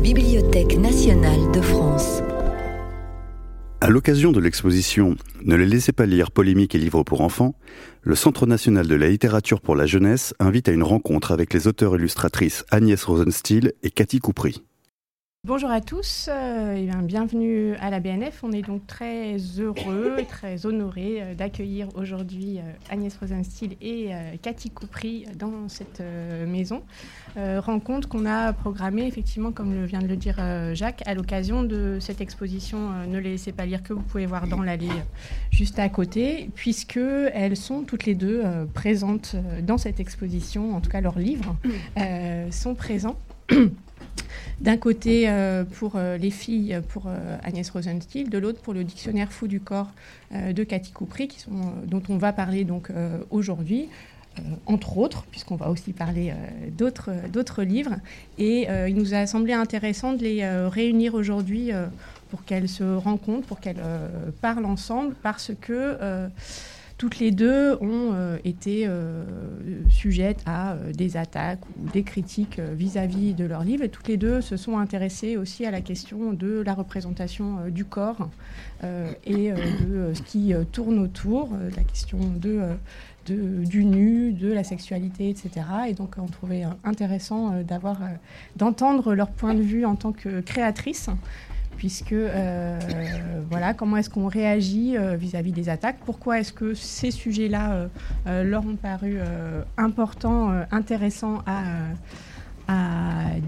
Bibliothèque nationale de France. À l'occasion de l'exposition Ne les laissez pas lire polémiques et livres pour enfants, le Centre national de la littérature pour la jeunesse invite à une rencontre avec les auteurs illustratrices Agnès Rosenstiel et Cathy Coupry. Bonjour à tous euh, et bienvenue à la BNF. On est donc très heureux et très honorés euh, d'accueillir aujourd'hui euh, Agnès Rosenstiel et Cathy Coupry dans cette maison. rencontre qu'on a programmée effectivement, comme le vient de le dire Jacques, à l'occasion de cette exposition Ne les laissez pas lire que vous pouvez voir dans l'allée juste à côté, puisque elles sont toutes les deux présentes dans cette exposition, en tout cas leurs livres sont présents. D'un côté euh, pour euh, les filles, pour euh, Agnès Rosenstiel, de l'autre pour le dictionnaire fou du corps de Cathy Coupry, dont on va parler donc aujourd'hui. entre autres, puisqu'on va aussi parler d'autres livres. Et il nous a semblé intéressant de les réunir aujourd'hui pour qu'elles se rencontrent, pour qu'elles parlent ensemble, parce que toutes les deux ont euh, été euh, sujettes à euh, des attaques ou des critiques vis-à-vis de leur livre. Et toutes les deux se sont intéressées aussi à la question de la représentation du corps et de ce qui tourne autour, la question du nu, de la sexualité, etc. Et donc on trouvait intéressant d'entendre leur point de vue en tant que créatrice puisque euh, voilà, comment est-ce qu'on réagit euh, vis-à-vis des attaques? Pourquoi est-ce que ces sujets-là euh, leur ont paru importants, intéressants à,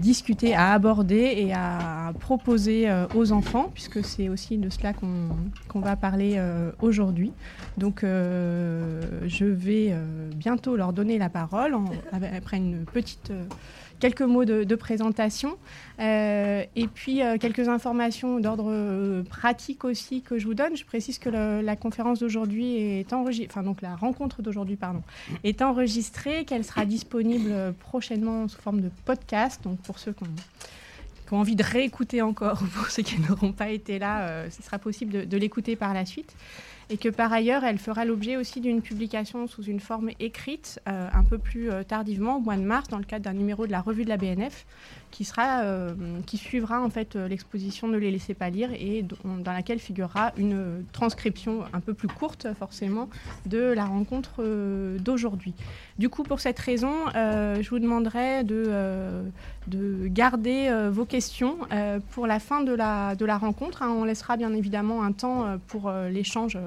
discuter, à aborder et à proposer aux enfants, puisque c'est aussi de cela qu'on va parler aujourd'hui. Donc je vais bientôt leur donner la parole après une petite quelques mots de, présentation euh, et puis euh, quelques informations d'ordre euh, pratique aussi que je vous donne. Je précise que la conférence d'aujourd'hui est enregistrée, enfin donc la rencontre d'aujourd'hui, pardon, est enregistrée, qu'elle sera disponible prochainement sous forme de podcast. Donc pour ceux qui ont, envie de réécouter encore, ou pour ceux qui n'auront pas été là, ce sera possible de l'écouter par la suite et que par ailleurs, elle fera l'objet aussi d'une publication sous une forme écrite euh, un peu plus euh, tardivement, au mois de mars, dans le cadre d'un numéro de la revue de la BNF, euh, qui suivra en fait l'exposition Ne les laissez pas lire et dans laquelle figurera une transcription un peu plus courte forcément de la rencontre d'aujourd'hui. Du coup, pour cette raison, je vous demanderai de, de garder vos questions pour la fin de la, de la rencontre. Hein. On laissera bien évidemment un temps pour l'échange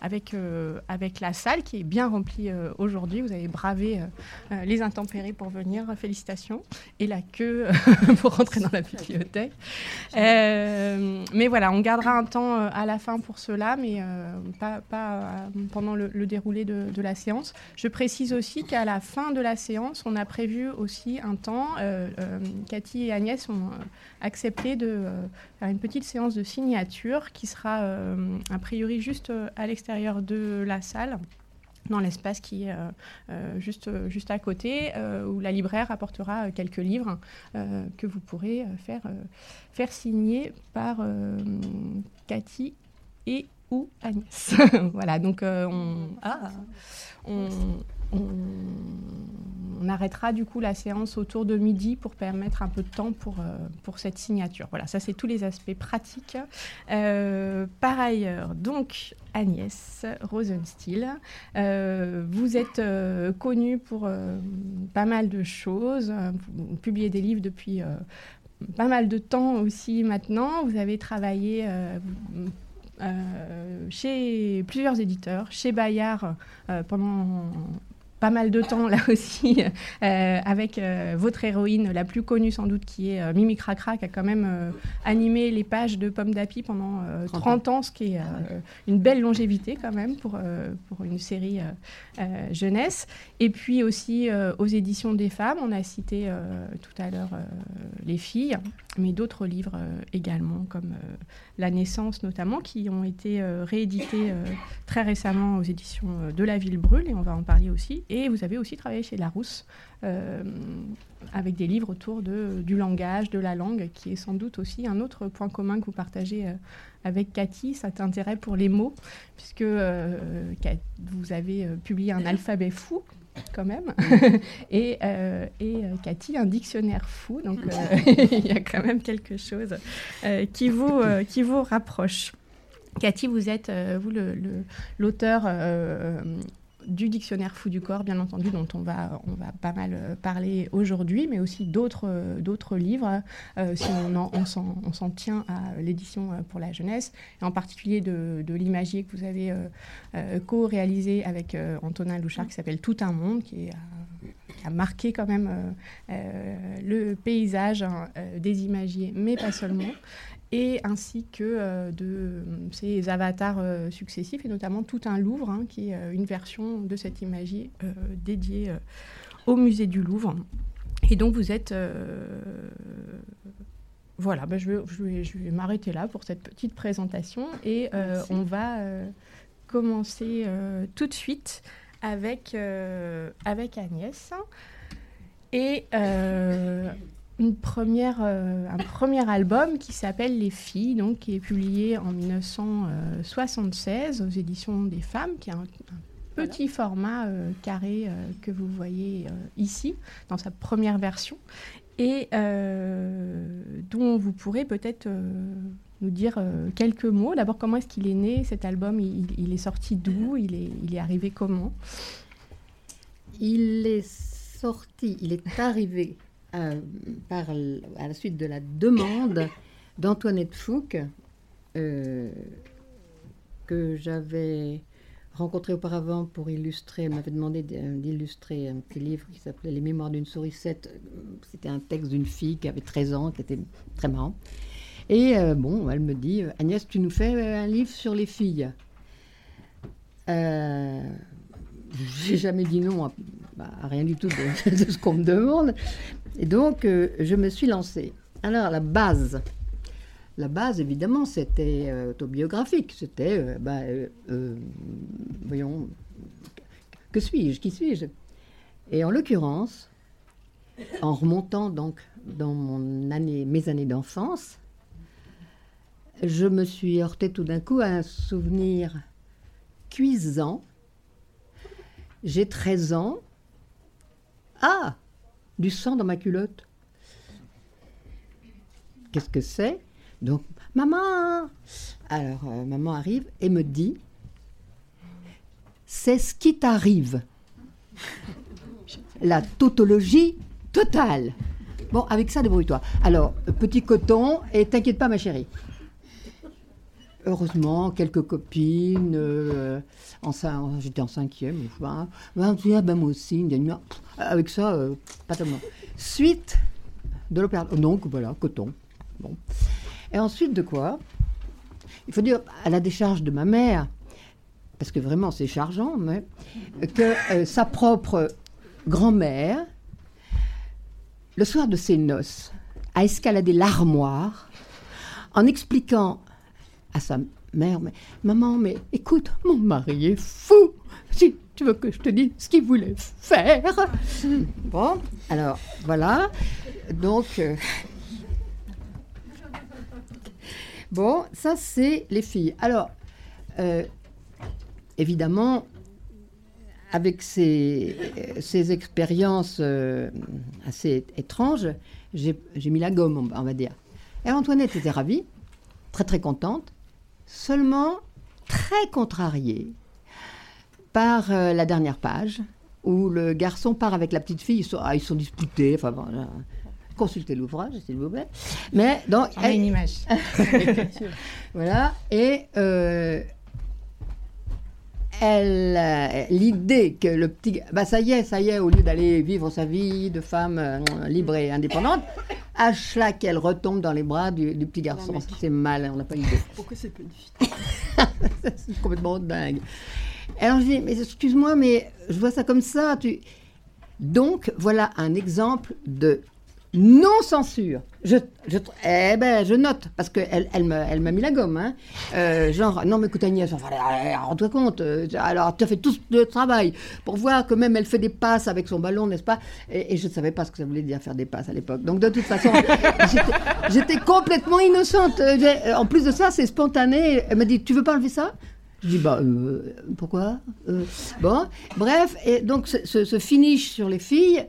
avec, euh, avec la salle qui est bien remplie euh, aujourd'hui. Vous avez bravé euh, les intempéries pour venir, félicitations, et la queue pour rentrer dans la bibliothèque. mais voilà, on gardera un temps à la fin pour cela, mais pas, pas pendant le, déroulé de, la séance. Je précise aussi qu'à la fin de la séance, on a prévu aussi un temps. Cathy et Agnès ont accepté de faire une petite séance de signature qui sera a priori juste à l'extérieur de la salle dans l'espace qui est euh, euh, juste, juste à côté, euh, où la libraire apportera quelques livres que vous pourrez faire, faire signer par Cathy et ou Agnès. voilà, donc on, ah, on, on, arrêtera du coup la séance autour de midi pour permettre un peu de temps pour, euh, pour cette signature. Voilà, ça c'est tous les aspects pratiques. Euh, par ailleurs, donc Agnès Rosenstiel, euh, vous êtes connue pour pas mal de choses. Vous publiez des livres depuis pas mal de temps aussi maintenant. Vous avez travaillé chez plusieurs éditeurs, chez Bayard pendant pas mal de temps là aussi euh, avec euh, votre héroïne la plus connue sans doute qui est euh, Mimi Cracra qui a quand même animé les pages de Pomme d'Api pendant 30 ans, ce qui est une belle longévité quand même pour, pour une série jeunesse. Et puis aussi aux éditions des femmes, on a cité tout à l'heure Les filles, mais d'autres livres également comme La naissance notamment qui ont été réédités très récemment aux éditions de La Ville Brûle et on va en parler aussi. Et vous avez aussi travaillé chez Larousse euh, avec des livres autour de, du langage, de la langue, qui est sans doute aussi un autre point commun que vous partagez euh, avec Cathy, cet intérêt pour les mots, puisque euh, vous avez publié un alphabet fou quand même. et, et Cathy un dictionnaire fou, donc il y a quand même quelque chose qui, vous, qui vous rapproche. Cathy, vous êtes, vous, l'auteur du dictionnaire fou du corps, bien entendu, dont on va, pas mal euh, parler aujourd'hui, mais aussi d'autres, euh, livres, euh, si on, s'en, tient à l'édition pour la jeunesse, et en particulier de, de l'imagier que vous avez co-réalisé avec Antonin Louchard, qui s'appelle Tout un monde, qui, a marqué quand même le paysage hein, des imagiers, mais pas seulement et ainsi que euh, de euh, ces avatars euh, successifs, et notamment tout un Louvre, hein, qui est une version de cet imagier dédié au musée du Louvre. Et donc vous êtes... voilà, ben je vais, je vais, m'arrêter là pour cette petite présentation et on va commencer tout de suite avec, avec Agnès. Et une première, euh, un premier album qui s'appelle Les Filles, donc, qui est publié en 1976 aux éditions des Femmes, qui est un, petit format euh, carré euh, que vous voyez ici, dans sa première version, et dont vous pourrez peut-être nous dire quelques mots. D'abord, comment est-ce qu'il est né cet album? Il, il, est sorti d'où? Il est, il est arrivé comment? Il est sorti, il est arrivé euh, à la suite de la demande d'Antoinette Fouque, euh, que j'avais rencontré auparavant pour illustrer. Elle m'avait demandé d'illustrer un petit livre qui s'appelait Les Mémoires d'une sourisette. C'était un texte d'une fille qui avait 13 ans, qui était très marrant. Et euh, bon, elle me dit Agnès, tu nous fais un livre sur les filles. Euh, J'ai jamais dit non à, bah, rien du tout de, ce qu'on me demande. Et donc, euh, je me suis lancée. Alors, la base, la base, évidemment, c'était euh, autobiographique. C'était, euh, bah, voyons, que suis-je Qui suis-je? Et en l'occurrence, en remontant donc dans mes années d'enfance, je me suis heurtée tout d'un coup à un souvenir cuisant. J'ai 13 ans. Ah du sang dans ma culotte. Qu'est-ce que c'est? Donc, maman Alors, euh, maman arrive et me dit C'est ce qui t'arrive. La tautologie totale. Bon, avec ça, débrouille-toi. Alors, petit coton, et t'inquiète pas, ma chérie. Heureusement, quelques copines. Euh, j'étais en cinquième. Enfin, ben, ben, moi aussi. Avec ça, euh, pas tellement. Suite de l'opéra. Donc, voilà, coton. Bon. Et ensuite de quoi? Il faut dire, à la décharge de ma mère, parce que vraiment c'est chargeant, mais que euh, sa propre grand-mère, le soir de ses noces, a escaladé l'armoire en expliquant à sa mère, mais maman, mais écoute, mon mari est fou. Si tu veux que je te dise ce qu'il voulait faire. Bon, alors voilà. Donc, euh, bon, ça c'est les filles. Alors, euh, évidemment, avec ces, ces expériences euh, assez étranges, j'ai mis la gomme, on va dire. Et Antoinette était ravie, très très contente, seulement très contrariée par euh, la dernière page, où le garçon part avec la petite fille. Ils sont, ah, ils sont disputés. Enfin, bon, consultez l'ouvrage, s'il vous plaît. Mais elle, une image. voilà. Et euh, elle, euh, l'idée que le petit, bah ça y est, ça y est, au lieu d'aller vivre sa vie de femme libre et indépendante, à chaque elle retombe dans les bras du, petit garçon. C'est mal, on n'a pas idée. Pourquoi c'est pas une fille C'est complètement dingue. Alors je dis, mais excuse-moi, mais je vois ça comme ça. Tu... Donc voilà un exemple de non-censure. Je, je, eh ben, je note, parce qu'elle elle m'a elle mis la gomme. Hein. Euh, genre, non, mais écoute Agnès, rends-toi compte. Euh, alors, tu as fait tout le travail pour voir que même elle fait des passes avec son ballon, n'est-ce pas? Et, je ne savais pas ce que ça voulait dire faire des passes à l'époque. Donc, de toute façon, j'étais complètement innocente. Euh, en plus de ça, c'est spontané. Elle m'a dit, tu veux pas enlever ça? Je dis, bah, pourquoi? Bon, bref, et donc ce, ce, finish sur les filles,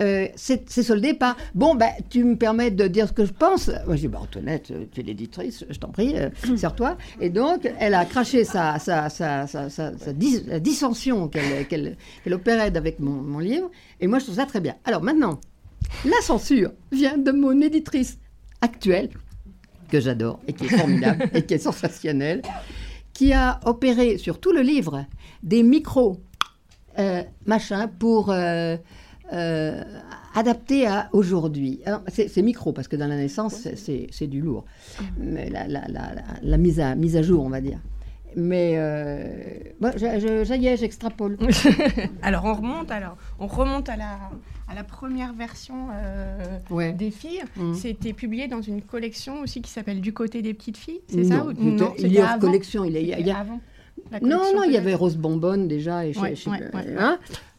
euh, c'est soldé par bon, ben, tu me permets de dire ce que je pense. Moi, je dis, bah, Antoinette, euh, tu es l'éditrice, je t'en prie, euh, sers-toi. Et donc, elle a craché sa, sa, sa, sa, dis- dissension qu'elle qu'elle qu'elle opérait avec mon, mon livre. Et moi, je trouve ça très bien. Alors maintenant, la censure vient de mon éditrice actuelle, que j'adore et qui est formidable et qui est sensationnelle, qui a opéré sur tout le livre des micros euh, machin pour euh, euh, adapter à aujourd'hui. C'est micro parce que dans la naissance, c'est- du lourd. Mais la, la- la- la- la mise, à, mise à jour, on va dire. Mais euh, bon, je- je- ça y est, j'extrapole. Alors on remonte, alors on remonte à la, à la première version euh, Ouais. des filles. Mhm. C'était publié dans une collection aussi qui s'appelle Du côté des petites filles, c'est ça ou- Non, il y a une avant. collection. Il y a, il y avant la Non, collection, non, il y avait Rose Bonbonne déjà, et, chez- Ouais, chez- ouais. hein,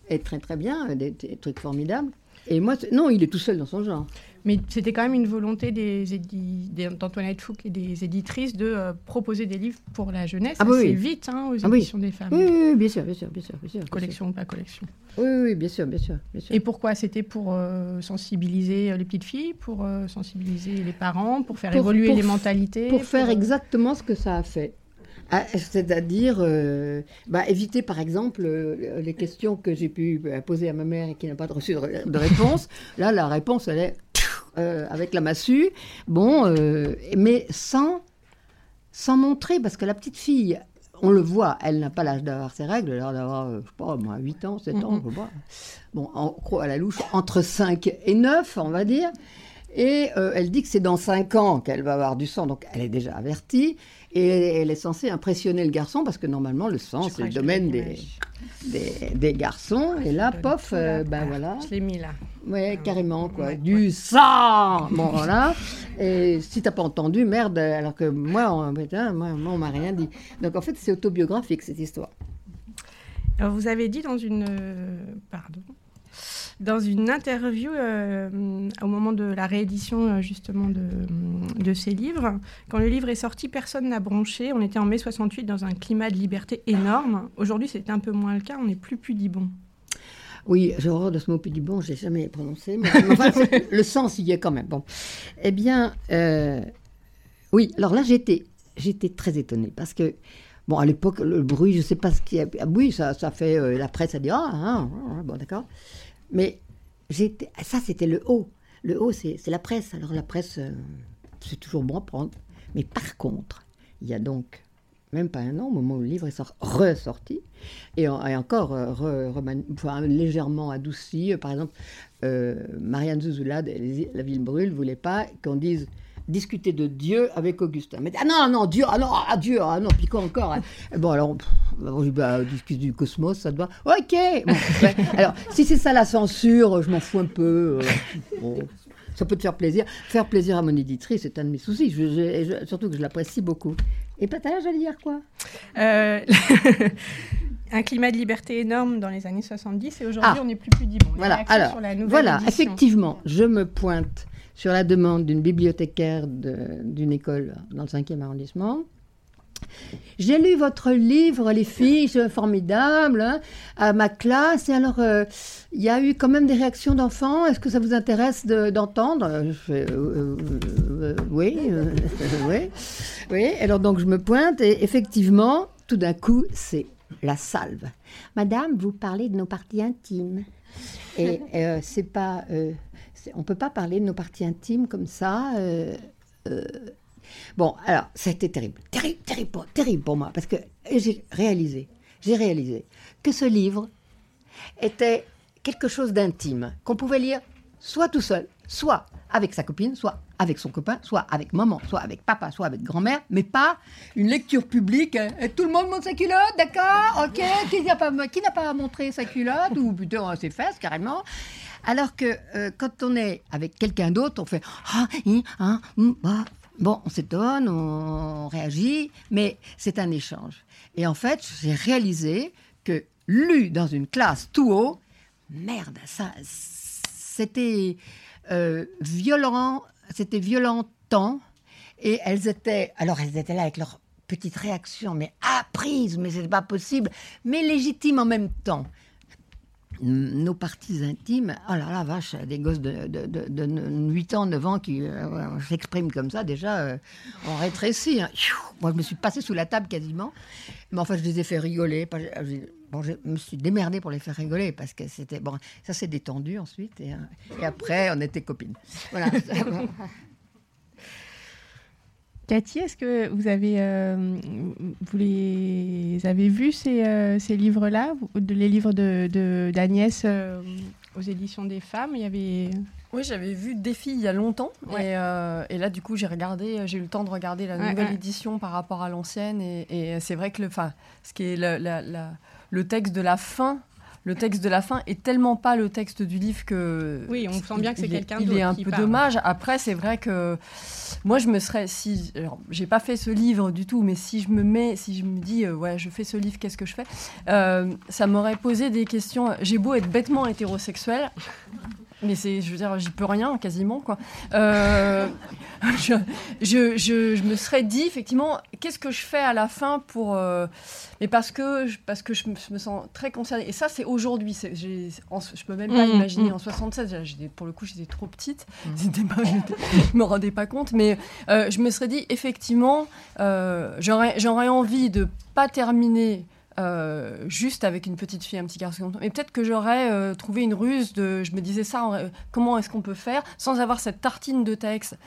et très très bien, des, des trucs formidables. Et moi, non, il est tout seul dans son genre. Mais c'était quand même une volonté des édi- des- d'Antoinette Fouque et des éditrices de euh, proposer des livres pour la jeunesse Ah oui, assez oui. vite hein, aux Ah oui. éditions des femmes. Oui, bien sûr, bien sûr, bien sûr, bien sûr. bien sûr. Collection ou pas collection. Oui, bien sûr, bien sûr, bien sûr. Et pourquoi C'était pour euh, sensibiliser euh, les petites filles, pour euh, sensibiliser les parents, pour faire Pour- évoluer pour- les mentalités pour faire euh, exactement ce que ça a fait. Ah, C'est-à-dire euh, bah, éviter, par exemple, euh, les questions que j'ai pu euh, poser à ma mère et qui n'a pas reçu de, de réponse. Là, la réponse, elle est euh, avec la massue. Bon, mais sans, sans montrer, parce que la petite fille, on le voit, elle n'a pas l'âge d'avoir ses règles, elle a d'avoir, je sais pas, moi, 8 ans, 7 ans, je sais pas. Bon, en à la louche, entre 5 et 9, on va dire. Et euh, elle dit que c'est dans 5 ans qu'elle va avoir du sang, donc elle est déjà avertie. Et elle est censée impressionner le garçon, parce que normalement, le sang, c'est le domaine des, des, des garçons. Et là, pof, euh, ben Ah, voilà. Je l'ai mis là. Ouais, carrément, quoi. Ouais, du sang Bon, voilà. Et si t'as pas entendu, merde, alors que moi, on, putain, moi, moi, on m'a rien dit. Donc, en fait, c'est autobiographique, cette histoire. Alors, vous avez dit dans une, euh, pardon, dans une interview euh, au moment de la réédition euh, justement de, de ces livres, quand le livre est sorti, personne n'a bronché. On était en mai 68 dans un climat de liberté énorme. Aujourd'hui, c'est un peu moins le cas. On n'est plus pudibond. Oui, j'ai horreur de ce mot pudibond, je l'ai jamais prononcé, mais enfin, le sens y est quand même. Bon. Eh bien, euh, oui, alors là, j'étais, j'étais très étonnée parce que, bon, à l'époque, le bruit, je ne sais pas ce qui a. ah oui, ça, ça fait. euh, la presse a dit Ah, ah, ah, bon, d'accord. Mais j'étais, ça, c'était le haut. Le haut, c'est, la presse. Alors, la presse, euh, c'est toujours bon à prendre. Mais par contre, il y a donc même pas un an, au moment où le livre est sor- ressorti, et, en- et encore euh, légèrement adouci. Euh, Par exemple, Marianne Zouzoula La Ville Brûle voulait pas qu'on dise discuter de Dieu avec Augustin. Mais ah non, non, Dieu, ah non, ah Dieu, ah non, puis quoi encore hein. Et Bon, alors, bon, j'ai dit, bah, discute du cosmos, ça te va Ok Bon, ouais. Alors, si c'est ça la censure, je m'en fous un peu. euh, bon, ça peut te faire plaisir. Faire plaisir à mon éditrice, c'est un de mes soucis, je- je- et je- surtout que je l'apprécie beaucoup. Et Patala, j'allais dire quoi? Euh, un climat de liberté énorme dans les années 70 et aujourd'hui, Ah. on n'est plus pudibond. Les Voilà, alors, sur la nouvelle voilà, édition. effectivement, je me pointe sur la demande d'une bibliothécaire d'une école dans le 5e arrondissement. J'ai lu votre livre, les filles, c'est formidable, hein, à ma classe. Et alors, euh, il y a eu quand même des réactions d'enfants. Est-ce que ça vous intéresse de- d'entendre? Euh, euh, Oui, oui, oui. Alors donc, je me pointe et effectivement, tout d'un coup, c'est la salve. Madame, vous parlez de nos parties intimes. Et c'est pas, euh, on peut pas parler de nos parties intimes comme ça. euh, euh. Bon, alors, c'était terrible, terrible, terrible, pour- terrible moi, parce que j'ai réalisé, j'ai réalisé que ce livre était quelque chose d'intime, qu'on pouvait lire soit tout seul, soit avec sa copine, soit avec son copain, soit avec maman, soit avec papa, soit avec grand-mère, mais pas une lecture publique. hein. Et tout le monde montre sa culotte, d'accord? Ok, qui n'a pas, qui n'a pas montré sa culotte ou plutôt euh, ses fesses carrément alors que euh, quand on est avec quelqu'un d'autre, on fait ah, ah, hum, ah. Bon, on s'étonne, on réagit, mais c'est un échange. Et en fait, j'ai réalisé que lu dans une classe tout haut, merde, ça, c'était euh, violent, c'était violentant. Et elles étaient, alors elles étaient là avec leur petite réaction, mais apprise, mais c'est pas possible, mais légitime en même temps. Nos parties intimes, oh là là, vache, des gosses de, de, de, 8 ans, 9 ans qui euh, s'expriment comme ça, déjà, euh, on rétrécit. Hein. Moi, je me suis passée sous la table quasiment. Mais enfin, je les ai fait rigoler. Bon, je me suis démerdée pour les faire rigoler parce que c'était. Bon, ça s'est détendu ensuite. Et, et, après, on était copines. Voilà. Cathy, est-ce que vous avez, euh, vous les avez vus ces, euh, ces livres-là, les livres de d'Agnès euh, aux éditions des femmes Il y avait. Oui, j'avais vu Défi il y a longtemps et, et, là du coup j'ai regardé, j'ai eu le temps de regarder la nouvelle édition par rapport à l'ancienne et, et c'est vrai que le, ce qui est le texte de la fin le texte de la fin est tellement pas le texte du livre que. Oui, on sent bien que c'est quelqu'un d'autre. Il est un peu dommage. Après, c'est vrai que moi, je me serais. Si, j'ai pas fait ce livre du tout, mais si je me mets, si je me dis, euh, ouais, je fais ce livre, qu'est-ce que je fais euh, Ça m'aurait posé des questions. J'ai beau être bêtement hétérosexuel. Mais c'est, je veux dire, j'y peux rien quasiment quoi. Euh, je, je, je, me serais dit effectivement, qu'est-ce que je fais à la fin pour, euh, mais parce que parce que je me, sens très concernée. Et ça, c'est aujourd'hui. C'est, je peux même pas mmh, imaginer mmh. en 76. pour le coup, j'étais trop petite. Mmh. Pas, je me rendais pas compte. Mais euh, je me serais dit effectivement, j'aurais j'aurais envie de pas terminer euh, juste avec une petite fille, un petit garçon. Mais peut-être que j'aurais euh, trouvé une ruse de. Je me disais ça, comment est-ce qu'on peut faire sans avoir cette tartine de texte?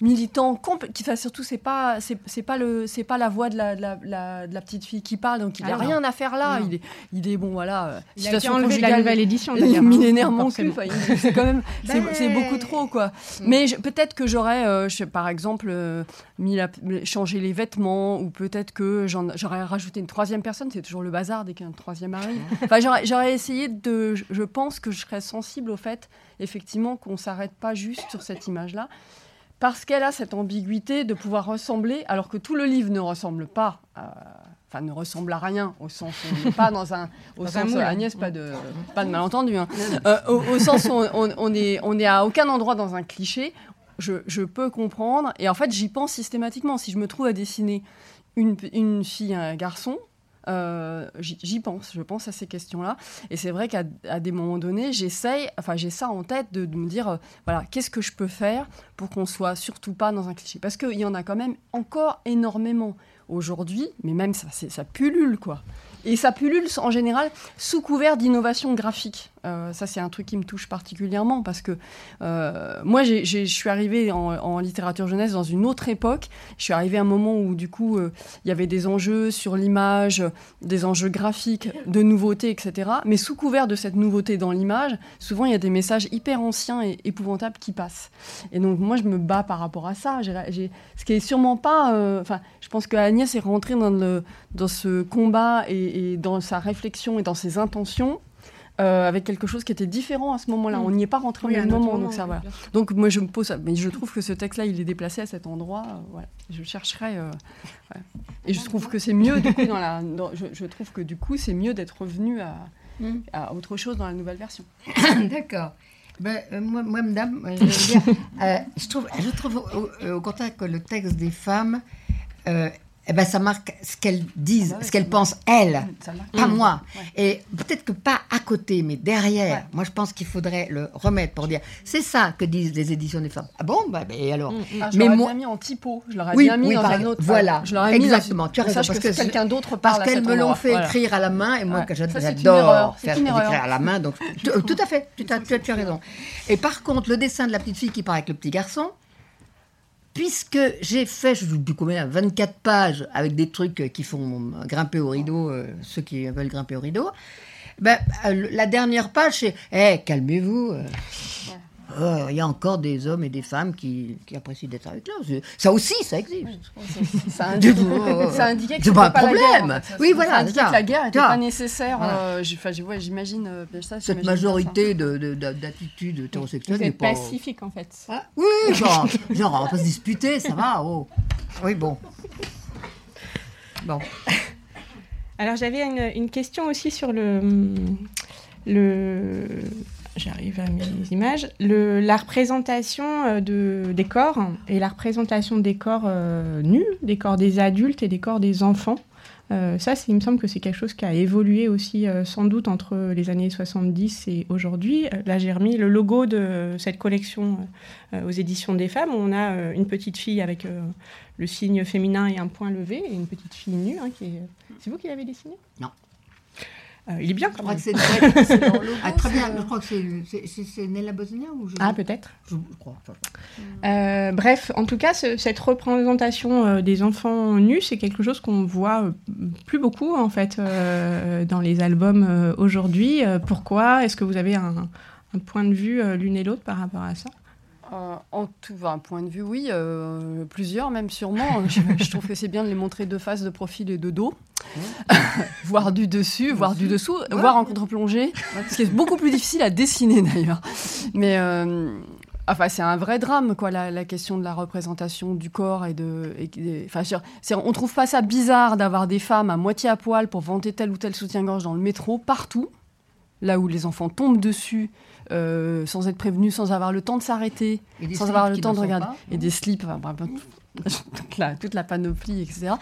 Militant qui fait surtout c'est pas c'est pas le c'est pas la voix de la, de la, de la, petite fille qui parle donc il n'a ah rien à faire là. Il est il est bon voilà euh, il a enlevé de la nouvelle édition millénaire mon cul c'est quand même c'est beaucoup trop quoi. mais peut-être que j'aurais euh, par exemple euh, mis la, changé les vêtements ou peut-être que j'aurais rajouté une troisième personne c'est toujours le bazar dès qu'un troisième arrive enfin j'aurais essayé de je pense que je serais sensible au fait effectivement qu'on s'arrête pas juste sur cette image là parce qu'elle a cette ambiguïté de pouvoir ressembler, alors que tout le livre ne ressemble pas, enfin ne ressemble à rien, au sens où on n'est pas dans un, au sens Agnès, pas de, pas de malentendu, hein. euh, au, sens où on, est, on est à aucun endroit dans un cliché. Je, je peux comprendre, et en fait j'y pense systématiquement. Si je me trouve à dessiner une, une fille, un garçon, euh, j'y pense, je pense à ces questions-là. Et c'est vrai qu'à des moments donnés, j'essaye, enfin j'ai ça en tête de, me dire, euh, voilà, qu'est-ce que je peux faire pour qu'on soit surtout pas dans un cliché? Parce qu'il y en a quand même encore énormément aujourd'hui, mais même ça, ça pullule, quoi. Et ça pullule en général sous couvert d'innovation graphique. Euh, ça, c'est un truc qui me touche particulièrement parce que euh, moi, je suis arrivée en, littérature jeunesse dans une autre époque. Je suis arrivée à un moment où, du coup, euh, il y avait des enjeux sur l'image, des enjeux graphiques, de nouveautés, etc. Mais sous couvert de cette nouveauté dans l'image, souvent, il y a des messages hyper anciens et épouvantables qui passent. Et donc, moi, je me bats par rapport à ça. ce qui est sûrement pas. Enfin, je pense que Agnès est rentrée dans, ce combat et dans sa réflexion et dans ses intentions euh, avec quelque chose qui était différent à ce moment-là. Mm. On n'y est pas rentré au même moment. donc, ça, donc moi, je me pose Mais je trouve que ce texte-là, il est déplacé à cet endroit. Euh, voilà. Je chercherai. Euh, Et je trouve que c'est mieux, du coup, dans la, je, trouve que du coup, c'est mieux d'être revenu à, mm. à, autre chose dans la nouvelle version. D'accord. Ben, moi, moi, madame, je, dire, je trouve, je trouve au, au, contraire que le texte des femmes eh ben, ça marque ce qu'elles disent, ah bah ce qu'elles pensent elles, pas moi. Et peut-être que pas à côté, mais derrière. Moi, je pense qu'il faudrait le remettre pour dire c'est ça que disent les éditions des femmes. Ah bon? Bah, ben, alors? Mm, mm. je mais moi... mis en typo. Je l'aurais mis dans un autre. Voilà. Je l'aurais exactement. Tu as raison parce que, quelqu'un d'autre Parce qu'elles me l'ont fait écrire à la main et moi que j'adore faire écrire à la main. Donc tout à fait. Tu as raison. Et par contre, le dessin de la petite fille qui part avec le petit garçon puisque j'ai fait, je vous dis combien, 24 pages avec des trucs qui font grimper au rideau, euh, ceux qui veulent grimper au rideau, ben, euh, la dernière page, c'est hey, calmez-vous. Euh. Il y a encore des hommes et des femmes qui, apprécient d'être avec nous. Ça aussi, ça existe. ça, indique, ça indiquait que c'est pas, pas un problème. oui, voilà. Ça que la guerre n'était pas nécessaire. Euh, j'imagine euh, Cette majorité d'attitudes hétérosexuelles n'est pas pacifique en fait. Ah, oui, genre, genre, on va pas se disputer, ça va. Oh. Oui, bon. Bon. Alors j'avais une, une, question aussi sur le, le j'arrive à mes images, la représentation euh, de, des corps et la représentation des corps euh, nus, des corps des adultes et des corps des enfants ça, il me semble que c'est quelque chose qui a évolué aussi sans doute entre les années 70 et aujourd'hui. Là, j'ai remis le logo de cette collection aux éditions des femmes. On a une petite fille avec le signe féminin et un point levé, et une petite fille nue. Hein, C'est vous qui l'avez dessiné Non. Euh, il est bien quand même. Je crois que c'est ah, très bien. Je crois que c'est Nella Bosnia ou je... Ah peut-être. Je, crois. Euh, bref, en tout cas, cette représentation euh, des enfants nus, c'est quelque chose qu'on voit plus beaucoup en fait dans les albums aujourd'hui. pourquoi? Est-ce que vous avez un, un point de vue l'une et l'autre par rapport à ça? Euh, en tout un point de vue, oui, euh, plusieurs même sûrement. je, trouve que c'est bien de les montrer de face, de profil et de dos, voir du dessus, voir du dessous, voir en contre-plongée, ce qui est beaucoup plus difficile à dessiner d'ailleurs. Mais euh, enfin, c'est un vrai drame, quoi, la, question de la représentation du corps et de. enfin, on trouve pas ça bizarre d'avoir des femmes à moitié à poil pour vanter tel ou tel soutien-gorge dans le métro, partout, là où les enfants tombent dessus euh, sans être prévenu, sans avoir le temps de s'arrêter, sans avoir le temps de regarder. et des slips, toute, la, panoplie, etc.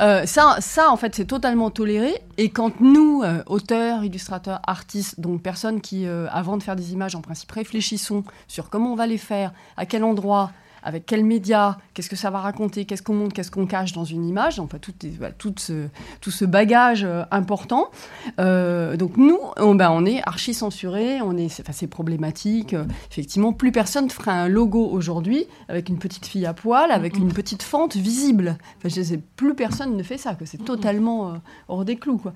Euh, ça, ça, en fait, c'est totalement toléré. Et quand nous, euh, auteurs, illustrateurs, artistes, donc personnes qui, avant de faire des images, en principe, réfléchissons sur comment on va les faire, à quel endroit, avec quels médias, qu'est-ce que ça va raconter, qu'est-ce qu'on montre, qu'est-ce qu'on cache dans une image, enfin tout, tout, ce, tout ce bagage euh, important. Euh, donc nous, on, ben, on est archi censuré, on est, c'est problématique. effectivement, plus personne ferait un logo aujourd'hui avec une petite fille à poil, avec une petite fente visible. Plus personne ne fait ça, que c'est totalement euh, hors des clous. Quoi.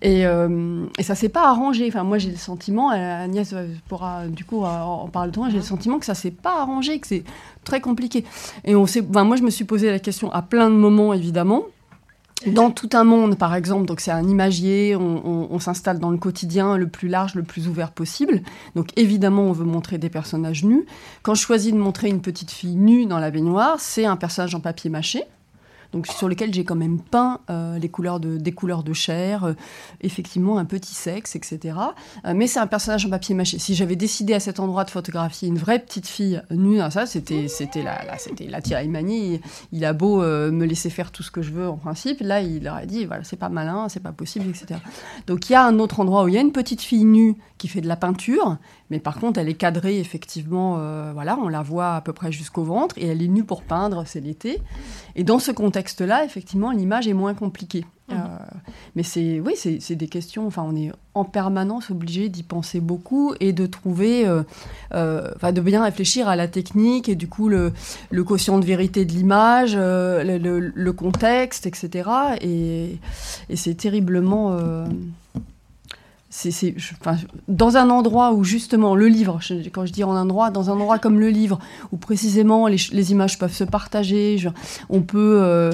Et, et ça s'est pas arrangé. Enfin, moi, j'ai le sentiment, Agnès pourra du coup en parler de j'ai le sentiment que ça s'est pas arrangé, que c'est très compliqué. Et on sait, moi, je me suis posé la question à plein de moments, évidemment. Dans tout un monde, par exemple, donc c'est un imagier, on, s'installe dans le quotidien le plus large, le plus ouvert possible. Donc évidemment, on veut montrer des personnages nus. Quand je choisis de montrer une petite fille nue dans la baignoire, c'est un personnage en papier mâché donc sur lequel j'ai quand même peint euh, les couleurs de, des couleurs de chair, euh, effectivement un petit sexe, etc. Euh, mais c'est un personnage en papier mâché. Si j'avais décidé à cet endroit de photographier une vraie petite fille nue, ça c'était c'était la, la c'était la Il, il, a beau me laisser faire tout ce que je veux en principe, là il aurait dit voilà c'est pas malin, c'est pas possible, etc. Donc il y a un autre endroit où il y a une petite fille nue qui fait de la peinture, mais par contre elle est cadrée effectivement, voilà on la voit à peu près jusqu'au ventre et elle est nue pour peindre, c'est l'été. Et dans ce contexte texte-là, effectivement, l'image est moins compliquée. Mhm. Euh, mais c'est oui, c'est des questions. Enfin, on est en permanence obligé d'y penser beaucoup et de trouver, euh, euh, enfin, de bien réfléchir à la technique et du coup le, le quotient de vérité de l'image, le, contexte, etc. Et, et c'est terriblement c'est, enfin, dans un endroit où justement le livre, quand je dis en un endroit, dans un endroit comme le livre, où précisément les, images peuvent se partager, on peut, euh,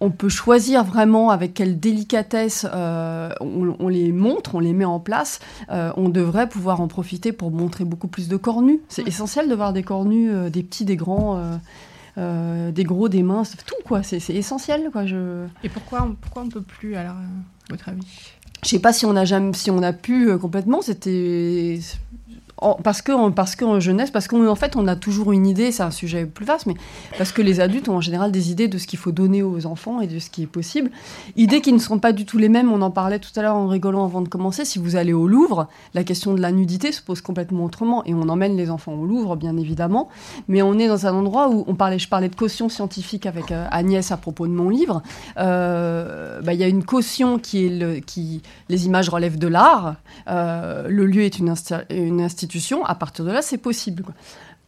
on peut choisir vraiment avec quelle délicatesse euh, on, les montre, on les met en place. Euh, on devrait pouvoir en profiter pour montrer beaucoup plus de corps nus. C'est essentiel de voir des corps nus, des petits, des grands. des gros, des minces, tout quoi, c'est essentiel quoi. Je... Et pourquoi, pourquoi on peut plus alors, à votre avis? Je sais pas si on a jamais, si on a pu euh, complètement. C'était parce que parce qu'en jeunesse, parce qu'en fait on a toujours une idée, c'est un sujet plus vaste, mais parce que les adultes ont en général des idées de ce qu'il faut donner aux enfants et de ce qui est possible, idées qui ne sont pas du tout les mêmes. On en parlait tout à l'heure en rigolant avant de commencer. Si vous allez au Louvre, la question de la nudité se pose complètement autrement et on emmène les enfants au Louvre, bien évidemment, mais on est dans un endroit où on parlait, je parlais de caution scientifique avec euh, Agnès à propos de mon livre. Euh, bah, il y a une caution qui est le, qui les images relèvent de l'art. Euh, le lieu est une institution à partir de là, c'est possible.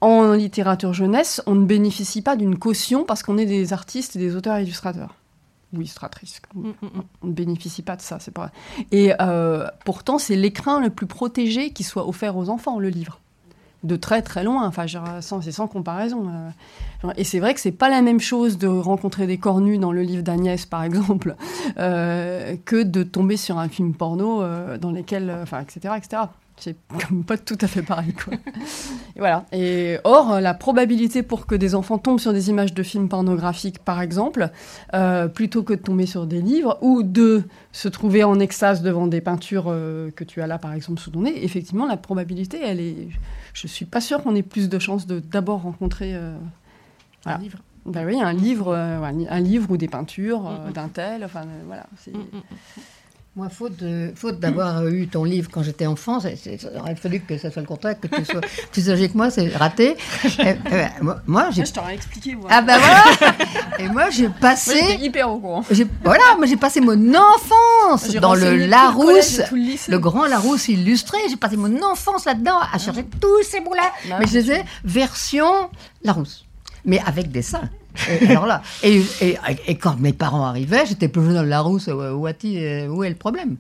En littérature jeunesse, on ne bénéficie pas d'une caution parce qu'on est des artistes et des auteurs illustrateurs ou illustratrices. Mm, mm, mm. On ne bénéficie pas de ça, c'est pas. Et euh, pourtant, c'est l'écrin le plus protégé qui soit offert aux enfants, le livre de très très loin. Enfin, c'est sans comparaison. Euh. Et c'est vrai que c'est pas la même chose de rencontrer des cornus dans le livre d'Agnès, par exemple, euh, que de tomber sur un film porno dans lesquels, enfin, etc., etc. C'est comme pas tout à fait pareil, quoi. et voilà. Et or, la probabilité pour que des enfants tombent sur des images de films pornographiques, par exemple, euh, plutôt que de tomber sur des livres ou de se trouver en extase devant des peintures euh, que tu as là, par exemple, sous ton nez, effectivement, la probabilité, elle est. Je suis pas sûre qu'on ait plus de chances de d'abord rencontrer. Euh, un livre. Ben oui, un livre, un livre ou des peintures d'un tel. Enfin, voilà. Moi, faute, de, faute d'avoir eu ton livre quand j'étais enfant, il aurait fallu que ça soit le contraire, que tu sois plus âgé que moi, c'est raté. et, moi, j'ai. Je t'aurais expliqué, moi. Ah ben voilà Et moi, j'ai passé. Moi, hyper au courant. Voilà, moi, j'ai passé mon enfance dans le Larousse, le, grand Larousse illustré. J'ai passé mon enfance là-dedans à chercher ah. tous ces mots-là. Bah Mais je les ai version Larousse. Mais avec des seins. Et, alors là, et, et, quand mes parents arrivaient, j'étais plus jeune dans le Larousse. Où, où, est le problème?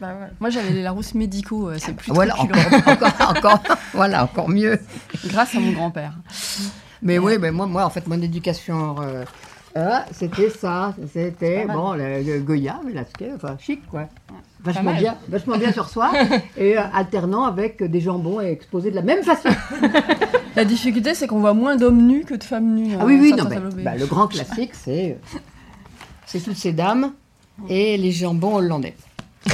Bah Moi, j'avais les Larousses médicaux. Euh, c'est plus voilà, encore, encore, voilà, encore mieux. Grâce à mon grand-père. Mais oui, mais moi, moi, en fait, mon éducation, euh, euh, c'était ça. C'était, bon, le, Goya, la enfin, chic, quoi. Vachement bien, vachement bien sur soi, et alternant avec des jambons exposés de la même façon. La difficulté, c'est qu'on voit moins d'hommes nus que de femmes nues. Ah oui, oui, non, bah, le grand classique, c'est c'est toutes ces dames et les jambons hollandais.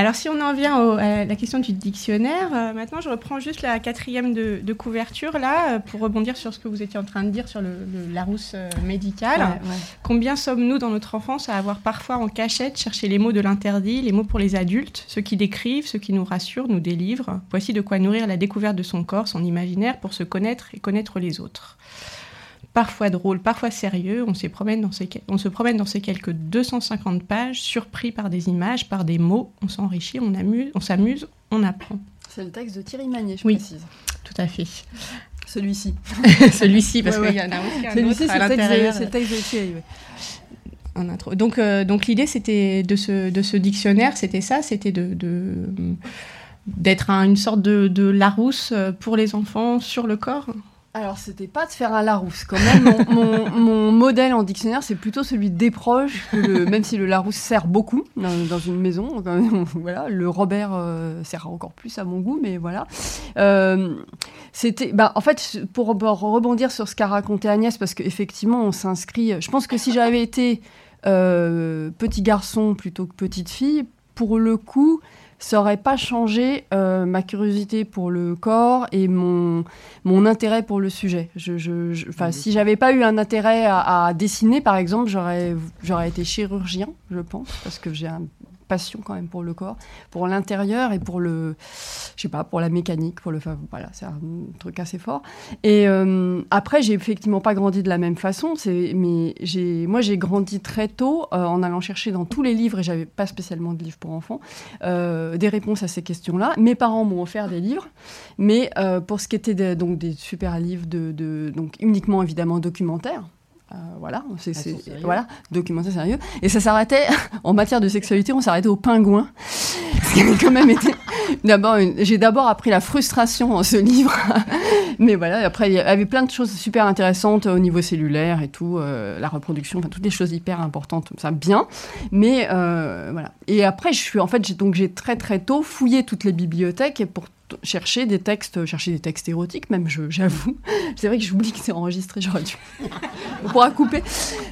Alors si on en vient à la question du dictionnaire, euh, maintenant je reprends juste la quatrième de, couverture là, euh, pour rebondir sur ce que vous étiez en train de dire sur le, Larousse euh, médical. Combien sommes-nous dans notre enfance à avoir parfois en cachette cherché les mots de l'interdit, les mots pour les adultes, ceux qui décrivent, ceux qui nous rassurent, nous délivrent? Voici de quoi nourrir la découverte de son corps, son imaginaire, pour se connaître et connaître les autres parfois drôle, parfois sérieux. On, promène dans ces, on se promène dans ces quelques 250 pages, surpris par des images, par des mots. On s'enrichit, on, on s'amuse, on apprend. C'est le texte de Thierry Magnier, je oui, précise. Tout à fait. Celui-ci. Celui-ci, parce qu'il y en a aussi Celui-ci, c'est le texte de Thierry, intro. Donc, euh, donc l'idée, c'était de ce, de ce dictionnaire, c'était ça, c'était de, d'être une sorte de, de Larousse pour les enfants sur le corps alors, c'était pas de faire un Larousse. Quand même, mon, modèle en dictionnaire, c'est plutôt celui des proches, même si le Larousse sert beaucoup dans, une maison. voilà, le Robert euh, sert encore plus à mon goût, mais voilà. Euh, c'était, bah, en fait, pour rebondir sur ce qu'a raconté Agnès, parce qu'effectivement, on s'inscrit. Je pense que si j'avais été euh, petit garçon plutôt que petite fille, pour le coup, ça n'aurait pas changé euh, ma curiosité pour le corps et mon, mon intérêt pour le sujet. Je, je, je mhm. Si j'avais pas eu un intérêt à, à dessiner, par exemple, j'aurais été chirurgien, je pense, parce que j'ai un passion quand même pour le corps, pour l'intérieur et pour le, je sais pas, pour la mécanique, pour le, voilà, c'est un truc assez fort. Et euh, après, j'ai effectivement pas grandi de la même façon. C'est, mais j'ai, moi, j'ai grandi très tôt euh, en allant chercher dans tous les livres et j'avais pas spécialement de livres pour enfants euh, des réponses à ces questions-là. Mes parents m'ont offert des livres, mais pour ce qui était donc des super livres de, de donc uniquement évidemment documentaires. Euh, voilà, c'est ah, voilà, documentaire sérieux. Et ça s'arrêtait en matière de sexualité, on s'arrêtait au pingouin. Ce qui avait quand même été. D'abord, j'ai d'abord appris la frustration en ce livre, mais voilà. Après, il y avait plein de choses super intéressantes au niveau cellulaire et tout, euh, la reproduction, enfin toutes les choses hyper importantes, ça bien. Mais euh, voilà. Et après, je suis en fait, donc j'ai très très tôt fouillé toutes les bibliothèques pour chercher des textes, chercher des textes érotiques même, j'avoue. C'est vrai que j'oublie que c'est enregistré, j'aurais dû. On pourra couper.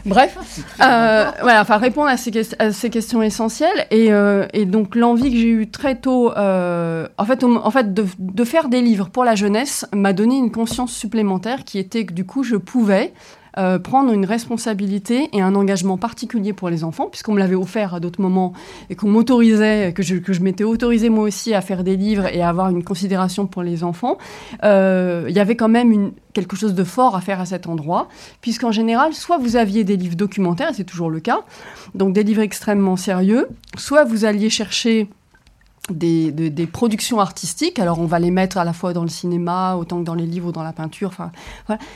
Bref, euh, voilà, enfin répondre à ces, questions essentielles et, euh, et donc l'envie que j'ai eue très tôt, euh, en fait, en fait de, faire des livres pour la jeunesse m'a donné une conscience supplémentaire qui était que du coup je pouvais euh, prendre une responsabilité et un engagement particulier pour les enfants, puisqu'on me l'avait offert à d'autres moments et qu'on m'autorisait, que je, que je m'étais autorisé moi aussi à faire des livres et à avoir une considération pour les enfants, euh, il y avait quand même une, quelque chose de fort à faire à cet endroit, puisqu'en général, soit vous aviez des livres documentaires, et c'est toujours le cas, donc des livres extrêmement sérieux, soit vous alliez chercher des, des, productions artistiques. Alors, on va les mettre à la fois dans le cinéma, autant que dans les livres ou dans la peinture. Enfin.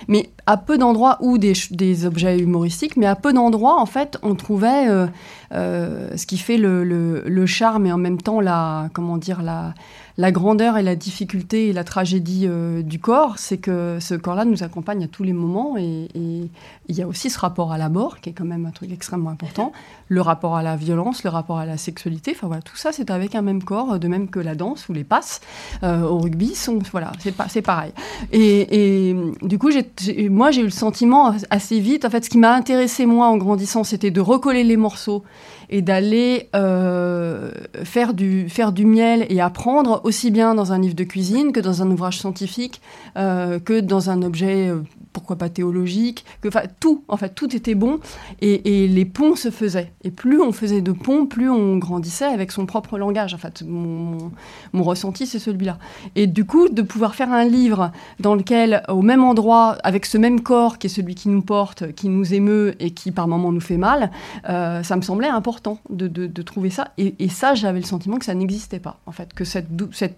Mais à peu d'endroits, ou des, objets humoristiques, mais à peu d'endroits, en fait, on trouvait euh, euh, ce qui fait le, charme et en même temps la, comment dire, la, la grandeur et la difficulté et la tragédie euh, du corps, c'est que ce corps-là nous accompagne à tous les moments et, il y a aussi ce rapport à la mort qui est quand même un truc extrêmement important, le rapport à la violence, le rapport à la sexualité, enfin voilà, tout ça c'est avec un même corps, de même que la danse ou les passes euh, au rugby sont, voilà, c'est pas, c'est pareil. Et, du coup, moi j'ai eu le sentiment assez vite, en fait, ce qui m'a intéressé moi en grandissant, c'était de recoller les morceaux et d'aller faire, du, faire du miel et apprendre aussi bien dans un livre de cuisine que dans un ouvrage scientifique, que dans un objet pourquoi pas théologique, que tout, en fait tout était bon et, les ponts se faisaient. Et plus on faisait de ponts, plus on grandissait avec son propre langage. En fait, mon, ressenti c'est celui-là. Et du coup, de pouvoir faire un livre dans lequel, au même endroit, avec ce même corps qui est celui qui nous porte, qui nous émeut et qui par moments nous fait mal, euh, ça me semblait important de, trouver ça. Et, ça, j'avais le sentiment que ça n'existait pas. En fait, que cette,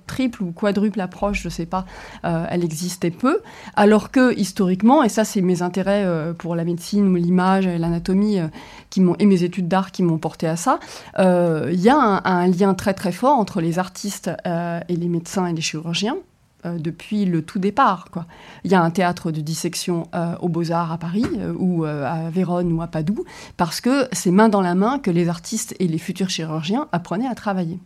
triple ou quadruple approche, je sais pas, euh, elle existait peu, alors que historiquement et ça c'est mes intérêts euh, pour la médecine ou l'image et l'anatomie euh, qui m'ont et mes études d'art qui m'ont porté à ça, il y a un, lien très très fort entre les artistes et les médecins et les chirurgiens depuis le tout départ. Quoi. Il y a un théâtre de dissection aux Beaux-Arts à Paris ou à Vérone ou à Padoue, parce que c'est main dans la main que les artistes et les futurs chirurgiens apprenaient à travailler.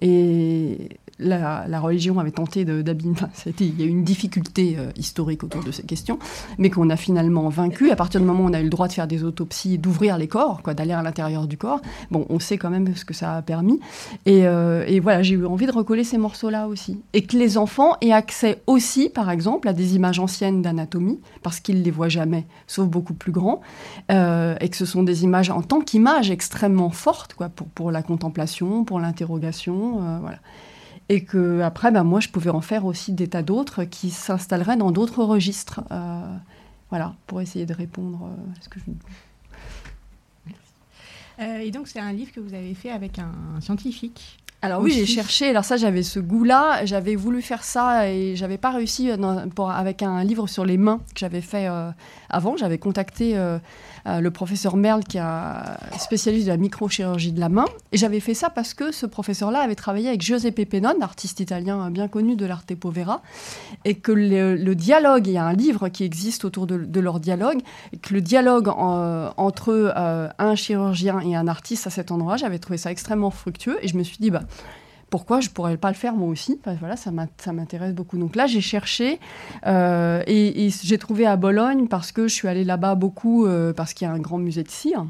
Et la, religion avait tenté d'abîmer. il y a eu une difficulté euh, historique autour de ces questions, mais qu'on a finalement vaincu. À partir du moment où on a eu le droit de faire des autopsies, d'ouvrir les corps, quoi, d'aller à l'intérieur du corps, bon, on sait quand même ce que ça a permis. Et, euh, voilà, j'ai eu envie de recoller ces morceaux-là aussi. Et que les enfants aient accès aussi, par exemple, à des images anciennes d'anatomie, parce qu'ils ne les voient jamais, sauf beaucoup plus grands, euh, et que ce sont des images en tant qu'image extrêmement fortes, quoi, pour, pour la contemplation, pour l'interrogation, voilà et que après, ben, moi, je pouvais en faire aussi des tas d'autres qui s'installeraient dans d'autres registres. Euh, voilà, pour essayer de répondre euh, à ce que je. Euh, et donc, c'est un livre que vous avez fait avec un scientifique. Alors oui, j'ai cherché. Alors ça, j'avais ce goût-là. J'avais voulu faire ça et j'avais pas réussi pour, avec un livre sur les mains que j'avais fait avant. J'avais contacté euh, le professeur Merle, qui est spécialiste de la microchirurgie de la main. Et j'avais fait ça parce que ce professeur-là avait travaillé avec Giuseppe Pennone, artiste italien bien connu de l'arte povera, et que le, dialogue, il y a un livre qui existe autour de, leur dialogue, et que le dialogue entre euh, un chirurgien et un artiste à cet endroit, j'avais trouvé ça extrêmement fructueux, et je me suis dit, bah, pourquoi je pourrais pas le faire moi aussi Voilà, ça m'intéresse beaucoup. Donc là, j'ai cherché euh, et, j'ai trouvé à Bologne parce que je suis allée là-bas beaucoup euh, parce qu'il y a un grand musée de cire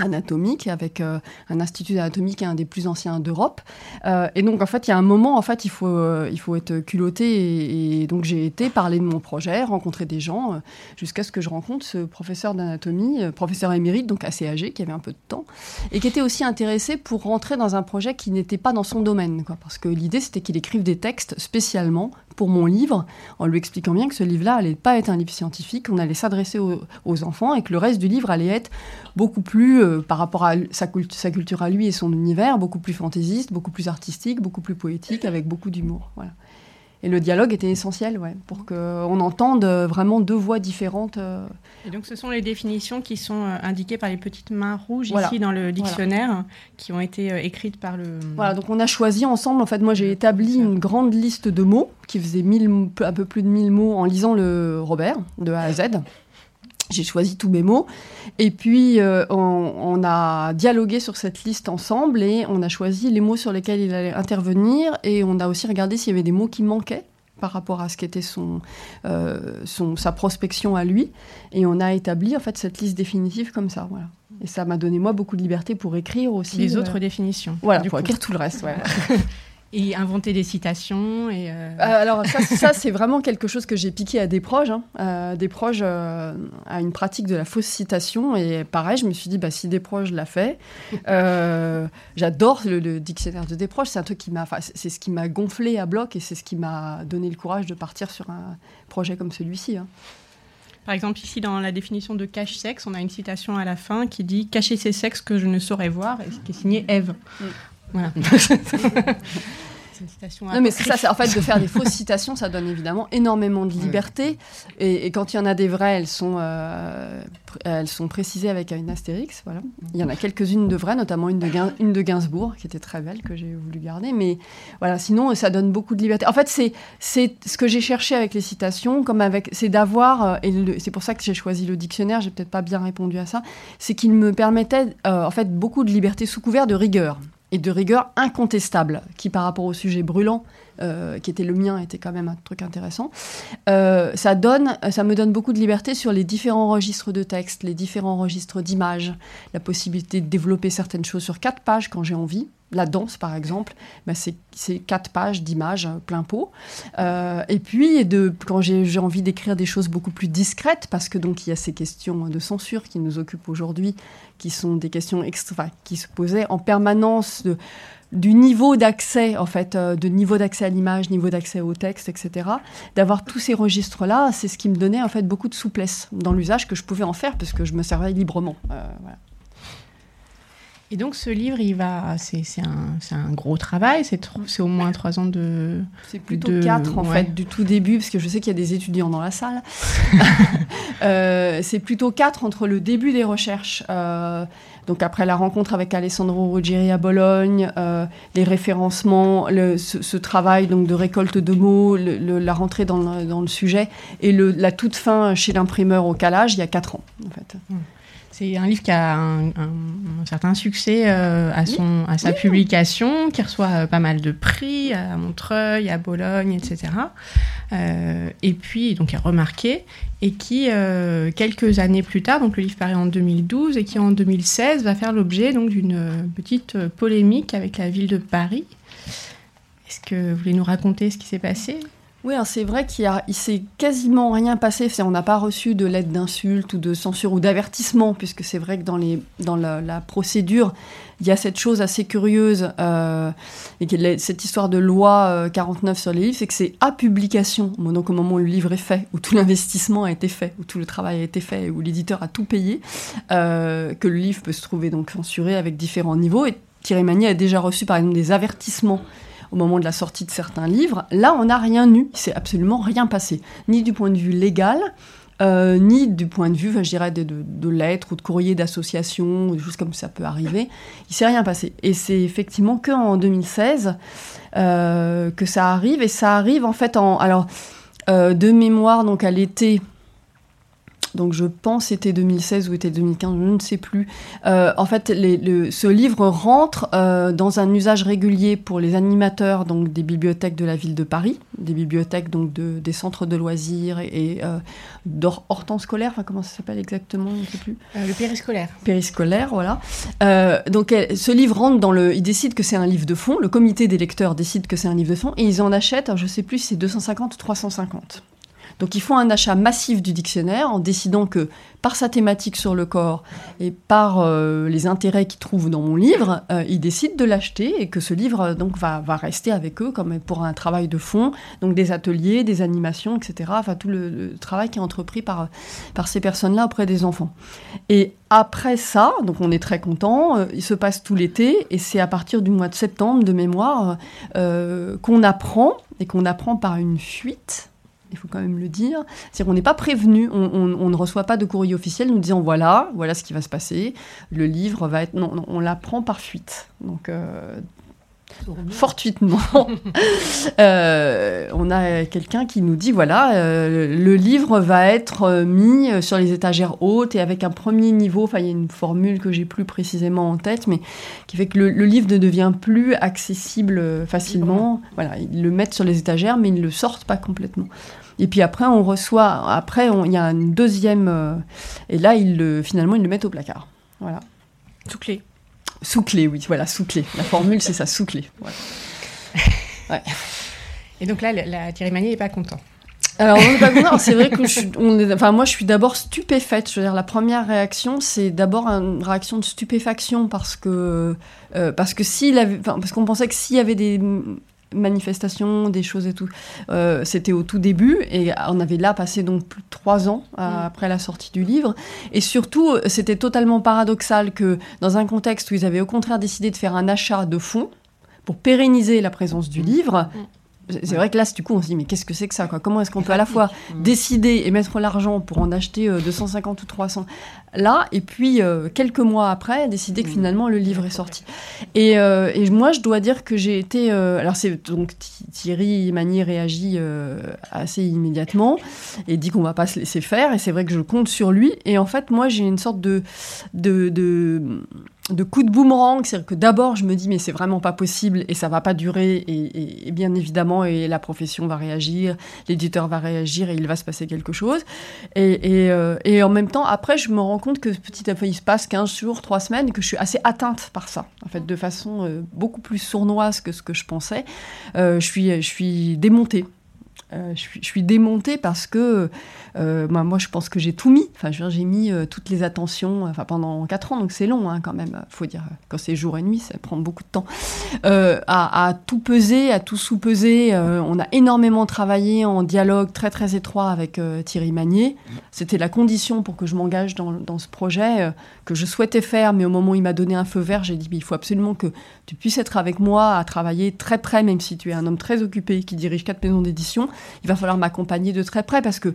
anatomique avec euh, un institut est un des plus anciens d'Europe. Euh, et donc en fait, il y a un moment, en fait, il faut, euh, il faut être culotté. Et, donc j'ai été parler de mon projet, rencontrer des gens, jusqu'à ce que je rencontre ce professeur d'anatomie, professeur émérite, donc assez âgé, qui avait un peu de temps, et qui était aussi intéressé pour rentrer dans un projet qui n'était pas dans son domaine. Quoi, parce que l'idée, c'était qu'il écrive des textes spécialement pour mon livre, en lui expliquant bien que ce livre-là allait pas être un livre scientifique, on allait s'adresser aux, enfants et que le reste du livre allait être beaucoup plus, euh, par rapport à sa, sa, culture à lui et son univers, beaucoup plus fantaisiste, beaucoup plus artistique, beaucoup plus poétique, avec beaucoup d'humour. Voilà. Et le dialogue était essentiel, ouais, pour qu'on entende vraiment deux voix différentes. Euh. Et donc, ce sont les définitions qui sont euh, indiquées par les petites mains rouges ici dans le dictionnaire, qui ont été euh, écrites par le. Voilà, donc on a choisi ensemble. En fait, moi, j'ai établi une grande liste de mots qui faisait un peu plus de 1000 mots en lisant le Robert de A à Z. J'ai choisi tous mes mots. Et puis, euh, on, a dialogué sur cette liste ensemble et on a choisi les mots sur lesquels il allait intervenir. Et on a aussi regardé s'il y avait des mots qui manquaient par rapport à ce qu'était son, euh, son, sa prospection à lui. Et on a établi en fait cette liste définitive comme ça. Voilà. Et ça m'a donné moi beaucoup de liberté pour écrire aussi. Les autres euh, définitions. Voilà, pour écrire tout le reste. Ouais. Et inventer des citations. Et euh, euh, alors ça, c'est vraiment quelque chose que j'ai piqué à des proches. Hein. Euh, des proches à une pratique de la fausse citation. Et pareil, je me suis dit, bah, si des proches l'a fait, j'adore le, dictionnaire de des proches. C'est un truc qui m'a, c'est ce qui m'a gonflé à bloc et c'est ce qui m'a donné le courage de partir sur un projet comme celui-ci. Hein. Par exemple, ici, dans la définition de cache-sexe, on a une citation à la fin qui dit « Cacher ces sexes que je ne saurais voir », qui est signée Eve. Mm. Voilà. une citation non, mais c'est ça, en fait, de faire des fausses citations, ça donne évidemment énormément de liberté. Et, quand il y en a des vraies, elles sont, euh, elles sont précisées avec une astérix. Voilà. Il y en a quelques-unes de vraies, notamment une de, une de Gainsbourg, qui était très belle, que j'ai voulu garder. Mais voilà, sinon, ça donne beaucoup de liberté. En fait, c'est, c'est ce que j'ai cherché avec les citations, comme avec, c'est d'avoir, euh, et c'est pour ça que j'ai choisi le dictionnaire, j'ai peut-être pas bien répondu à ça, c'est qu'il me permettait, euh, en fait, beaucoup de liberté sous couvert de rigueur et de rigueur incontestable, qui par rapport au sujet brûlant, euh, qui était le mien, était quand même un truc intéressant. ça, donne, ça me donne beaucoup de liberté sur les différents registres de texte, les différents registres d'images, la possibilité de développer certaines choses sur quatre pages quand j'ai envie, la danse, par exemple, bah, c'est quatre pages d'images euh, plein pot. Euh, et puis, de, quand j'ai envie d'écrire des choses beaucoup plus discrètes, parce que donc il y a ces questions de censure qui nous occupent aujourd'hui, qui sont des questions extra, qui se posaient en permanence du niveau d'accès, en fait, euh, de niveau d'accès à l'image, niveau d'accès au texte, etc. D'avoir tous ces registres-là, c'est ce qui me donnait en fait beaucoup de souplesse dans l'usage que je pouvais en faire, parce que je me servais librement. voilà. Et donc ce livre, il va, c'est un, un, gros travail, c'est au moins trois ans de... C'est plutôt quatre en fait, du tout début, parce que je sais qu'il y a des étudiants dans la salle. euh, c'est plutôt quatre entre le début des recherches, euh, donc après la rencontre avec Alessandro Ruggieri à Bologne, euh, les référencements, le, ce, travail donc de récolte de mots, le, la rentrée dans le, dans le sujet, et la toute fin chez l'imprimeur au calage, il y a quatre ans en fait. Mmh. C'est un livre qui a un, certain succès euh, à, son, à sa publication, qui reçoit euh, pas mal de prix à Montreuil, à Bologne, etc. Euh, et puis, donc, est remarqué, et qui, quelques années plus tard, donc le livre paraît en 2012, et qui en 2016 va faire l'objet d'une petite polémique avec la ville de Paris. Est-ce que vous voulez nous raconter ce qui s'est passé? Oui, c'est vrai qu'il ne s'est quasiment rien passé. On n'a pas reçu de lettre d'insulte ou de censure ou d'avertissement, puisque c'est vrai que dans, les, dans la, procédure, il y a cette chose assez curieuse, euh, et cette histoire de loi 49 euh, sur les livres, c'est que c'est à publication, donc au moment où le livre est fait, où tout l'investissement a été fait, où tout le travail a été fait, où l'éditeur a tout payé, euh, que le livre peut se trouver donc censuré avec différents niveaux. Et Thierry Magny a déjà reçu par exemple des avertissements au moment de la sortie de certains livres. Là, on n'a rien eu. Il s'est absolument rien passé, ni du point de vue légal. Euh, ni du point de vue, je dirais, de, lettres ou de courriers d'associations, des choses comme ça peut arriver. Il s'est rien passé. Et c'est effectivement qu'en 2016 euh, que ça arrive. Et ça arrive en fait en... Alors, euh, de mémoire, donc à l'été donc je pense c'était 2016 ou était 2015, je ne sais plus. Euh, en fait, ce livre rentre euh, dans un usage régulier pour les animateurs donc des bibliothèques de la ville de Paris, des bibliothèques donc de, des centres de loisirs et, euh, scolaire, enfin comment ça s'appelle exactement, je ne sais plus. Euh, le périscolaire. Périscolaire, voilà. donc ce livre rentre dans le, ils décident que c'est un livre de fond, le comité des lecteurs décide que c'est un livre de fond et ils en achètent, alors je ne sais plus si c'est 250 ou 350. Donc ils font un achat massif du dictionnaire en décidant que par sa thématique sur le corps et par euh, les intérêts qu'ils trouvent dans mon livre, euh, ils décident de l'acheter et que ce livre euh, donc va, rester avec eux comme pour un travail de fond, donc des ateliers, des animations, etc. Enfin tout le, travail qui est entrepris par, par ces personnes-là auprès des enfants. Et après ça, donc on est très content, il se passe tout l'été et c'est à partir du mois de septembre de mémoire qu'on apprend et qu'on apprend par une fuite il faut quand même le dire. C'est-à-dire qu'on n'est pas prévenu, on, ne reçoit pas de courrier officiel nous disant voilà, voilà ce qui va se passer, le livre va être... Non, on l'apprend par fuite. Donc, euh, fortuitement, euh, on a quelqu'un qui nous dit voilà, euh, le livre va être mis sur les étagères hautes et avec un premier niveau. Enfin, il y a une formule que j'ai plus précisément en tête, mais qui fait que le, livre ne devient plus accessible facilement. Voilà, ils le mettent sur les étagères, mais ils ne le sortent pas complètement. Et puis après, on reçoit, après, il y a une deuxième, euh, et là, ils le, finalement, ils le mettent au placard. Voilà. Sous clé. Sous clé, oui, voilà, sous clé. La formule, c'est ça, sous clé. Et donc là, la, Thierry Magnier n'est pas content. Alors, on n'est pas content. C'est vrai que je, on est, enfin, moi, je suis d'abord stupéfaite. Je veux dire, la première réaction, c'est d'abord une réaction de stupéfaction parce que, euh, parce que s'il avait, parce qu'on pensait que s'il y avait des manifestations, des choses et tout. Euh, c'était au tout début et on avait là passé donc plus de trois ans euh, mm. après la sortie du livre. Et surtout, c'était totalement paradoxal que dans un contexte où ils avaient au contraire décidé de faire un achat de fonds pour pérenniser la présence du mm. livre, mm. C'est vrai que là, du coup, on se dit, mais qu'est-ce que c'est que ça quoi? Comment est-ce qu'on peut à la fois décider et mettre l'argent pour en acheter 250 euh, ou 300 là, et puis euh, quelques mois après, décider que mm. finalement le livre est sorti et, euh, et, moi, je dois dire que j'ai été. alors, c'est donc Thierry Magny réagit assez immédiatement et dit qu'on va pas se laisser faire, et c'est vrai que je compte sur lui. Et en fait, moi, j'ai une sorte de, de, de de coup de boomerang, c'est-à-dire que d'abord je me dis mais c'est vraiment pas possible et ça va pas durer et, bien évidemment et la profession va réagir, l'éditeur va réagir et il va se passer quelque chose. Et, euh, en même temps après je me rends compte que petit à petit il se passe 15 jours, 3 semaines que je suis assez atteinte par ça. En fait de façon euh, beaucoup plus sournoise que ce que je pensais, euh, je suis je suis démontée. Je, suis, démontée parce que euh, moi, je pense que j'ai tout mis. Enfin, j'ai mis euh, toutes les attentions enfin, pendant 4 ans, donc c'est long hein, quand même. faut dire, quand c'est jour et nuit, ça prend beaucoup de temps. À, tout peser, à tout sous-peser. on a énormément travaillé en dialogue très très étroit avec Thierry Magnier. C'était la condition pour que je m'engage dans, dans, ce projet que je souhaitais faire, mais au moment où il m'a donné un feu vert, j'ai dit il faut absolument que tu puisses être avec moi à travailler très près, même si tu es un homme très occupé qui dirige quatre maisons d'édition il va falloir m'accompagner de très près parce que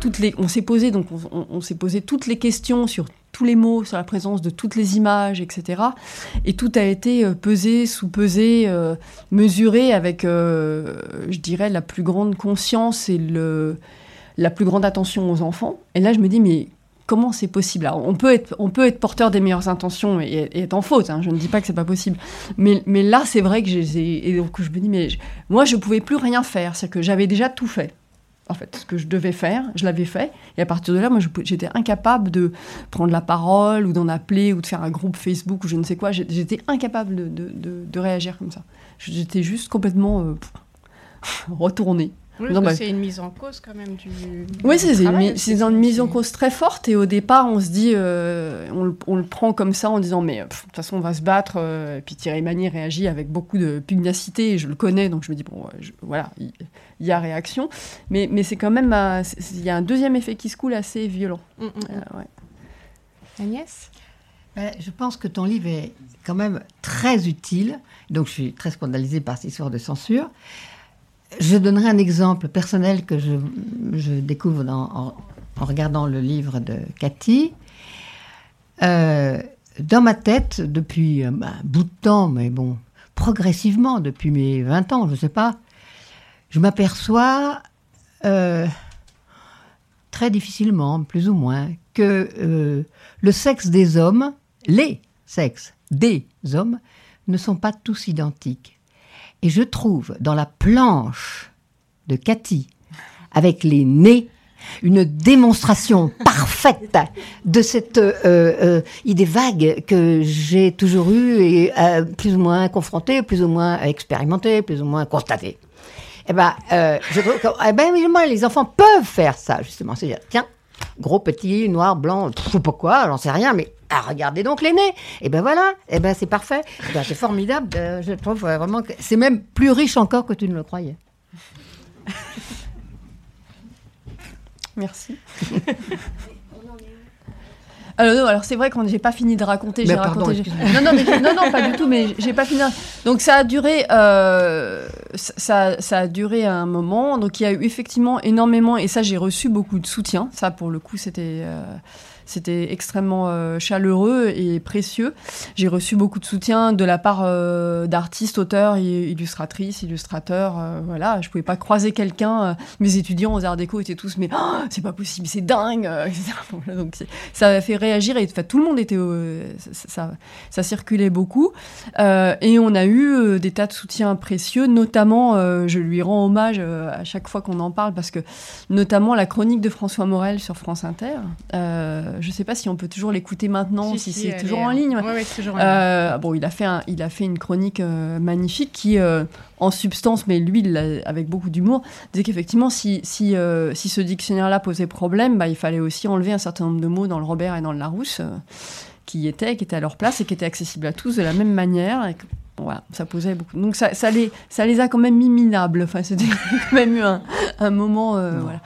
toutes les, on s'est posé donc on, s'est posé toutes les questions sur tous les mots, sur la présence de toutes les images, etc. Et tout a été euh, pesé, sous-pesé, euh, mesuré avec, euh, je dirais, la plus grande conscience et le, la plus grande attention aux enfants. Et là, je me dis, mais comment c'est possible? On peut être, on peut être porteur des meilleures intentions et, être en faute. Hein, je ne dis pas que c'est pas possible, mais, mais là c'est vrai que j'ai et donc je me dis mais moi je pouvais plus rien faire, c'est que j'avais déjà tout fait. En fait, ce que je devais faire, je l'avais fait. Et à partir de là, moi, j'étais incapable de prendre la parole ou d'en appeler ou de faire un groupe Facebook ou je ne sais quoi. J'étais incapable de, réagir comme ça. J'étais juste complètement euh, retournée. Oui, c'est une mise en cause quand même du. Oui, c'est une, une, mise en cause très forte. Et au départ, on se dit, euh, on, le prend comme ça en disant, mais de toute façon, on va se battre. Euh, et puis Thierry Magny réagit avec beaucoup de pugnacité. Et je le connais, donc je me dis, bon, voilà, il, y a réaction. Mais, mais c'est quand même. Il y a un deuxième effet qui se coule assez violent. Mm, mm, mm. Euh, Agnès? Ben, Je pense que ton livre est quand même très utile. Donc je suis très scandalisée par cette histoire de censure. Je donnerai un exemple personnel que je, découvre en, regardant le livre de Cathy. Euh, dans ma tête, depuis un bout de temps, mais bon, progressivement, depuis mes 20 ans, je ne sais pas, je m'aperçois euh, très difficilement, plus ou moins, que euh, le sexe des hommes, les sexes des hommes, ne sont pas tous identiques. Et je trouve dans la planche de Cathy, avec les nez, une démonstration parfaite de cette euh, euh, idée vague que j'ai toujours eue et euh, plus ou moins confrontée, plus ou moins expérimentée, plus ou moins constatée. Eh ben, je trouve eh ben, les enfants peuvent faire ça, justement. C'est-à-dire, tiens, gros, petit, noir, blanc, je sais pas quoi, j'en sais rien, mais ah, regardez donc nez. Et ben voilà, et ben c'est parfait. Eh ben, c'est formidable. Euh, je trouve vraiment que c'est même plus riche encore que tu ne le croyais. Merci. Alors, non, alors c'est vrai qu'on j'ai pas fini de raconter. J'ai raconté. Non, non, non, non, pas du tout. Mais j'ai pas fini. Donc ça a duré. Euh, ça, ça a duré un moment. Donc il y a eu effectivement énormément. Et ça, j'ai reçu beaucoup de soutien. Ça, pour le coup, c'était. Euh, c'était extrêmement euh, chaleureux et précieux. J'ai reçu beaucoup de soutien de la part euh, d'artistes, auteurs, illustratrices, illustrateurs. Euh, voilà, je pouvais pas croiser quelqu'un. mes étudiants aux Arts Déco étaient tous, mais oh, c'est pas possible, c'est dingue, Donc ça a fait réagir et tout le monde était, ça, circulait beaucoup. et on a eu des tas de soutiens précieux, notamment, je lui rends hommage à chaque fois qu'on en parle parce que notamment la chronique de François Morel sur France Inter. Euh, je ne sais pas si on peut toujours l'écouter maintenant, si, c'est toujours, en ligne. Euh, bon, il a fait, il a fait une chronique euh, magnifique qui, en substance, mais lui, avec beaucoup d'humour, disait qu'effectivement, si, si, si ce dictionnaire-là posait problème, bah, il fallait aussi enlever un certain nombre de mots dans le Robert et dans le Larousse qui étaient, qui étaient à leur place et qui étaient accessibles à tous de la même manière. Et voilà, ça posait beaucoup. Donc ça, ça, les, ça les a quand même mis minables. Enfin, c'était quand même eu un, un moment. Euh, voilà.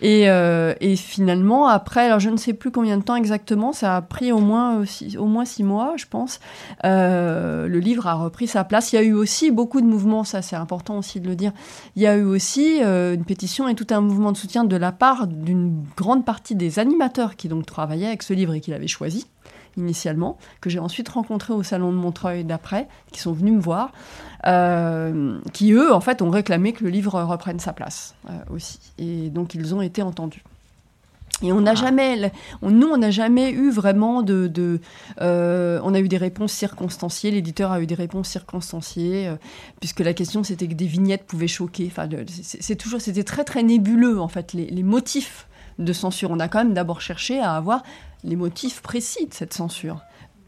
Et, euh, et, finalement, après, alors je ne sais plus combien de temps exactement, ça a pris au moins, aussi, au moins six mois, je pense. Euh, le livre a repris sa place. Il y a eu aussi beaucoup de mouvements, ça c'est important aussi de le dire. Il y a eu aussi une pétition et tout un mouvement de soutien de la part d'une grande partie des animateurs qui donc travaillaient avec ce livre et qui l'avaient choisi initialement, que j'ai ensuite rencontré au salon de Montreuil d'après, qui sont venus me voir, euh, qui eux, en fait, ont réclamé que le livre reprenne sa place euh, aussi. Et donc, ils ont été entendus. Et on n'a ah. jamais, nous, on n'a jamais eu vraiment de, de euh, on a eu des réponses circonstanciées. L'éditeur a eu des réponses circonstanciées, euh, puisque la question c'était que des vignettes pouvaient choquer. Enfin, c'est toujours, c'était très très nébuleux en fait les, les, motifs de censure. On a quand même d'abord cherché à avoir les motifs précis de cette censure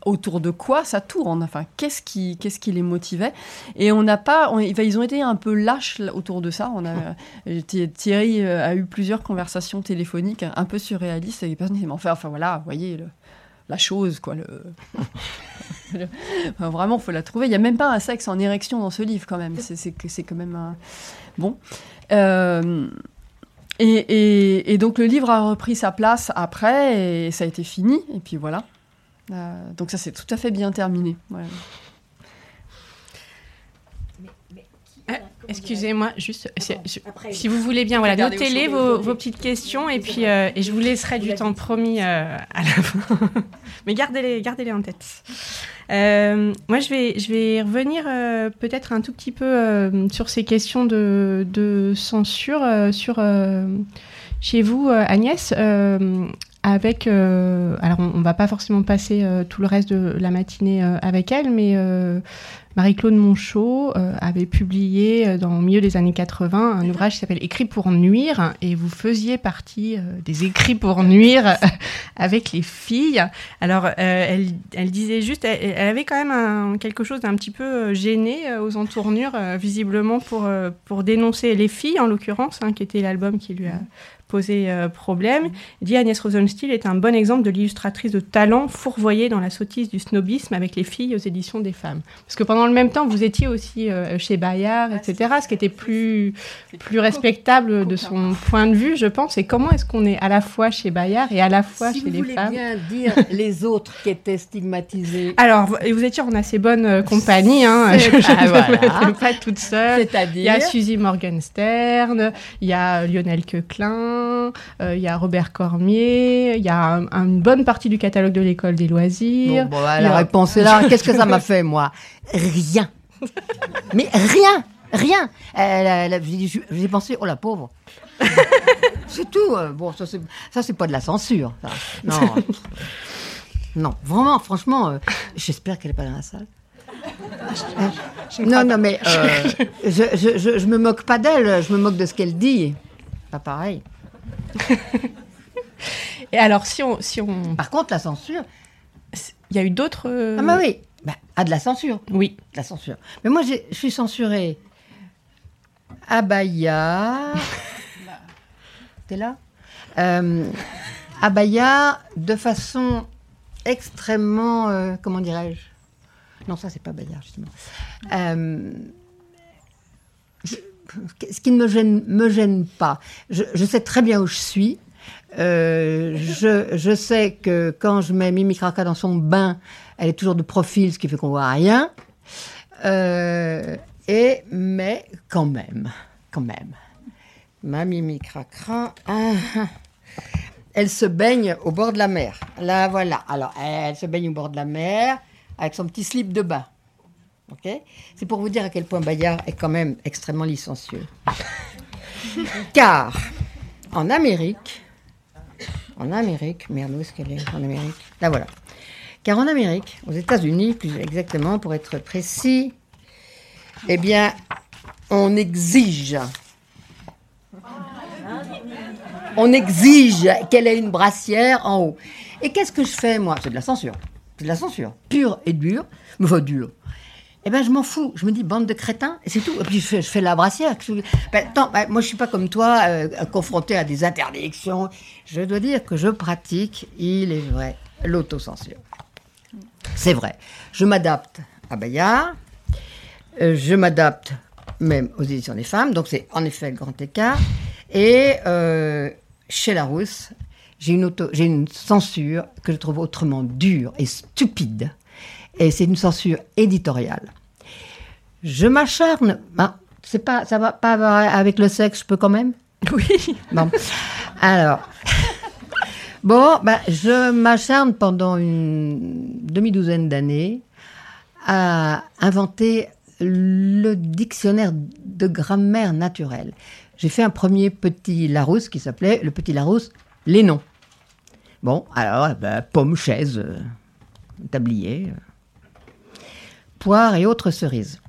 autour de quoi ça tourne? Enfin, qu'est-ce qui, qu'est-ce qui les motivait? Et on n'a pas, ils ont été un peu lâches autour de ça. On a, euh, Thierry euh, a eu plusieurs conversations téléphoniques un peu surréalistes avec les personnes qui m'ont fait, enfin voilà, vous voyez, la chose, quoi. Le, vraiment, faut la trouver. Il n'y a même pas un sexe en érection dans ce livre, quand même. C'est, c'est, quand même un... Bon. Euh, et, donc le livre a repris sa place après et ça a été fini. Et puis voilà. Euh, donc ça, c'est tout à fait bien terminé. Excusez-moi, juste si, vous voulez bien, voilà, notez-les vos, petites questions et puis euh, et je vous laisserai du temps promis à la fin. Mais gardez-les, gardez-les en tête. moi, je vais, je vais revenir peut-être un tout petit peu sur ces questions de, de censure sur chez vous, Agnès avec, euh, alors on, ne va pas forcément passer euh, tout le reste de la matinée euh, avec elle, mais Marie-Claude Monchot avait publié dans le milieu des années 80 un ouvrage qui s'appelle Écrit pour nuire, et vous faisiez partie des écrits pour nuire avec les filles. Alors elle, elle, disait juste, elle, avait quand même un, quelque chose d'un petit peu gêné aux entournures, visiblement pour, pour dénoncer les filles en l'occurrence, hein, qui était l'album qui lui a poser euh, problème. Dit Agnès Rosenstiel est un bon exemple de l'illustratrice de talent fourvoyée dans la sottise du snobisme avec les filles aux éditions des femmes. Parce que pendant le même temps, vous étiez aussi euh, chez Bayard, etc., ce qui était plus, plus respectable de son point de vue, je pense. Et comment est-ce qu'on est à la fois chez Bayard et à la fois chez les femmes? Si vous bien dire les autres qui étaient stigmatisés. Alors, vous étiez en assez bonne euh, compagnie. Hein. Je ne pas toute seule. Il y a Suzy Morgenstern, il y a Lionel Quequelin, euh, il y a Robert Cormier, il y a une bonne partie du catalogue de l'école des loisirs. Bon, la réponse est là. Qu'est-ce que ça m'a fait, moi? Rien. Mais rien Rien. J'ai pensé, oh la pauvre. c'est tout. Euh, bon, ça, c'est pas de la censure. Non. non, vraiment, franchement, euh, j'espère qu'elle n'est pas dans la salle. non, non, mais je, je, je, je, me moque pas d'elle, je me moque de ce qu'elle dit. Pas pareil. Et alors, si on, si on... Par contre, la censure... Il y a eu d'autres... Ah bah oui, bah, ah, de la censure. Oui. De la censure. Mais moi, je suis censurée à Bahia. T'es là? Euh, À Bahia, de façon extrêmement... Euh, comment dirais-je? Non, ça, c'est pas Bahia, justement. Euh, ce qui ne me gêne, pas. Je, sais très bien où je suis. Euh, je, sais que quand je mets Mimi Kraka dans son bain, elle est toujours de profil, ce qui fait qu'on voit rien. Euh, et mais quand même, quand même, ma Mimi Kraka, ah, elle se baigne au bord de la mer. Là, voilà. Alors, elle se baigne au bord de la mer avec son petit slip de bain. C'est pour vous dire à quel point Bayard est quand même extrêmement licencieux. Car en Amérique, en Amérique, merde, où est-ce qu'elle est en Amérique? Là voilà. Car en Amérique, aux États-Unis plus exactement, pour être précis, eh bien, on exige. On exige qu'elle ait une brassière en haut. Et qu'est-ce que je fais, moi? C'est de la censure. C'est de la censure. Pure et dure. Mais enfin, dure eh ben je m'en fous. Je me dis bande de crétins et c'est tout. Et puis je fais, la brassière. Ben, ben, moi je suis pas comme toi euh, confronté à des interdictions. Je dois dire que je pratique, il est vrai, l'autocensure. C'est vrai. Je m'adapte à Bayard. Euh, je m'adapte même aux éditions des femmes. Donc c'est en effet le grand écart. Et euh, chez Larousse, j'ai une, j'ai une censure que je trouve autrement dure et stupide et c'est une censure éditoriale. Je m'acharne. Ben, c'est pas, ça va pas avec le sexe, je peux quand même? Oui. Bon. Alors. Bon, ben, je m'acharne pendant une demi-douzaine d'années à inventer le dictionnaire de grammaire naturelle. J'ai fait un premier petit Larousse qui s'appelait le petit Larousse, les noms. Bon, alors, bah, pomme, chaise, euh, tablier, euh, poire et autres cerises.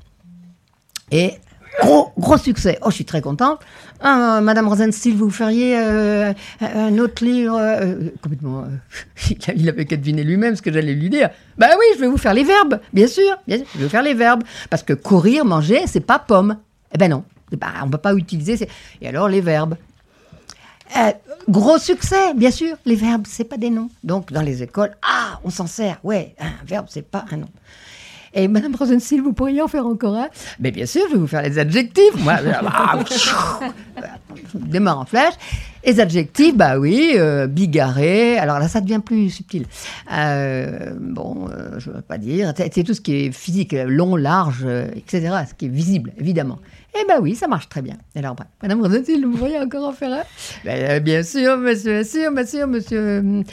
Et gros, gros succès. Oh, je suis très contente. Ah, Madame Rosenstiel, vous feriez euh, un autre livre euh, Complètement. euh, il avait qu'à deviner lui-même ce que j'allais lui dire. Bah oui, je vais vous faire les verbes, bien sûr. Bien sûr, je vais vous faire les verbes. Parce que courir, manger, c'est pas pomme. Eh ben non. Pas- on ne peut pas utiliser. c'est- Et alors, les verbes gros succès, bien sûr. Les verbes, c'est pas des noms. Donc, dans les écoles, ah, on s'en sert. Ouais, un verbe, c'est pas un nom. Et Madame Rosenstiel, vous pourriez en faire encore un Mais bien sûr, je vais vous faire les adjectifs. Moi, je démarre en flèche. Les adjectifs, bah oui, euh, bigarré. Alors là, ça devient plus subtil. Euh, bon, euh, je ne veux pas dire. C'est tout ce qui est physique, long, large, euh, etc. Ce qui est visible, évidemment. Eh ben oui, ça marche très bien. Alors, bah, Madame Rosenstiel, vous pourriez encore en faire un? Ben, Bien sûr, monsieur, bien sûr, monsieur. Hum,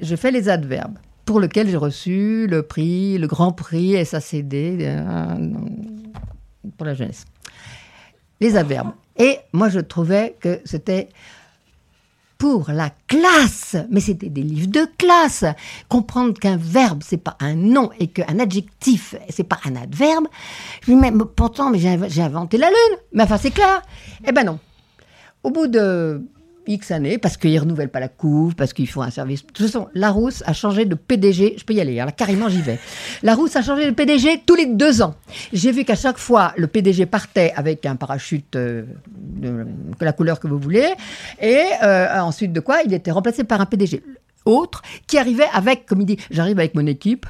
Je fais les adverbes pour lequel j'ai reçu le prix, le grand prix SACD euh, pour la jeunesse. Les adverbes. Et moi, je trouvais que c'était pour la classe, mais c'était des livres de classe. Comprendre qu'un verbe, c'est pas un nom et qu'un adjectif, c'est pas un adverbe. Je me dis, mais pourtant, mais j'ai inventé la lune. Mais enfin, c'est clair. Eh ben non. Au bout de X années, parce qu'ils ne renouvellent pas la couve, parce qu'ils font un service. De toute façon, Larousse a changé de PDG. Je peux y aller, hein, là, carrément, j'y vais. Larousse a changé de PDG tous les deux ans. J'ai vu qu'à chaque fois, le PDG partait avec un parachute euh, de la couleur que vous voulez, et euh, ensuite de quoi, il était remplacé par un PDG autre qui arrivait avec, comme il dit, j'arrive avec mon équipe.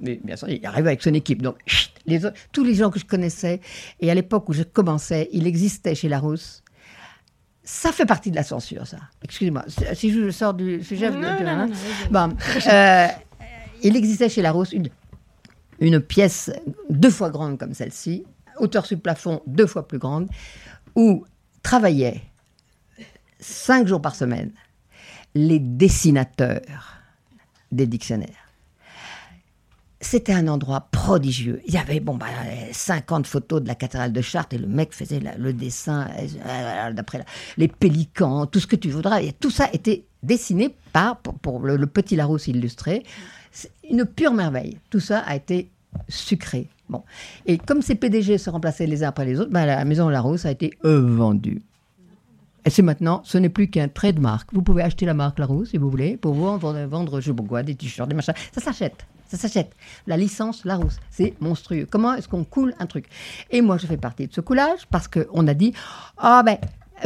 Mais bien sûr, il arrive avec son équipe. Donc, chut, les autres- tous les gens que je connaissais, et à l'époque où je commençais, il existait chez Larousse ça fait partie de la censure, ça. Excusez-moi, si- je sors du sujet... Non, de- non, de- non, hein. Bon, euh, il existait chez Larousse une, une pièce deux fois grande comme celle-ci, hauteur sur plafond deux fois plus grande, où travaillaient cinq jours par semaine les dessinateurs des dictionnaires. C'était un endroit prodigieux. Il y avait bon, bah, 50 photos de la cathédrale de Chartres et le mec faisait le dessin euh, d'après les pélicans, tout ce que tu voudras. Et tout ça était dessiné par, pour, le, petit Larousse illustré. Une pure merveille. Tout ça a été sucré. Bon. Et comme ces PDG se remplaçaient les uns après les autres, bah, la maison Larousse a été vendue. Et c'est maintenant, ce n'est plus qu'un trait de marque. Vous pouvez acheter la marque Larousse si vous voulez, pour vous vendre, des t-shirts, des machins. Ça s'achète. Ça s'achète. La licence Larousse, c'est monstrueux. Comment est-ce qu'on coule un truc? Et moi, je fais partie de ce coulage parce qu'on a dit Ah ben,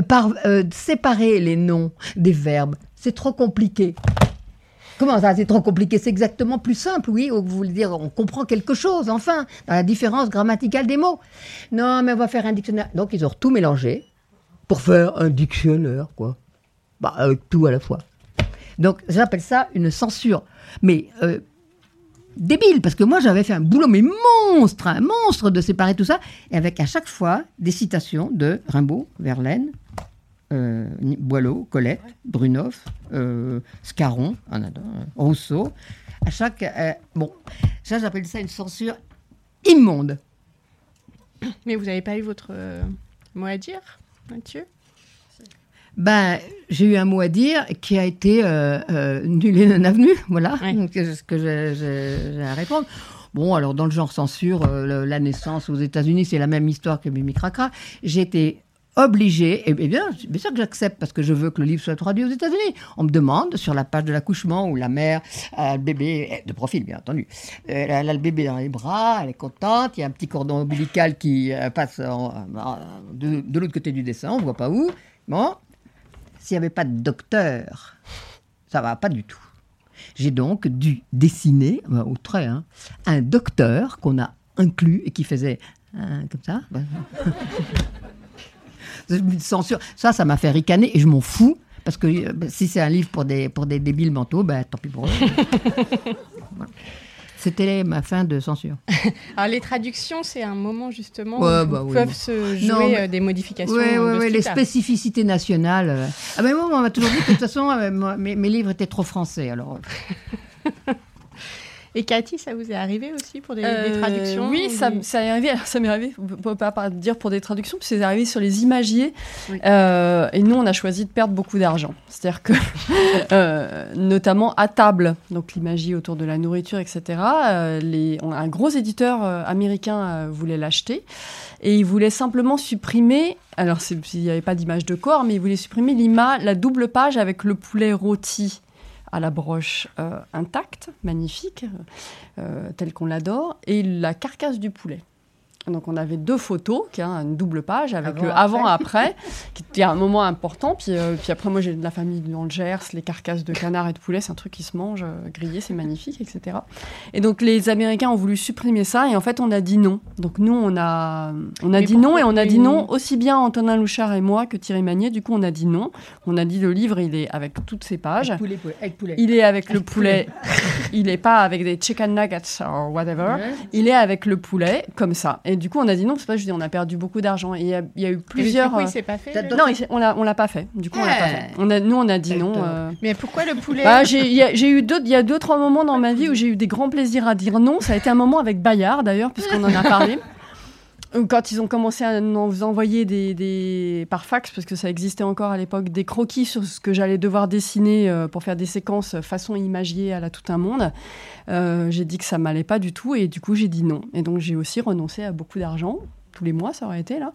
par, euh, séparer les noms des verbes, c'est trop compliqué. Comment ça, c'est trop compliqué? C'est exactement plus simple, oui. Vous voulez dire, on comprend quelque chose, enfin, dans la différence grammaticale des mots. Non, mais on va faire un dictionnaire. Donc, ils ont tout mélangé pour faire un dictionnaire, quoi. Bah, avec tout à la fois. Donc, j'appelle ça une censure. Mais euh, débile, parce que moi, j'avais fait un boulot, mais monstre, un monstre de séparer tout ça, et avec à chaque fois des citations de Rimbaud, Verlaine, euh, Boileau, Colette, Brunoff, euh, Scarron, euh, Rousseau. À chaque. euh, bon, ça, j'appelle ça une censure immonde. Mais vous n'avez pas eu votre mot à dire, Mathieu? Ben, j'ai eu un mot à dire qui a été euh, euh, nul et non avenu, voilà, Ouais. ce que j'ai- à répondre. Bon, alors dans le genre censure, euh, la naissance aux États-Unis, c'est la même histoire que Mimi Cracra. J'ai été obligée, et bien, bien sûr que j'accepte parce que je veux que le livre soit traduit aux États-Unis. On me demande sur la page de l'accouchement où la mère a le bébé, eh, de profil bien entendu, euh, elle a le bébé dans les bras, elle est contente, il y a un petit cordon ombilical qui passe en- en- de, de l'autre côté du dessin, on ne voit pas où. Bon, s'il n'y avait pas de docteur, ça va pas du tout. J'ai donc dû dessiner, euh, au trait, hein, un docteur qu'on a inclus et qui faisait euh, comme ça. Censure. Ça, ça m'a fait ricaner et je m'en fous. Parce que euh, si c'est un livre pour des, pour des débiles mentaux, ben, tant pis pour eux. C'était ma fin de censure. Alors les traductions, c'est un moment justement Ouais, où bah oui, peuvent bon. se jouer Non, mais- euh, des modifications. Oui, les spécificités nationales. euh. Ah ben moi, on m'a toujours dit que de toute façon, euh, mes, mes livres étaient trop français. Alors, Et Cathy, ça vous est arrivé aussi pour des, traductions Oui, ça, ça est arrivé. ça m'est arrivé, on peut pas dire pour des traductions, que c'est arrivé sur les imagiers. et nous, on a choisi de perdre beaucoup d'argent. C'est-à-dire que, notamment à table, donc l'imagier autour de la nourriture, etc., les, un gros éditeur américain voulait l'acheter. Et il voulait simplement supprimer, alors il n'y avait pas d'image de corps, mais il voulait supprimer l'image, la double page avec le poulet rôti à la broche euh, intacte, magnifique, euh, tel qu'on l'adore, et la carcasse du poulet. Donc on avait deux photos, qui a une double page avec le avant-après, qui était un moment important. Puis, euh, puis après, moi j'ai de la famille dans le Gers, les carcasses de canard et de poulet, c'est un truc qui se mange euh, grillé, c'est magnifique, etc. Et donc les Américains ont voulu supprimer ça et en fait on a dit non. Donc nous on a, on a dit non et on a dit non aussi bien Antonin Louchard et moi que Thierry Magnier. Du coup on a dit non. On a dit le livre il est avec toutes ses pages. Avec poulet, avec poulet. Il est avec, le poulet. il n'est pas avec des chicken nuggets ou whatever. Il est avec le poulet comme ça. Et du coup, on a dit non, c'est pas juste, on a perdu beaucoup d'argent. Et il y, a eu plusieurs. Et du coup, il pas fait Non, on l'a, on l'a pas fait. Du coup, on l'a pas fait. On a, nous, on a dit non. Euh. Mais pourquoi le poulet bah, j'ai, eu d'autres, il y a deux, trois moments dans ma vie où j'ai eu des grands plaisirs à dire non. Ça a été un moment avec Bayard, d'ailleurs, puisqu'on en a parlé. Quand ils ont commencé à nous envoyer des, par fax, parce que ça existait encore à l'époque, des croquis sur ce que j'allais devoir dessiner euh, pour faire des séquences façon imagier à la tout un monde, euh, j'ai dit que ça m'allait pas du tout et du coup j'ai dit non. Et donc j'ai aussi renoncé à beaucoup d'argent tous les mois, ça aurait été là.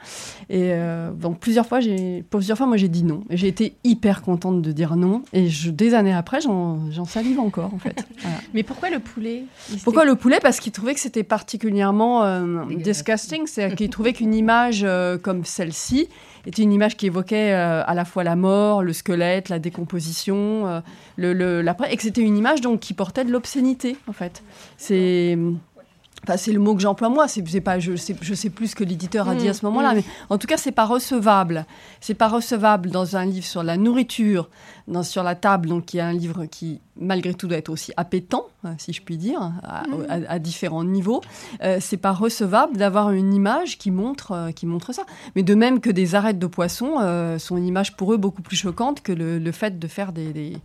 Et euh, donc plusieurs fois, j'ai, plusieurs fois, moi j'ai dit non. j'ai été hyper contente de dire non. Et je, des années après, j'en, salive encore en fait. Mais pourquoi le poulet? Pourquoi le poulet? Parce qu'il trouvait que c'était particulièrement euh, disgusting, c'est-à-dire qu'il trouvait qu'une image euh, comme celle-ci était une image qui évoquait à la fois la mort, le squelette, la décomposition, le, le, et que c'était une image donc qui portait de l'obscénité en fait. C'est Enfin, c'est le mot que j'emploie moi. C'est, pas, je sais, je sais plus ce que l'éditeur a dit à ce moment-là, mm. mais en tout cas, c'est pas recevable. C'est pas recevable dans un livre sur la nourriture, dans, sur la table, donc il y a un livre qui malgré tout doit être aussi appétant, euh, si je puis dire, à, mm. différents niveaux. Euh, c'est pas recevable d'avoir une image qui montre, euh, qui montre ça. Mais de même que des arêtes de poisson euh, sont une image pour eux beaucoup plus choquante que le, fait de faire des, des,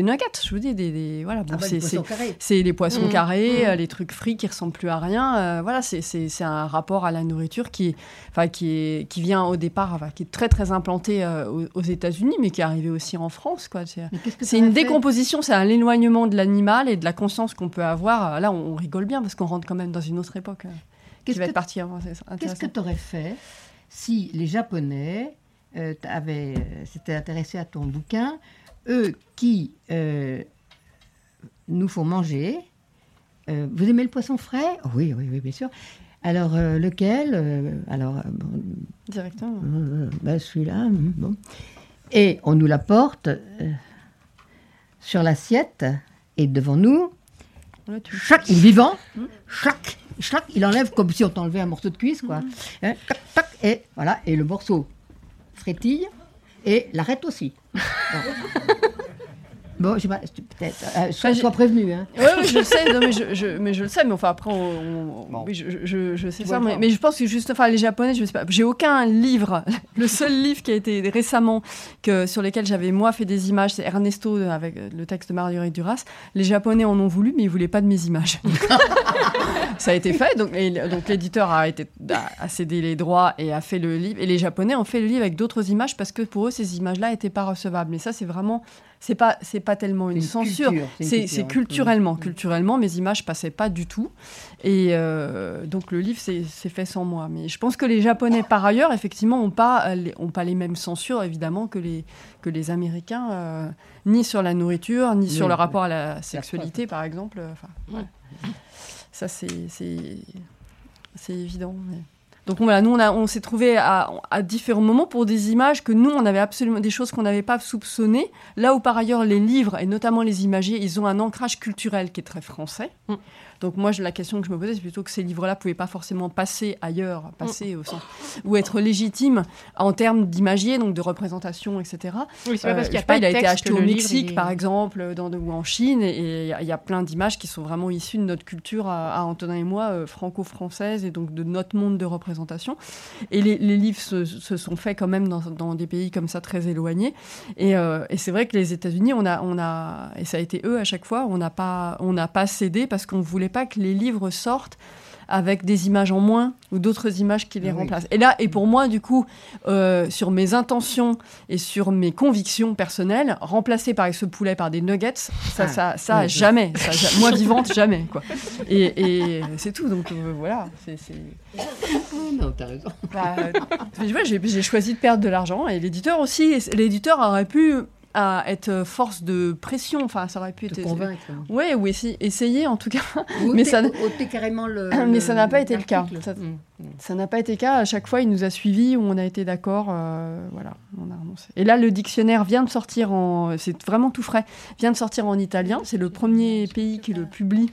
nuggets. Je vous dis, des, voilà, bon, ah bah, c'est les poissons mm. carrés, mm. les trucs frits qui ressemblent plus à rien. voilà, c'est un rapport à la nourriture qui, enfin, qui, est, qui vient au départ, qui est très très implanté aux, aux États-Unis, mais qui est arrivé aussi en France. C'est une décomposition, c'est un éloignement de l'animal et de la conscience qu'on peut avoir. Là, on, rigole bien parce qu'on rentre quand même dans une autre époque euh, qui va être partir. Qu'est-ce que tu aurais fait si les Japonais euh, avaient, euh, s'étaient intéressés à ton bouquin, eux qui nous font manger Vous aimez le poisson frais? Oui, oui, oui, bien sûr. Alors, lequel Alors, Directement. Bah, celui-là. Hum, bon. Et on nous l'apporte sur l'assiette et devant nous, chaque, il est vivant, chaque, chaque, il enlève comme si on t'enlevait un morceau de cuisse, quoi. Hein, et voilà, et le morceau frétille et l'arrête aussi. 哈哈哈哈哈。Bon, je sais pas, peut-être. Euh, sois, prévenu. Hein. Oui, je sais, mais, je, mais je le sais, mais enfin après, oui, je, je, sais ça, mais, je pense que juste, enfin, les Japonais, je sais pas, j'ai aucun livre. Le seul livre qui a été récemment que sur lequel j'avais moi fait des images, c'est Ernesto avec le texte de Marguerite Duras. Les Japonais en ont voulu, mais ils voulaient pas de mes images. ça a été fait, donc, donc l'éditeur a été a, cédé les droits et a fait le livre, et les Japonais ont fait le livre avec d'autres images parce que pour eux, ces images-là n'étaient pas recevables. Mais ça, c'est vraiment c'est pas c'est pas tellement une, censure, c'est culturellement. Culturellement, mes images passaient pas du tout, et euh, donc le livre c'est fait sans moi. Mais je pense que les Japonais, par ailleurs, effectivement, ont pas ont pas les mêmes censures évidemment que les que les Américains, euh, ni sur la nourriture, ni sur le rapport à la sexualité, par exemple. Enfin, Ça c'est c'est évident. Mais... Donc voilà, nous on, s'est trouvé à, différents moments pour des images que nous on avait absolument des choses qu'on n'avait pas soupçonnées. Là où par ailleurs les livres et notamment les imagiers, ils ont un ancrage culturel qui est très français. Mm. Donc moi, la question que je me posais, c'est plutôt que ces livres-là pouvaient pas forcément passer ailleurs, passer au sens, ou être légitimes en termes d'imagier, donc de représentation, etc. Oui, c'est pas parce qu'il a pas, il a été acheté au Mexique, par exemple, dans, ou en Chine, et il y, a plein d'images qui sont vraiment issues de notre culture à, Antonin et moi, euh, franco-française, et donc de notre monde de représentation. Et les, livres se, sont faits quand même dans, des pays comme ça très éloignés. Et, et c'est vrai que les États-Unis, on a, on a, et ça a été eux à chaque fois, on n'a pas, on n'a pas cédé parce qu'on voulait pas que les livres sortent avec des images en moins ou d'autres images qui les ah remplacent. Et là, et pour moi, du coup, euh, sur mes intentions et sur mes convictions personnelles, remplacer par ce poulet par des nuggets, ça, ça, ça, jamais. moi vivante, jamais. Quoi. Et, c'est tout. Donc euh, voilà. C'est, non, t'as raison. Bah, j'ai choisi de perdre de l'argent et l'éditeur aussi. L'éditeur aurait pu à être force de pression. Enfin, ça aurait pu être. convaincre. Oui, ou essayer en tout cas. mais ça, carrément le, mais ça n'a pas été le cas. Mm, mm. Ça n'a pas été le cas. À chaque fois, il nous a suivis, on a été d'accord. Euh, voilà, on a renoncé. Et là, le dictionnaire vient de sortir en. C'est vraiment tout frais. Vient de sortir en italien. C'est le premier pays qui le publie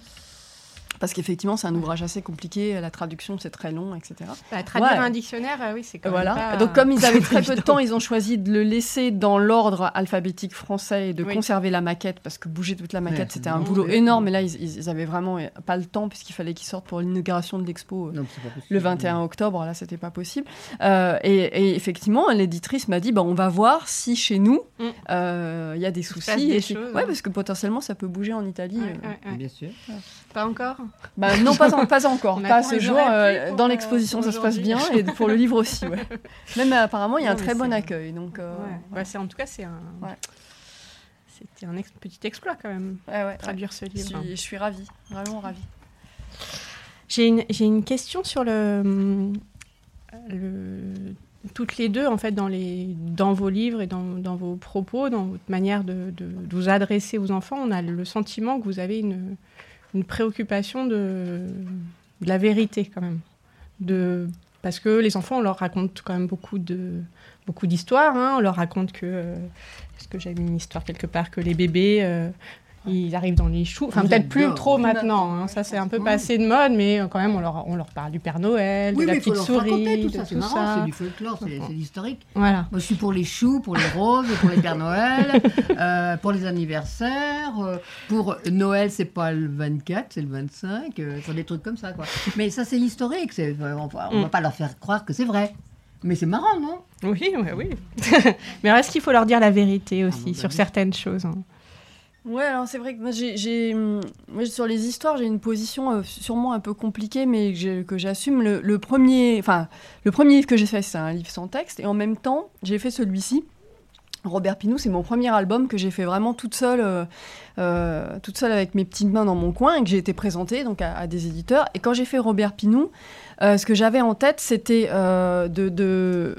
parce qu'effectivement, c'est un ouvrage assez compliqué, la traduction, c'est très long, etc. Bah, traduire un dictionnaire, euh, oui, c'est quand voilà. même pas... Donc, comme ils avaient très peu de temps, ils ont choisi de le laisser dans l'ordre alphabétique français et de conserver la maquette, parce que bouger toute la maquette, c'était un boulot énorme. Et là, ils, ils, avaient vraiment pas le temps, puisqu'il fallait qu'ils sortent pour l'inauguration de l'expo euh, le 21 octobre. Là, c'était pas possible. Euh, et, effectivement, l'éditrice m'a dit, bah, on va voir si chez nous, mm. il y a des soucis. et ouais, parce que potentiellement, ça peut bouger en Italie. Bien sûr. Pas encore bah, Non, pas, pas encore. Pas ce jour. Euh, dans l'exposition, ça se passe bien. Et pour le livre aussi. Ouais. Même euh, apparemment, il y a un très bon accueil. Donc, euh, ouais. en tout cas, c'est un. C'était un petit exploit quand même, traduire ce livre. Je suis, ravie, vraiment ravie. J'ai une, une, question sur le, le, toutes les deux, en fait, dans, les, dans vos livres et dans, dans vos propos, dans votre manière de, de, de, vous adresser aux enfants, on a le sentiment que vous avez une, une préoccupation de, la vérité quand même. Parce que les enfants, on leur raconte quand même beaucoup de beaucoup d'histoires. Hein. On leur raconte que, euh, est-ce que j'ai une histoire quelque part, que les bébés euh, ils arrivent dans les choux. Enfin, peut-être plus trop maintenant. Hein. Ça, c'est un peu passé de mode, mais euh, quand même, on leur, on leur parle du Père Noël, de la petite souris, tout ça. C'est marrant, c'est du folklore, c'est l'historique. Voilà. Moi, je suis pour les choux, pour les roses, pour les Pères Noël, euh, pour les anniversaires. Euh, pour Noël, c'est pas le 24, c'est le 25. Euh, des trucs comme ça, quoi. Mais ça, c'est historique. On ne va mm. pas leur faire croire que c'est vrai. Mais c'est marrant, non? Oui, oui, oui. mais est-ce qu'il faut leur dire la vérité aussi ah, bah sur certaines choses hein? Ouais, alors c'est vrai que moi, hum, sur les histoires, j'ai une position euh, sûrement un peu compliquée, mais que j'assume. Le, premier, le premier livre que j'ai fait, c'est un livre sans texte, et en même temps, j'ai fait celui-ci. Robert Pinou, c'est mon premier album que j'ai fait vraiment toute seule, euh, euh, toute seule avec mes petites mains dans mon coin et que j'ai été présentée donc à, des éditeurs. Et quand j'ai fait Robert Pinou, ce que j'avais en tête, c'était de,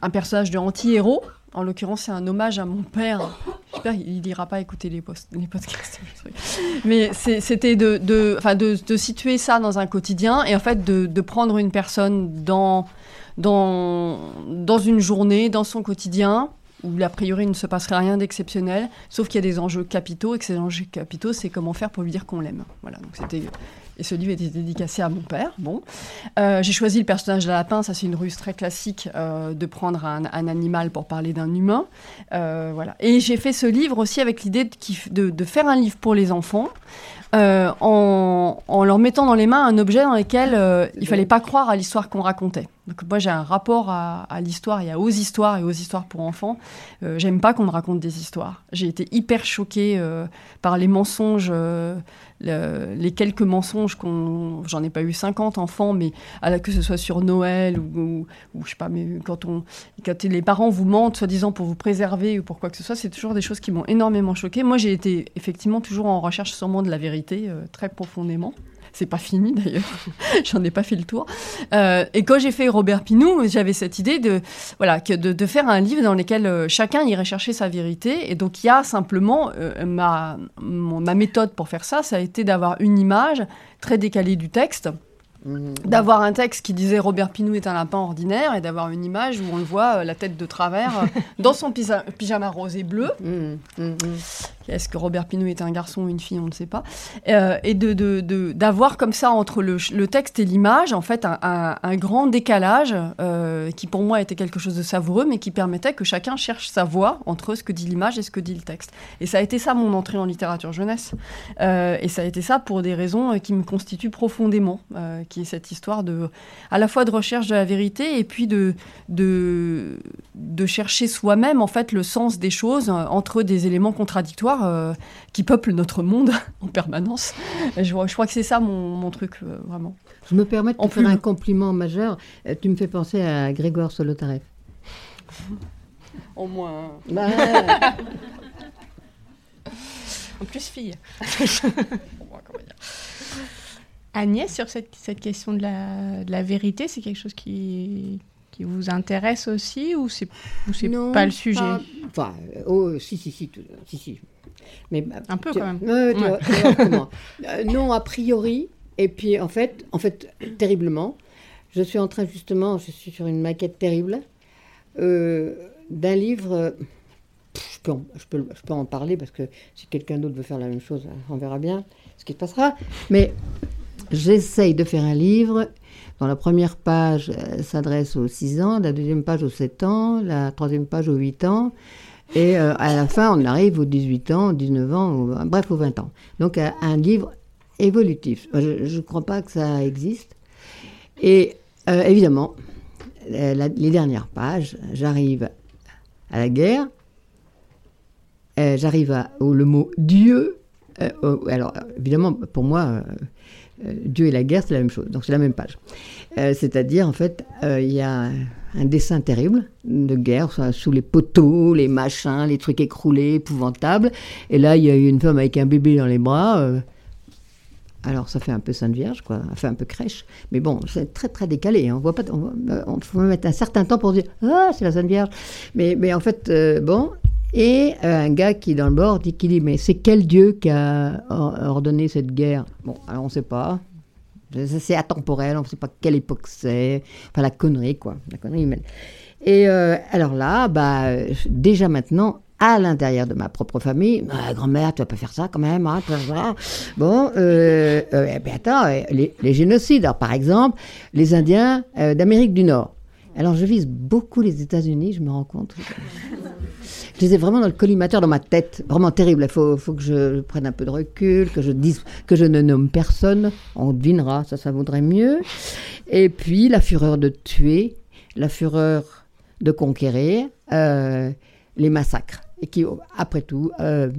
un personnage de anti-héros en l'occurrence, c'est un hommage à mon père. J'espère qu'il n'ira pas écouter les, podcasts. Mais c'était de, situer ça dans un quotidien et en fait de, prendre une personne dans, dans, dans une journée, dans son quotidien, où a priori il ne se passerait rien d'exceptionnel, sauf qu'il y a des enjeux capitaux et que ces enjeux capitaux, c'est comment faire pour lui dire qu'on l'aime. Voilà, donc c'était et ce livre était dédicacé à mon père. Bon, euh, j'ai choisi le personnage de la lapin. Ça, c'est une ruse très classique euh, de prendre un, animal pour parler d'un humain. Euh, voilà. Et j'ai fait ce livre aussi avec l'idée de, faire un livre pour les enfants. En, leur mettant dans les mains un objet dans lequel il fallait pas croire à l'histoire qu'on racontait. Donc moi j'ai un rapport à, à l'histoire et aux histoires et aux histoires pour enfants. J'aime pas qu'on me raconte des histoires. J'ai été hyper choquée par les mensonges les quelques mensonges qu'on. J'en ai pas eu 50 enfants, mais que ce soit sur Noël ou, ou, je sais pas, mais quand, on, quand les parents vous mentent, soi-disant pour vous préserver ou pour quoi que ce soit, c'est toujours des choses qui m'ont énormément choqué. Moi, j'ai été effectivement toujours en recherche sûrement de la vérité, euh, très profondément. C'est pas fini d'ailleurs, j'en ai pas fait le tour. Euh, et quand j'ai fait Robert Pinou, j'avais cette idée de, voilà, que de, faire un livre dans lequel euh, chacun irait chercher sa vérité. Et donc il y a simplement euh, ma, ma méthode pour faire ça, ça a été d'avoir une image très décalée du texte. Mmh. D'avoir un texte qui disait Robert Pinou est un lapin ordinaire et d'avoir une image où on le voit la tête de travers dans son pyjama rose et bleu. Mmh. Mmh. Est-ce que Robert Pinault est un garçon ou une fille, on ne sait pas. Euh, et d'avoir comme ça entre le, texte et l'image, en fait, un, grand décalage euh, qui pour moi était quelque chose de savoureux, mais qui permettait que chacun cherche sa voix entre ce que dit l'image et ce que dit le texte. Et ça a été ça mon entrée en littérature jeunesse. Euh, et ça a été ça pour des raisons qui me constituent profondément, qui est cette histoire de, à la fois de recherche de la vérité et puis de, de chercher soi-même en fait le sens des choses entre des éléments contradictoires euh, qui peuple notre monde en permanence. je, je, crois que c'est ça mon, truc, euh, vraiment. Je me permets de te faire un compliment majeur. Euh, tu me fais penser à Grégoire Solotareff. Au moins. Bah, en plus, fille. Agnès, sur cette, cette question de la, de la vérité, c'est quelque chose qui, qui vous intéresse aussi ou c'est pas le sujet? Enfin, oh, si, si, si, si, si. Mais, un peu quand même. Euh, non, a priori. Et puis, en fait, en fait, terriblement. Je suis en train, justement, je suis sur une maquette terrible euh, d'un livre. je, peux en, je, peux, je peux en parler parce que si quelqu'un d'autre veut faire la même chose, on verra bien ce qui se passera. Mais j'essaye de faire un livre dont la première page s'adresse aux 6 ans, la deuxième page aux 7 ans, la troisième page aux 8 ans, et euh, à la fin, on arrive aux 18 ans, aux 19 ans, bref, aux 20 ans. Donc, un livre évolutif. Je ne crois pas que ça existe. Et euh, évidemment, les dernières pages, j'arrive à la guerre, euh, j'arrive au le mot Dieu. alors, évidemment, pour moi, Dieu et la guerre, c'est la même chose. Donc, c'est la même page. C'est-à-dire, en fait, il y a un dessin terrible de guerre, sous les poteaux, les machins, les trucs écroulés, épouvantables. Et là, il y a une femme avec un bébé dans les bras. Euh. alors, ça fait un peu Sainte Vierge, quoi. Ça fait un peu crèche. Mais bon, c'est très, très décalé. Hein. On voit pas. On, faut mettre un certain temps pour dire Ah, c'est la Sainte Vierge. Mais, mais en fait, euh, bon. Et euh, un gars qui est dans le bord dit, qui dit Mais c'est quel Dieu qui a ordonné cette guerre? Bon, alors on ne sait pas. C'est atemporel, on ne sait pas quelle époque c'est. Enfin, la connerie, quoi. La connerie humaine. Et euh, alors là, bah, déjà maintenant, à l'intérieur de ma propre famille, ah, grand-mère, tu vas pas faire ça quand même, hein, Bon, euh, euh, eh ben, attends, les, les, génocides, alors, par exemple, les Indiens d'Amérique du Nord. Alors je vise beaucoup les États-Unis, je me rends compte. Je les ai vraiment dans le collimateur dans ma tête, vraiment terrible. Il faut, faut, que je prenne un peu de recul, que je dise que je ne nomme personne. On devinera, ça, ça vaudrait mieux. Et puis la fureur de tuer, la fureur de conquérir, euh, les massacres. Et qui, après tout, euh,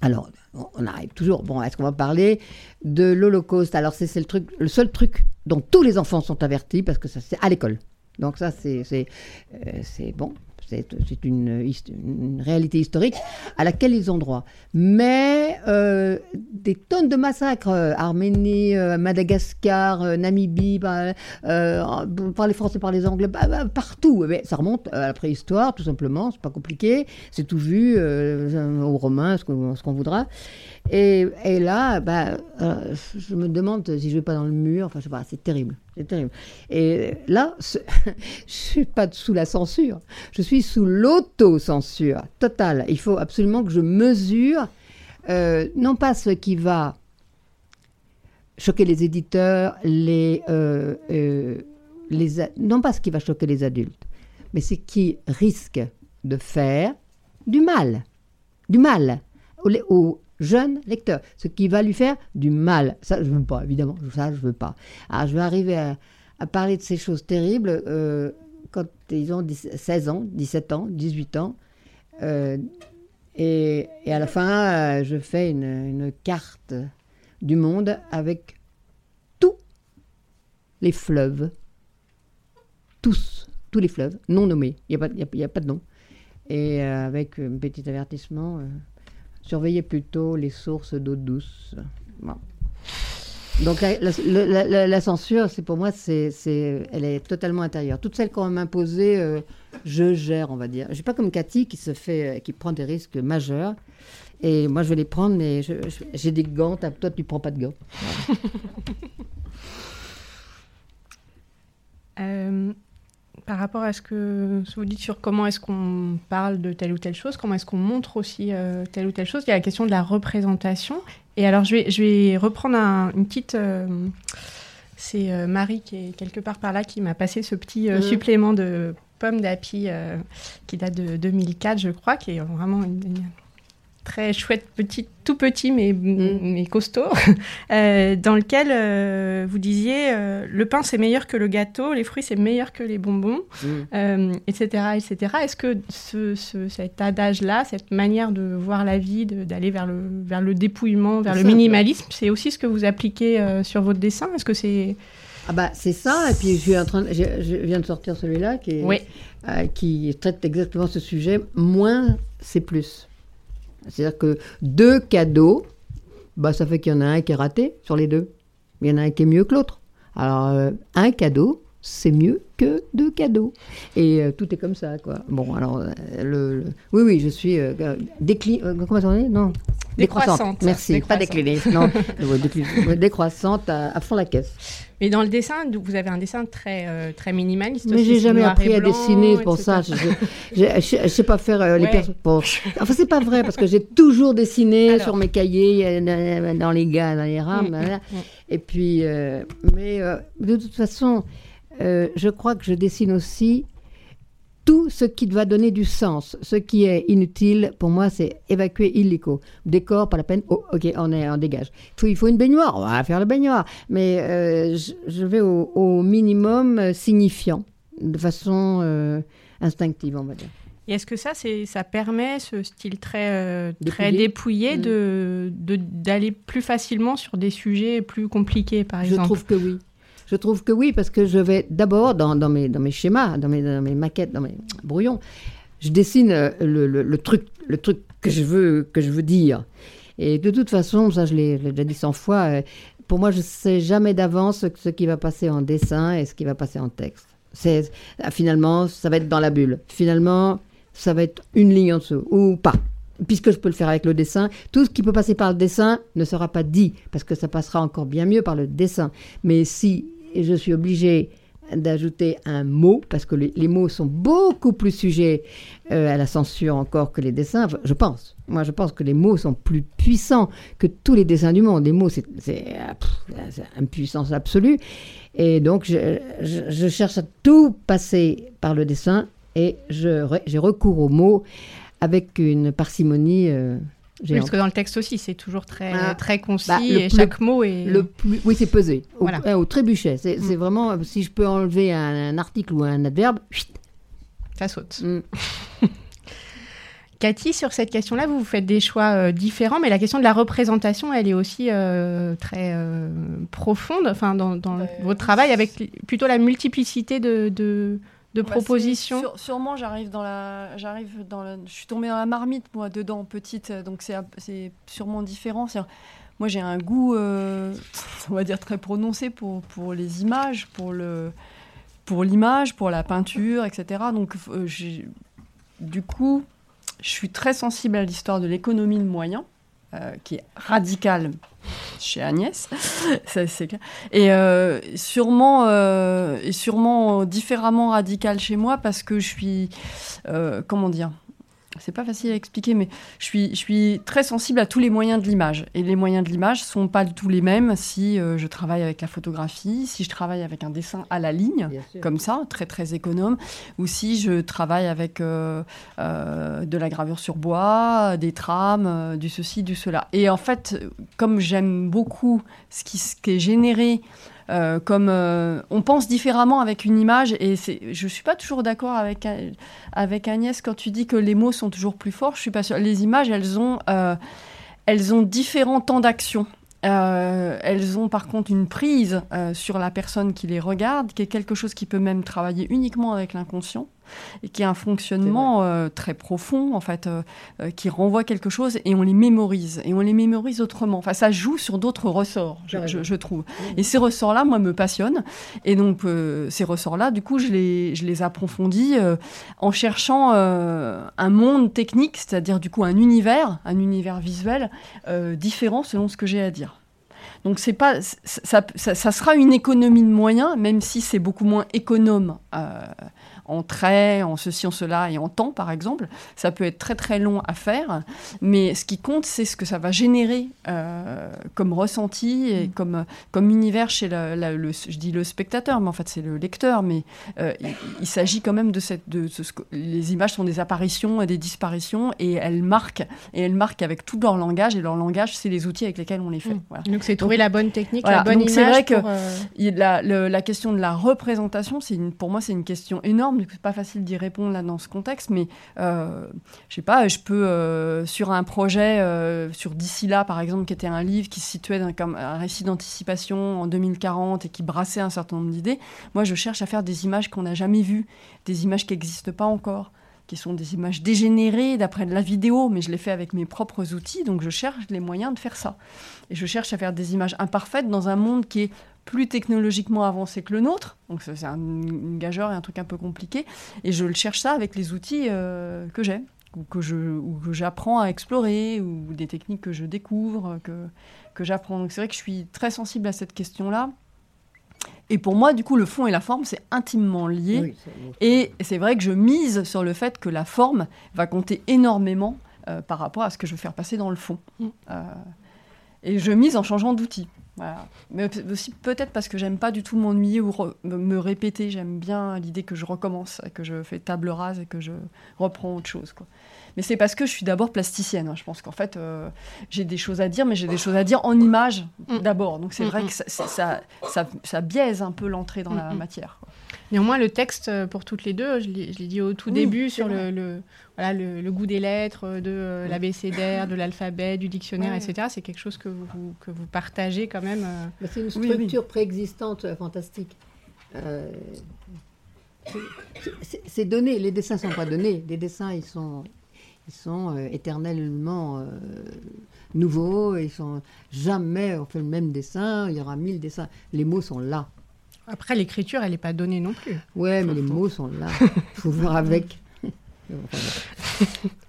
alors on arrive toujours. Bon, est-ce qu'on va parler de l'Holocauste? Alors c'est le le seul truc dont tous les enfants sont avertis parce que ça c'est à l'école. Donc ça, c'est euh, bon, c'est une, une, réalité historique à laquelle ils ont droit. Mais euh, des tonnes de massacres, euh, Arménie, Madagascar, Namibie, par, les Français, par les Anglais, bah, bah, partout. Ça remonte à la préhistoire, tout simplement, c'est pas compliqué, c'est tout vu, aux Romains, ce qu'on voudra. Et, là, bah, je me demande si je vais pas dans le mur, enfin je sais pas, c'est terrible. C'est terrible. Et là, je suis pas sous la censure, je suis sous l'auto-censure totale. Il faut absolument que je mesure, euh, non pas ce qui va choquer les éditeurs, les, euh, euh, non pas ce qui va choquer les adultes, mais ce qui risque de faire du mal, du mal jeune lecteur, ce qui va lui faire du mal. Ça, je ne veux pas, évidemment, ça, je veux pas. Alors, je vais arriver à, parler de ces choses terribles euh, quand ils ont 16 ans, 17 ans, 18 ans. Euh, et, à la fin, euh, je fais une, carte du monde avec tous les fleuves, tous, tous les fleuves, non nommés, il n'y a, a, pas de nom. Et avec un petit avertissement surveillez plutôt les sources d'eau douce. Donc la, censure, c'est pour moi, c'est, elle est totalement intérieure. Toutes celles qu'on m'a euh, je gère, on va dire. Je suis pas comme Cathy qui se fait, qui prend des risques majeurs. Et moi, je vais les prendre, mais j'ai des gants. Toi, tu prends pas de gants. Euh, par rapport à ce que, vous dites sur comment est-ce qu'on parle de telle ou telle chose, comment est-ce qu'on montre aussi euh, telle ou telle chose, il y a la question de la représentation. Et alors, je vais, je vais reprendre une petite. Euh, c'est euh, Marie qui est quelque part par là qui m'a passé ce petit mmh. supplément de pommes d'api qui date de 2004, je crois, qui est vraiment une, très chouette, petit, tout petit mais, mm. mais costaud, euh, dans lequel euh, vous disiez euh, le pain c'est meilleur que le gâteau, les fruits c'est meilleur que les bonbons, etc. Mm. etc. Est-ce que ce, cet adage-là, cette manière de voir la vie, d'aller vers le, vers le dépouillement, vers le minimalisme, c'est aussi ce que vous appliquez sur votre dessin? Est-ce que c'est... Ah bah c'est ça, et puis je, suis en train je, viens de sortir celui-là qui, qui traite exactement ce sujet, moins c'est plus. C'est-à-dire que deux cadeaux, bah, ça fait qu'il y en a un qui est raté sur les deux. Il y en a un qui est mieux que l'autre. Alors, euh, un cadeau, c'est mieux que deux cadeaux. Et euh, tout est comme ça, quoi. Bon, alors, euh, le, oui, oui, je suis décli... comment ça Non. Décroissante. Merci, pas déclinée. Non, décroissante à, fond la caisse. Mais dans le dessin, vous avez un dessin très, euh, très minimaliste. Mais j'ai jamais appris à dessiner pour ça. Je ne sais pas faire euh, les personnes. Enfin, c'est pas vrai parce que j'ai toujours dessiné sur mes cahiers, euh, dans les gars, dans les rames. Mm, mm, mm. Et puis, mais de toute façon, je crois que je dessine aussi tout ce qui va donner du sens. Ce qui est inutile, pour moi, c'est évacuer illico. Décor, pas la peine. Oh, ok, on est en dégage. Il faut, il faut une baignoire, on va faire la baignoire. Mais euh, je, vais au, minimum euh, signifiant, de façon euh, instinctive, on va dire. Et est-ce que ça, ça permet, ce style très, très dépouillé, de, d'aller plus facilement sur des sujets plus compliqués, par exemple? Je trouve que oui. Je trouve que oui, parce que je vais d'abord dans, mes, schémas, dans mes, maquettes, dans mes brouillons, je dessine euh, le, truc, que je veux, dire. Et de toute façon, ça je l'ai déjà dit 100 fois, euh, pour moi je ne sais jamais d'avance ce qui va passer en dessin et ce qui va passer en texte. Ah, finalement ça va être dans la bulle. Finalement ça va être une ligne en dessous ou pas puisque je peux le faire avec le dessin, tout ce qui peut passer par le dessin ne sera pas dit, parce que ça passera encore bien mieux par le dessin. Mais si et je suis obligée d'ajouter un mot, parce que les, mots sont beaucoup plus sujets euh, à la censure encore que les dessins, je pense. Moi, je pense que les mots sont plus puissants que tous les dessins du monde. Les mots, c'est une puissance absolue. Et donc, je, cherche à tout passer par le dessin et j'ai recours aux mots avec une parcimonie. Euh, parce que dans le texte aussi, c'est toujours très, ah. très concis bah, et chaque mot est. Le plus, oui, c'est pesé. Au, voilà. au trébuchet. C'est mm. vraiment, si je peux enlever un, article ou un adverbe, ça saute. Mm. Cathy, sur cette question-là, vous, vous faites des choix euh, différents, mais la question de la représentation, elle est aussi euh, très euh, profonde enfin, dans, dans votre travail, avec plutôt la multiplicité de, de de bah, propositions Sûrement, j'arrive dans la, j'arrive dans je suis tombée dans la marmite moi dedans petite, donc c'est, c'est sûrement différent. moi, j'ai un goût, euh, on va dire très prononcé pour pour les images, pour le, pour l'image, pour la peinture, etc. Donc, euh, du coup, je suis très sensible à l'histoire de l'économie de moyens. Euh, qui est radical chez Agnès, c'est clair. Et euh, sûrement, euh, et sûrement différemment radical chez moi parce que je suis, comment dire, c'est pas facile à expliquer, mais je suis, je suis très sensible à tous les moyens de l'image. Et les moyens de l'image sont pas tous les mêmes si euh, je travaille avec la photographie, si je travaille avec un dessin à la ligne, comme ça, très très économe, ou si je travaille avec euh, euh, de la gravure sur bois, des trames, du ceci, du cela. Et en fait, comme j'aime beaucoup ce qui, ce qui est généré euh, comme euh, on pense différemment avec une image et je suis pas toujours d'accord avec avec Agnès quand tu dis que les mots sont toujours plus forts. Je suis pas. Les images, elles ont euh, elles ont différents temps d'action. elles ont par contre une prise sur la personne qui les regarde, qui est quelque chose qui peut même travailler uniquement avec l'inconscient et qui a un fonctionnement euh, très profond, en fait, euh, euh, qui renvoie quelque chose et on les mémorise. Et on les mémorise autrement. Enfin, ça joue sur d'autres ressorts, je, trouve. Et ces ressorts-là, moi, me passionnent. Et donc, ces ressorts-là, du coup, je les, je les approfondis en cherchant un monde technique, c'est-à-dire, du coup, un univers, un univers visuel différent selon ce que j'ai à dire. Donc c'est pas, ça, ça, sera une économie de moyens, même si c'est beaucoup moins économe. Euh, en traits, en ceci, en cela et en temps, par exemple. Ça peut être très très long à faire, mais ce qui compte, c'est ce que ça va générer euh, comme ressenti et mm. comme, comme univers chez le, je dis le spectateur, mais en fait c'est le lecteur. Mais euh, il, s'agit quand même de cette, de, les images sont des apparitions et des disparitions et elles marquent et elles marquent avec tout leur langage et leur langage, c'est les outils avec lesquels on les fait. Mm. Donc c'est trouver la bonne technique, la bonne image. C'est vrai que euh, la, question de la représentation, c'est pour moi c'est une question énorme c'est pas facile d'y répondre là dans ce contexte, mais euh, je sais pas, je peux euh, sur un projet, euh, sur d'ici là par exemple, qui était un livre qui se situait dans, comme un récit d'anticipation en 2040 et qui brassait un certain nombre d'idées. Moi, je cherche à faire des images qu'on n'a jamais vues, des images qui n'existent pas encore qui sont des images dégénérées d'après de la vidéo, mais je les fais avec mes propres outils, donc je cherche les moyens de faire ça. Et je cherche à faire des images imparfaites dans un monde qui est plus technologiquement avancé que le nôtre. Donc c'est un, une gageure et un truc un peu compliqué. Et je le cherche ça avec les outils euh, que j'ai, ou que je, que j'apprends à explorer, ou des techniques que je découvre, que, que j'apprends. Donc c'est vrai que je suis très sensible à cette question-là. Et pour moi, du coup, le fond et la forme, c'est intimement lié. et c'est vrai que je mise sur le fait que la forme va compter énormément euh, par rapport à ce que je veux faire passer dans le fond. Mm. Euh, et je mise en changeant d'outil. Mais aussi peut-être parce que j'aime pas du tout m'ennuyer ou me répéter. J'aime bien l'idée que je recommence, que je fais table rase et que je reprends autre chose. Quoi. Mais c'est parce que je suis d'abord plasticienne. Hein. Je pense qu'en fait, euh, j'ai des choses à dire, mais j'ai des choses à dire en image mm. d'abord. Donc c'est mm, vrai mm. que ça, ça, ça, biaise un peu l'entrée dans la matière. Néanmoins, le texte euh, pour toutes les deux, je l'ai dit au tout début sur le, voilà, le, goût des lettres, de euh, l'abécédaire, de l'alphabet, du dictionnaire, etc. C'est quelque chose que vous, que vous partagez quand même. Euh. C'est une structure préexistante fantastique. c'est donné, les dessins ne sont pas donnés. Les dessins, ils sont, ils sont éternellement nouveaux. Ils sont jamais on fait le même dessin. Il y aura mille dessins. Les mots sont là. Après, l'écriture, elle n'est pas donnée non plus. Ouais, mais les mots sont là. Il faut voir avec.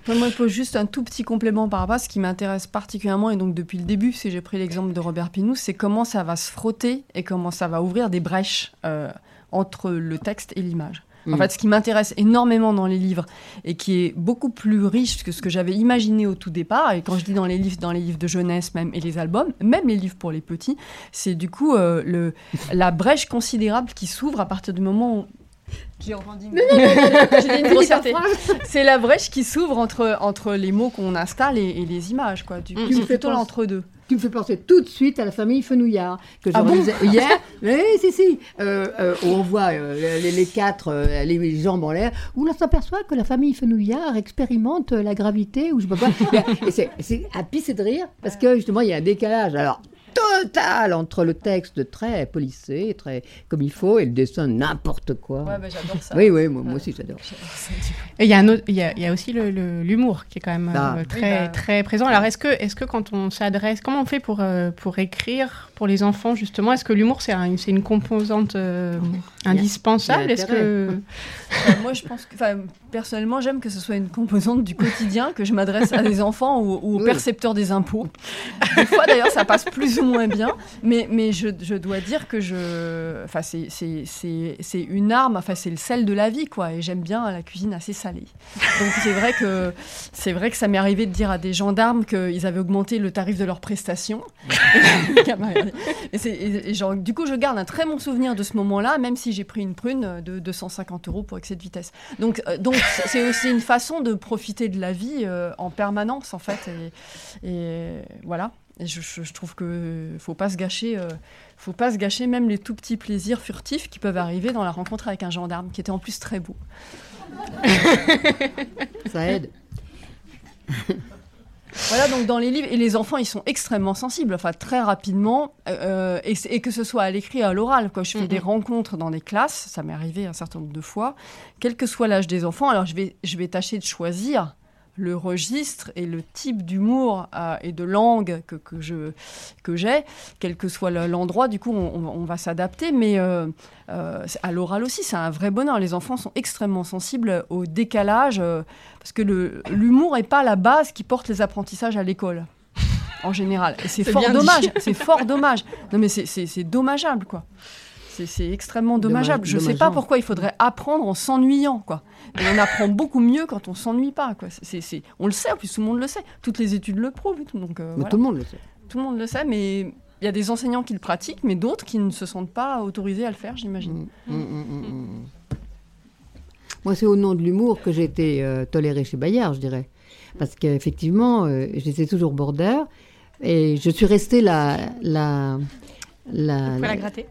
moi, il faut juste un tout petit complément par rapport à ce qui m'intéresse particulièrement, et donc depuis le début, si j'ai pris l'exemple de Robert Pinoult, c'est comment ça va se frotter et comment ça va ouvrir des brèches euh, entre le texte et l'image. En mm. fait, ce qui m'intéresse énormément dans les livres et qui est beaucoup plus riche que ce que j'avais imaginé au tout départ, et quand je dis dans les livres, dans les livres de jeunesse même et les albums, même les livres pour les petits, c'est du coup euh, le, la brèche considérable qui s'ouvre à partir du moment où j'ai entendu. C'est la brèche qui s'ouvre entre, entre les mots qu'on installe et, les images, quoi. Du coup, c'est plutôt l'entre-deux. Tu me fais penser tout de suite à la famille Fenouillard, que je ah hier. oui, si, si. Euh, euh, où on voit euh, les, quatre, les jambes en l'air, où l'on s'aperçoit que la famille Fenouillard expérimente la gravité, ou je sais pas quoi. c'est à pisser de rire, parce que justement, il y a un décalage. Alors, total entre le texte très polissé, très comme il faut, et le dessin n'importe quoi. Ouais, bah, j'adore ça. Oui, oui, moi, aussi j'adore. Et il y, a il y, a, aussi l'humour qui est quand même ah. euh, très, bah. très présent. Alors, est-ce que, est que quand on s'adresse, comment on fait pour, euh, pour écrire pour les enfants, justement? Est-ce que l'humour, c'est une composante euh, indispensable? Est-ce que... moi, je pense que, personnellement, j'aime que ce soit une composante du quotidien, que je m'adresse à des enfants ou, aux percepteurs des impôts. Des fois, d'ailleurs, ça passe plus ou moins bien, mais, mais je, je dois dire que je... Enfin, c'est une arme, enfin, c'est le sel de la vie, quoi, et j'aime bien la cuisine assez salée. Donc, c'est vrai que, c'est vrai que ça m'est arrivé de dire à des gendarmes qu'ils avaient augmenté le tarif de leurs prestations. et, genre, du coup, je garde un très bon souvenir de ce moment-là, même si j'ai pris une prune de 250 euros pour excès de vitesse. Donc, euh, donc c'est aussi une façon de profiter de la vie euh, en permanence, en fait. Et, voilà. Et je, trouve que faut pas se gâcher. Euh, faut pas se gâcher même les tout petits plaisirs furtifs qui peuvent arriver dans la rencontre avec un gendarme, qui était en plus très beau. Ça aide. Voilà, donc dans les livres, et les enfants, ils sont extrêmement sensibles, enfin très rapidement, euh, et, que ce soit à l'écrit, à l'oral. Quand je fais des rencontres dans des classes, ça m'est arrivé un certain nombre de fois, quel que soit l'âge des enfants, alors je vais, je vais tâcher de choisir le registre et le type d'humour euh, et de langue que, que je que j'ai, quel que soit l'endroit, du coup, on, va s'adapter. Mais euh, euh, à l'oral aussi, c'est un vrai bonheur. Les enfants sont extrêmement sensibles au décalage, parce que l'humour n'est pas la base qui porte les apprentissages à l'école. en général. C'est fort dommage. C'est fort dommage. Non, mais c'est dommageable, quoi. C'est extrêmement dommageable. je ne sais pas pourquoi il faudrait apprendre en s'ennuyant, quoi. Et on apprend beaucoup mieux quand on s'ennuie pas, quoi. on le sait, en plus tout le monde le sait. Toutes les études le prouvent. Donc, euh, Tout le monde le sait. Tout le monde le sait, mais il y a des enseignants qui le pratiquent, mais d'autres qui ne se sentent pas autorisés à le faire, j'imagine. Mmh, mmh, mmh, Moi, c'est au nom de l'humour que j'ai été euh, tolérée chez Bayard, je dirais. Parce qu'effectivement, euh, j'étais toujours border. Et je suis restée la, la, la, le poil à gratter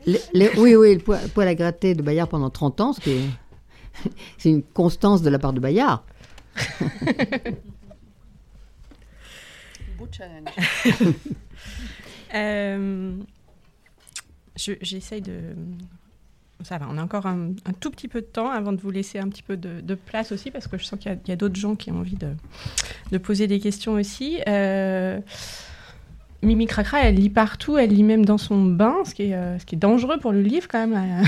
Oui, oui, le poil, à gratter de Bayard pendant 30 ans, ce c'est une constance de la part de Bayard. Beau challenge. euh, J'essaye de... Ça va, on a encore un, tout petit peu de temps avant de vous laisser un petit peu de, place aussi, parce que je sens qu'il y a, d'autres gens qui ont envie de, de, poser des questions aussi. Euh, Mimi Cracra, elle lit partout, elle lit même dans son bain, ce qui est, euh, ce qui est dangereux pour le livre quand même.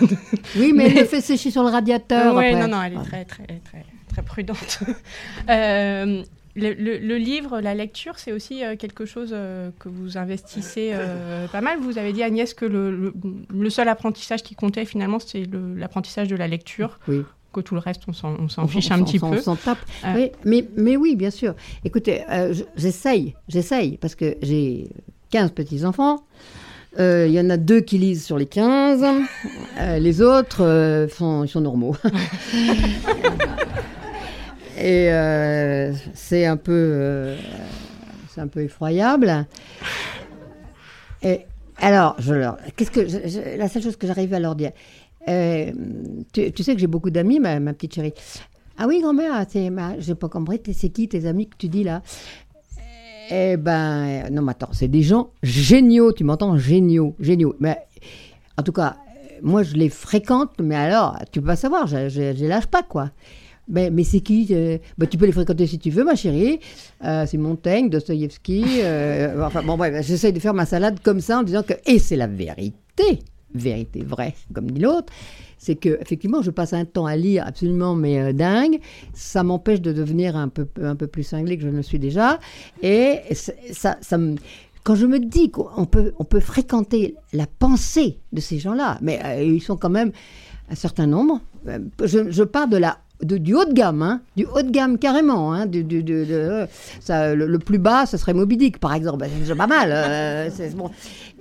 oui, mais, elle le fait sécher sur le radiateur. Oui, non, non, elle est très, très, très, très prudente. euh, le, livre, la lecture, c'est aussi euh, quelque chose que vous investissez pas mal. Vous avez dit, Agnès, que le, le seul apprentissage qui comptait finalement, c'est l'apprentissage de la lecture. Oui que tout le reste, on s'en fiche un petit peu. On s'en tape. Oui, mais, mais oui, bien sûr. Écoutez, euh, j'essaye, j'essaye, parce que j'ai 15 petits-enfants. Euh, il y en a deux qui lisent sur les 15. Euh, les autres sont, ils sont normaux. Et c'est un peu, c'est un peu effroyable. Et alors, je leur, qu'est-ce que, la seule chose que j'arrive à leur dire, euh, tu, sais que j'ai beaucoup d'amis, ma, petite chérie. Ah oui, grand-mère, c'est, j'ai pas compris, c'est qui tes amis que tu dis là? Eh ben, non, mais attends, c'est des gens géniaux, tu m'entends Géniaux, géniaux. Mais en tout cas, moi je les fréquente, mais alors, tu peux pas savoir, je, je, lâche pas, quoi. Mais, mais c'est qui euh, bah, Tu peux les fréquenter si tu veux, ma chérie. Euh, c'est Montaigne, Dostoïevski. enfin, bon, bref, j'essaye de faire ma salade comme ça en disant que. Et c'est la vérité vérité vraie, comme dit l'autre, c'est que effectivement, je passe un temps à lire absolument mais euh, dingue. Ça m'empêche de devenir un peu un peu plus cinglé que je ne le suis déjà. Et ça, ça me quand je me dis qu'on peut, on peut fréquenter la pensée de ces gens-là, mais euh, ils sont quand même un certain nombre. Euh, je, je pars de la de, du haut de gamme, hein, du haut de gamme carrément. Hein, du, de, ça, le, plus bas, ce serait Moby Dick, par exemple. Ben, c'est pas mal. bon.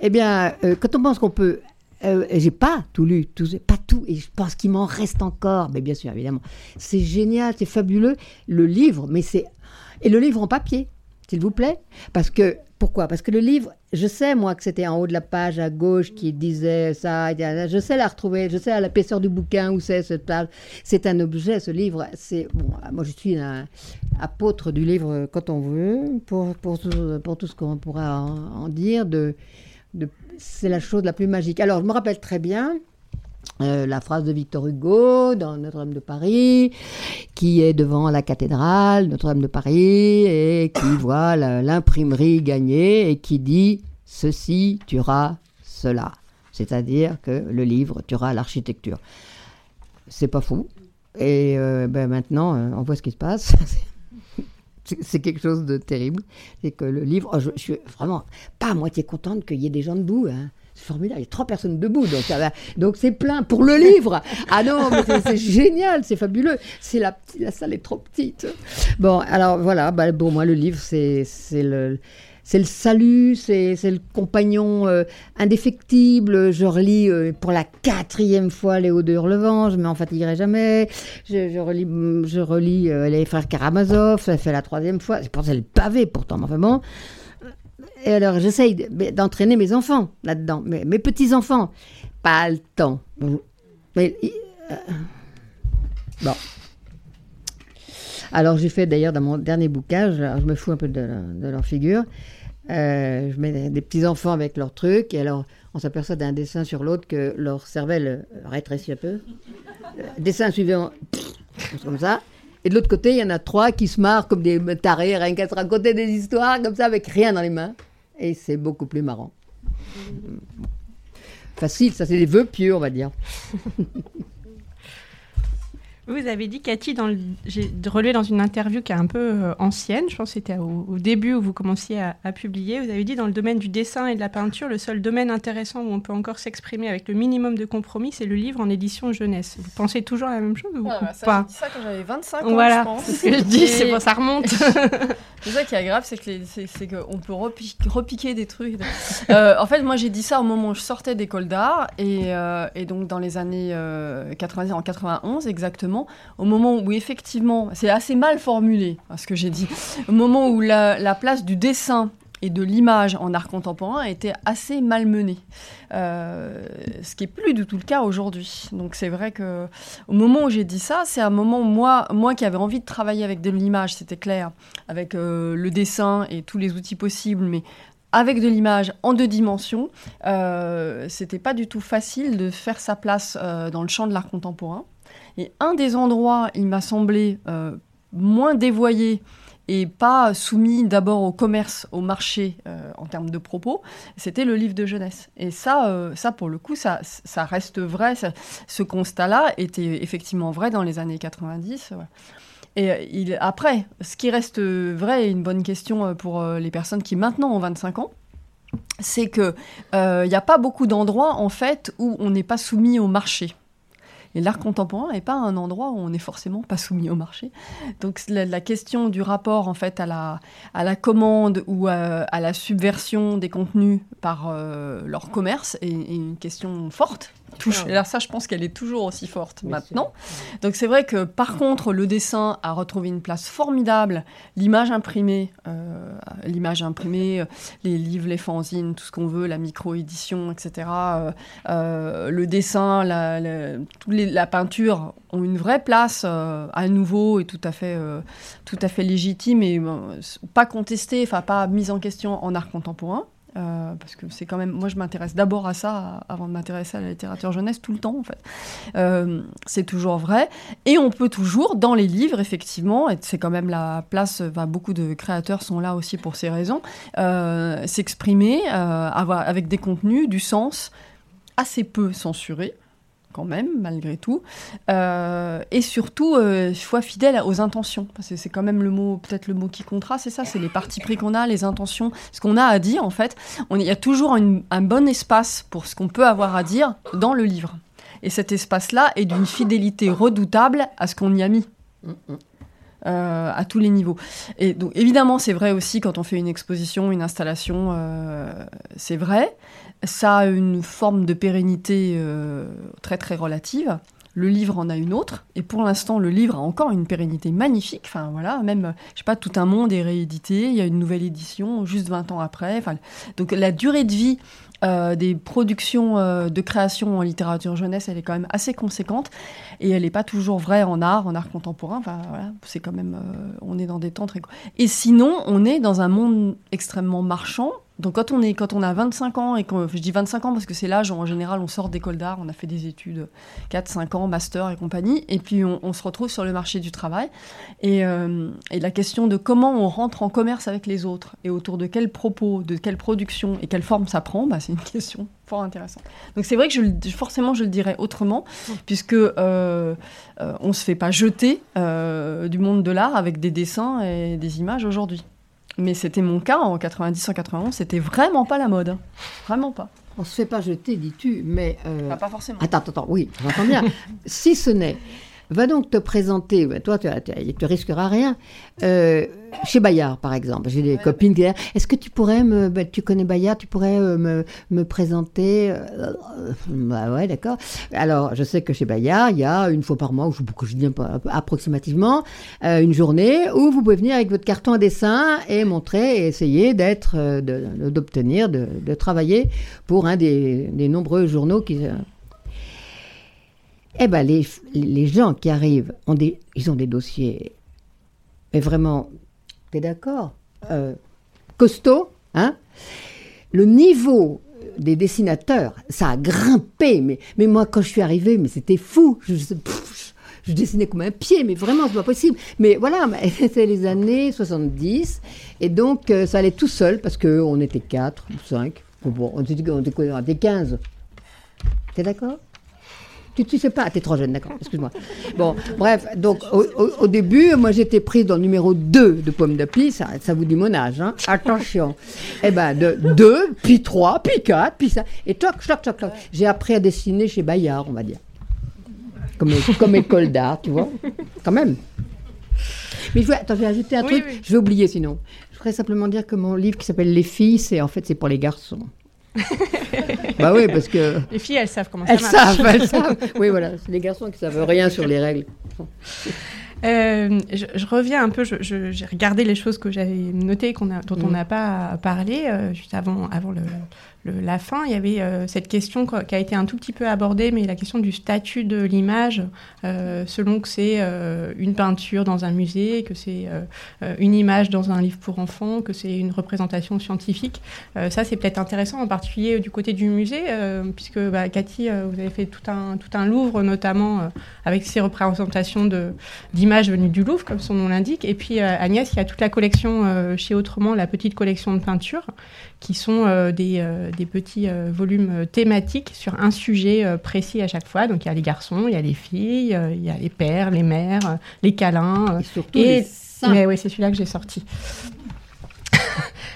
Eh bien, quand on pense qu'on peut euh, j'ai pas tout lu, pas tout, et je pense qu'il m'en reste encore. Mais bien sûr, évidemment, c'est génial, c'est fabuleux. Le livre, mais c'est et le livre en papier, s'il vous plaît, parce que pourquoi? Parce que le livre, je sais moi que c'était en haut de la page à gauche qui disait ça. Je sais la retrouver, je sais à l'épaisseur du bouquin où c'est cette page. C'est un objet, ce livre. C'est bon. Moi, je suis un apôtre du livre quand on veut, pour pour pour tout ce qu'on pourra en, dire de de c'est la chose la plus magique. Alors, je me rappelle très bien euh, la phrase de Victor Hugo dans Notre-Dame de Paris, qui est devant la cathédrale Notre-Dame de Paris et qui voit l'imprimerie gagner et qui dit Ceci tuera cela. C'est-à-dire que le livre tuera l'architecture. C'est pas fou. Et euh, ben maintenant, euh, on voit ce qui se passe. c'est quelque chose de terrible. C'est que le livre, oh, je, suis vraiment pas à moitié contente qu'il y ait des gens debout. Hein. C'est formidable, il y a trois personnes debout, donc donc c'est plein pour le livre. Ah non, c'est génial, c'est fabuleux. C'est la, la salle est trop petite. Bon, alors voilà, bah, bon moi le livre c'est le c'est le salut, c'est le compagnon euh, indéfectible. Je relis euh, pour la quatrième fois Léo de Hurlevent, je m'en fatiguerai jamais. Je, relis, je relis euh, Les Frères Karamazov, ça fait la troisième fois. Pour ça le pavé pourtant, enfin bon. Et alors j'essaye d'entraîner mes enfants là-dedans, mes, petits-enfants. Pas le temps. Mais, bon. Alors j'ai fait d'ailleurs dans mon dernier bouquin, je, me fous un peu de leur figure, euh, je mets des petits enfants avec leurs trucs, et alors on s'aperçoit d'un dessin sur l'autre que leur cervelle rétrécit un peu. Euh, dessin suivant, comme ça. Et de l'autre côté, il y en a trois qui se marrent comme des tarés, rien qu'à se raconter des histoires comme ça avec rien dans les mains. Et c'est beaucoup plus marrant. Facile, ça c'est des vœux pieux, on va dire. Vous avez dit, Cathy, dans j'ai relevé dans une interview qui est un peu euh, ancienne, je pense que c'était au, début où vous commenciez à, publier, vous avez dit dans le domaine du dessin et de la peinture, le seul domaine intéressant où on peut encore s'exprimer avec le minimum de compromis, c'est le livre en édition jeunesse. Vous pensez toujours la même chose ou bah, ça, pas dit ça quand j'avais 25 ans, voilà, je pense. c'est ce que je dis, c'est bon, ça remonte. c'est ça qui est grave, c'est qu'on peut repiquer des trucs. Euh, en fait, moi j'ai dit ça au moment où je sortais d'école d'art et, euh, et, donc dans les années 90, en 91 exactement au moment où effectivement, c'est assez mal formulé, hein, ce que j'ai dit, au moment où la, place du dessin et de l'image en art contemporain était assez malmenée, euh, ce qui est plus du tout le cas aujourd'hui. Donc c'est vrai que au moment où j'ai dit ça, c'est un moment où moi, moi qui avais envie de travailler avec de l'image, c'était clair, avec euh, le dessin et tous les outils possibles, mais avec de l'image en deux dimensions, euh, c'était pas du tout facile de faire sa place euh, dans le champ de l'art contemporain. Et un des endroits, il m'a semblé euh, moins dévoyé et pas soumis d'abord au commerce, au marché euh, en termes de propos, c'était le livre de jeunesse. Et ça, euh, ça pour le coup, ça, reste vrai. ce constat-là était effectivement vrai dans les années 90. Et après, ce qui reste vrai, et une bonne question pour les personnes qui maintenant ont 25 ans, c'est qu'il n'y a pas beaucoup d'endroits en fait où on n'est pas soumis au marché. Et l'art contemporain n'est pas un endroit où on n'est forcément pas soumis au marché. Donc la, question du rapport en fait à la, à la commande ou à, la subversion des contenus par euh, leur commerce est, une question forte touche. Ah et alors ça, je pense qu'elle est toujours aussi forte maintenant. Donc c'est vrai que par contre, le dessin a retrouvé une place formidable. L'image imprimée, euh, l'image imprimée, euh, les livres, les fanzines, tout ce qu'on veut, la micro-édition, etc. Euh, euh, le dessin, la, la, les, la, peinture ont une vraie place à nouveau et tout à fait, tout à fait légitime et pas contestée, enfin pas mise en question en art contemporain. Euh, parce que c'est quand même, moi je m'intéresse d'abord à ça avant de m'intéresser à la littérature jeunesse tout le temps en fait. Euh, c'est toujours vrai. Et on peut toujours, dans les livres, effectivement, et c'est quand même la place, beaucoup de créateurs sont là aussi pour ces raisons, euh, s'exprimer, avec des contenus, du sens assez peu censurés quand même, malgré tout. Euh, et surtout, euh, soit fidèle aux intentions. Parce que c'est quand même le mot, peut-être le mot qui comptera, c'est ça, c'est les partis pris qu'on a, les intentions, ce qu'on a à dire, en fait. Il y a toujours un bon espace pour ce qu'on peut avoir à dire dans le livre. Et cet espace-là est d'une fidélité redoutable à ce qu'on y a mis. Euh, à tous les niveaux. Et donc évidemment, c'est vrai aussi quand on fait une exposition, une installation, c'est vrai ça a une forme de pérennité euh, très très relative. Le livre en a une autre, et pour l'instant, le livre a encore une pérennité magnifique. Enfin voilà, même, je sais pas, tout un monde est réédité. Il y a une nouvelle édition juste 20 ans après. Enfin, donc la durée de vie euh, des productions euh, de création en littérature jeunesse, elle est quand même assez conséquente et elle n'est pas toujours vraie en art, en art contemporain. Enfin, voilà, c'est quand même, on est dans des temps très. Et sinon, on est dans un monde extrêmement marchand donc quand on, est, quand on a 25 ans, et je dis 25 ans parce que c'est l'âge en général on sort d'école d'art, on a fait des études 4-5 ans, master et compagnie, et puis on, se retrouve sur le marché du travail. Euh, et, la question de comment on rentre en commerce avec les autres, et autour de quels propos, de quelle production et quelle forme ça prend, bah, c'est une question fort intéressante. Donc c'est vrai que forcément je le dirais autrement, puisque euh, euh, on ne se fait pas jeter du monde de l'art avec des dessins et des images aujourd'hui. Mais c'était mon cas en 90, 91, c'était vraiment pas la mode. Hein. Vraiment pas. On se fait pas jeter, dis-tu, mais. Euh... pas forcément. Attends, attends, oui, j'entends bien. si ce n'est Va donc te présenter, toi, tu ne te risqueras rien. Euh, chez Bayard, par exemple, j'ai des copines qui disent Est-ce que tu pourrais me. Ben, tu connais Bayard, tu pourrais euh, me, me, présenter euh, Bah ouais, d'accord. Alors, je sais que chez Bayard, il y a une fois par mois, ou je, je dis approximativement, une journée où vous pouvez venir avec votre carton à dessin et montrer et essayer d'être, d'obtenir, de, de, travailler pour un des, des nombreux journaux qui eh ben les, les gens qui arrivent, ont des, ils ont des dossiers, mais vraiment, t'es d'accord euh, Costaud, hein? Le niveau des dessinateurs, ça a grimpé, mais, moi quand je suis arrivée, mais c'était fou. Je, je, dessinais comme un pied, mais vraiment, c'est pas possible. Mais voilà, c'était les années 70, et donc euh, ça allait tout seul, parce qu'on était 4 ou 5. Bon, on était, on était 15. T'es d'accord? Tu ne sais pas, t'es trop jeune, d'accord, excuse-moi. Bon, bref, donc au, début, moi j'étais prise dans le numéro 2 de Pomme d'Api, ça, ça vous dit mon âge, hein. attention. Eh ben, de 2, puis 3, puis 4, puis ça. Et toc, toc, toc, toc. J'ai appris à dessiner chez Bayard, on va dire. Comme, comme école d'art, tu vois, quand même. Mais je vais, attends, je vais ajouter un truc, je vais oublier sinon. Je voudrais simplement dire que mon livre qui s'appelle Les filles, c'est en fait c'est pour les garçons. Bah oui, parce que. Les filles, elles savent comment ça elles Savent, elles savent. Oui, voilà. C'est les garçons qui savent rien sur les règles. Euh, je, reviens un peu, j'ai regardé les choses que j'avais notées, a, dont on mm. n'a pas parlé euh, juste avant, avant le, la fin, il y avait euh, cette question qui a été un tout petit peu abordée, mais la question du statut de l'image, euh, selon que c'est euh, une peinture dans un musée, que c'est une image dans un livre pour enfants, que c'est une représentation scientifique. ça, c'est peut-être intéressant, en particulier du côté du musée, puisque bah, Cathy, vous avez fait tout un, Louvre, notamment avec ces représentations d'images venues du Louvre, comme son nom l'indique. Et puis Agnès, il y a toute la collection chez Autrement, la petite collection de peintures, qui sont euh, des, euh, des, petits euh, volumes thématiques sur un sujet précis à chaque fois. Donc il y a les garçons, il y a les filles, il y a les pères, les mères, les câlins. Et surtout les. Mais oui, c'est celui-là que j'ai sorti.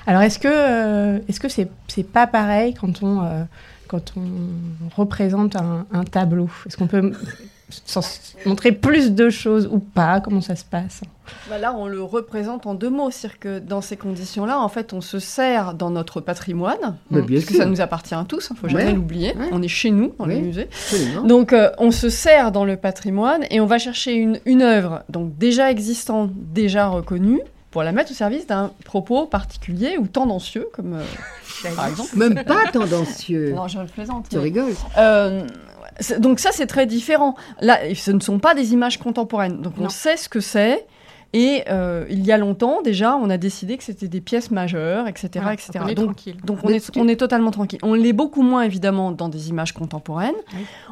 Alors est-ce que est-ce que c'est c'est pas pareil quand on quand on représente un, un tableau? Est-ce qu'on peut montrer plus de choses ou pas Comment ça se passe bah Là, on le représente en deux mots. C'est-à-dire que dans ces conditions-là, en fait, on se sert dans notre patrimoine, parce que ça nous appartient à tous, il hein, ne faut jamais l'oublier. On est chez nous, dans le musée. Donc, euh, on se sert dans le patrimoine et on va chercher une, une œuvre donc déjà existante, déjà reconnue, pour la mettre au service d'un propos particulier ou tendancieux, comme euh, par exemple. Même pas tendancieux. non, je le plaisante. Tu rigoles. Euh, donc ça, c'est très différent. Là, ce ne sont pas des images contemporaines. Donc on sait ce que c'est. Et euh, il y a longtemps déjà, on a décidé que c'était des pièces majeures, etc. on est donc, tranquille. Donc on est, on est, totalement tranquille. On l'est beaucoup moins évidemment dans des images contemporaines.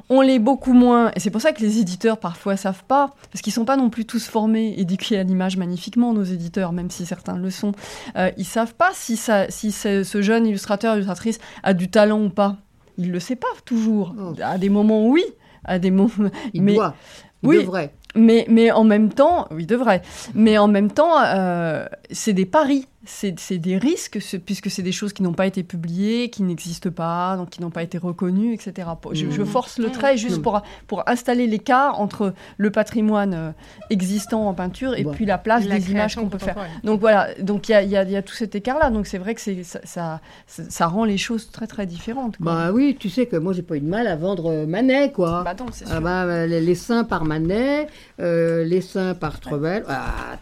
On l'est beaucoup moins, et c'est pour ça que les éditeurs parfois savent pas, parce qu'ils sont pas non plus tous formés, éduqués à l'image magnifiquement, nos éditeurs, même si certains le sont. Euh, ils savent pas si, ça, si ce jeune illustrateur, illustratrice a du talent ou pas il le sait pas toujours. Oh. À des moments, oui. À des moments, il mais doit. Il oui. devrait. Mais, mais en même temps, oui, devrait. Mais en même temps, euh, c'est des paris c'est des risques, puisque c'est des choses qui n'ont pas été publiées, qui n'existent pas, donc qui n'ont pas été reconnues, etc. Je, mmh. force le trait juste pour, pour installer l'écart entre le patrimoine euh, existant en peinture et puis la place des images qu'on peut faire. Donc voilà, donc il y a, y a, tout cet écart-là. Donc c'est vrai que ça, ça, ça, rend les choses très très différentes. Bah oui, tu sais que moi j'ai pas eu de mal à vendre Manet, quoi. Bah c'est ah bah, les, seins par Manet, euh, les seins par Trevel. Ah,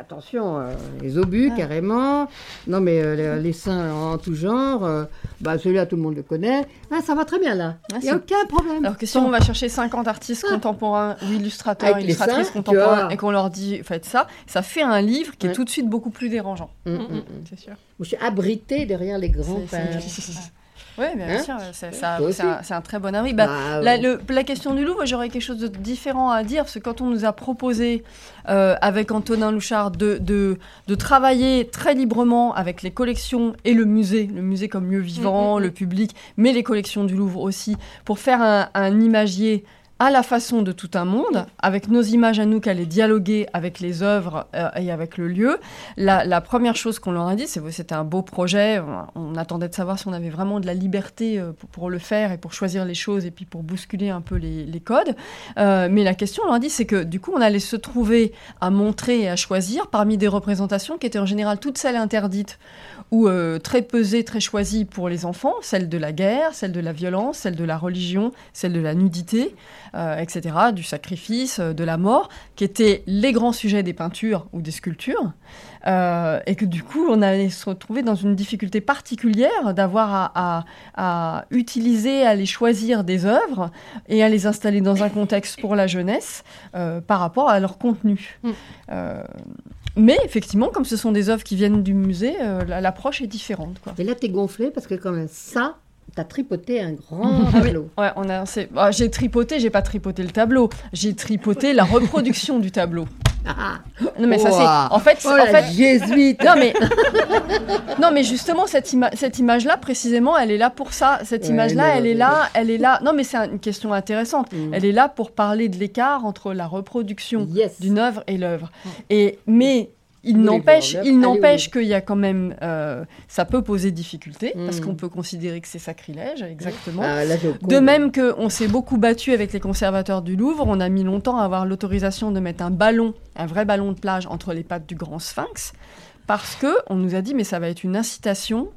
attention, euh, les obus ah. Non, mais euh, les, seins en tout genre, euh, bah, celui-là, tout le monde le connaît. Ah, ça va très bien là. Il n'y a aucun problème. Alors que si on va chercher 50 artistes ah. contemporains ou illustrateurs, illustratrices contemporains, et qu'on leur dit faites ça, ça fait un livre qui est tout de suite beaucoup plus dérangeant. Mm, mm, mm, c'est sûr. Je suis abritée derrière les grands peintres. Oui, bien hein sûr, c'est un, très bon avis. Bah, bah la, la, question du Louvre, j'aurais quelque chose de différent à dire, parce que quand on nous a proposé, euh, avec Antonin Louchard, de, de, de, travailler très librement avec les collections et le musée, le musée comme lieu vivant, mm, mm, le mm. public, mais les collections du Louvre aussi, pour faire un, un imagier à la façon de tout un monde, avec nos images à nous, qu'elle est dialoguer avec les œuvres euh, et avec le lieu. La, première chose qu'on leur a dit, c'est que c'était un beau projet. On, attendait de savoir si on avait vraiment de la liberté euh, pour, le faire et pour choisir les choses et puis pour bousculer un peu les, codes. Euh, mais la question, on leur a dit, c'est que du coup, on allait se trouver à montrer et à choisir parmi des représentations qui étaient en général toutes celles interdites ou très pesées, très choisies pour les enfants, celles de la guerre, celles de la violence, celles de la religion, celles de la nudité. Euh, etc., du sacrifice, euh, de la mort, qui étaient les grands sujets des peintures ou des sculptures, euh, et que du coup, on allait se retrouver dans une difficulté particulière d'avoir à, utiliser, à les choisir des œuvres et à les installer dans un contexte pour la jeunesse par rapport à leur contenu. Mm. Mais effectivement, comme ce sont des œuvres qui viennent du musée, l'approche est différente. Et là, tu gonflé parce que quand même ça, T'as tripoté un grand tableau. Ouais, on a. Bah, j'ai tripoté, j'ai pas tripoté le tableau. J'ai tripoté la reproduction du tableau. non mais ça c'est en fait Oh, en fait jésuite non mais non mais justement cette, ima- cette image là précisément elle est là pour ça cette Ouais, image là non, elle est là elle est là non mais c'est une question intéressante Mm. elle est là pour parler de l'écart entre la reproduction Yes. d'une œuvre et l'œuvre et mais il n'empêche il n'empêche qu'il y a quand même euh, ça peut poser difficulté parce Mm. qu'on peut considérer que c'est sacrilège exactement. Ah, de même qu'on s'est beaucoup battu avec les conservateurs du Louvre, on a mis longtemps à avoir l'autorisation de mettre un ballon, un vrai ballon de plage entre les pattes du grand sphinx, parce que on nous a dit mais ça va être une incitation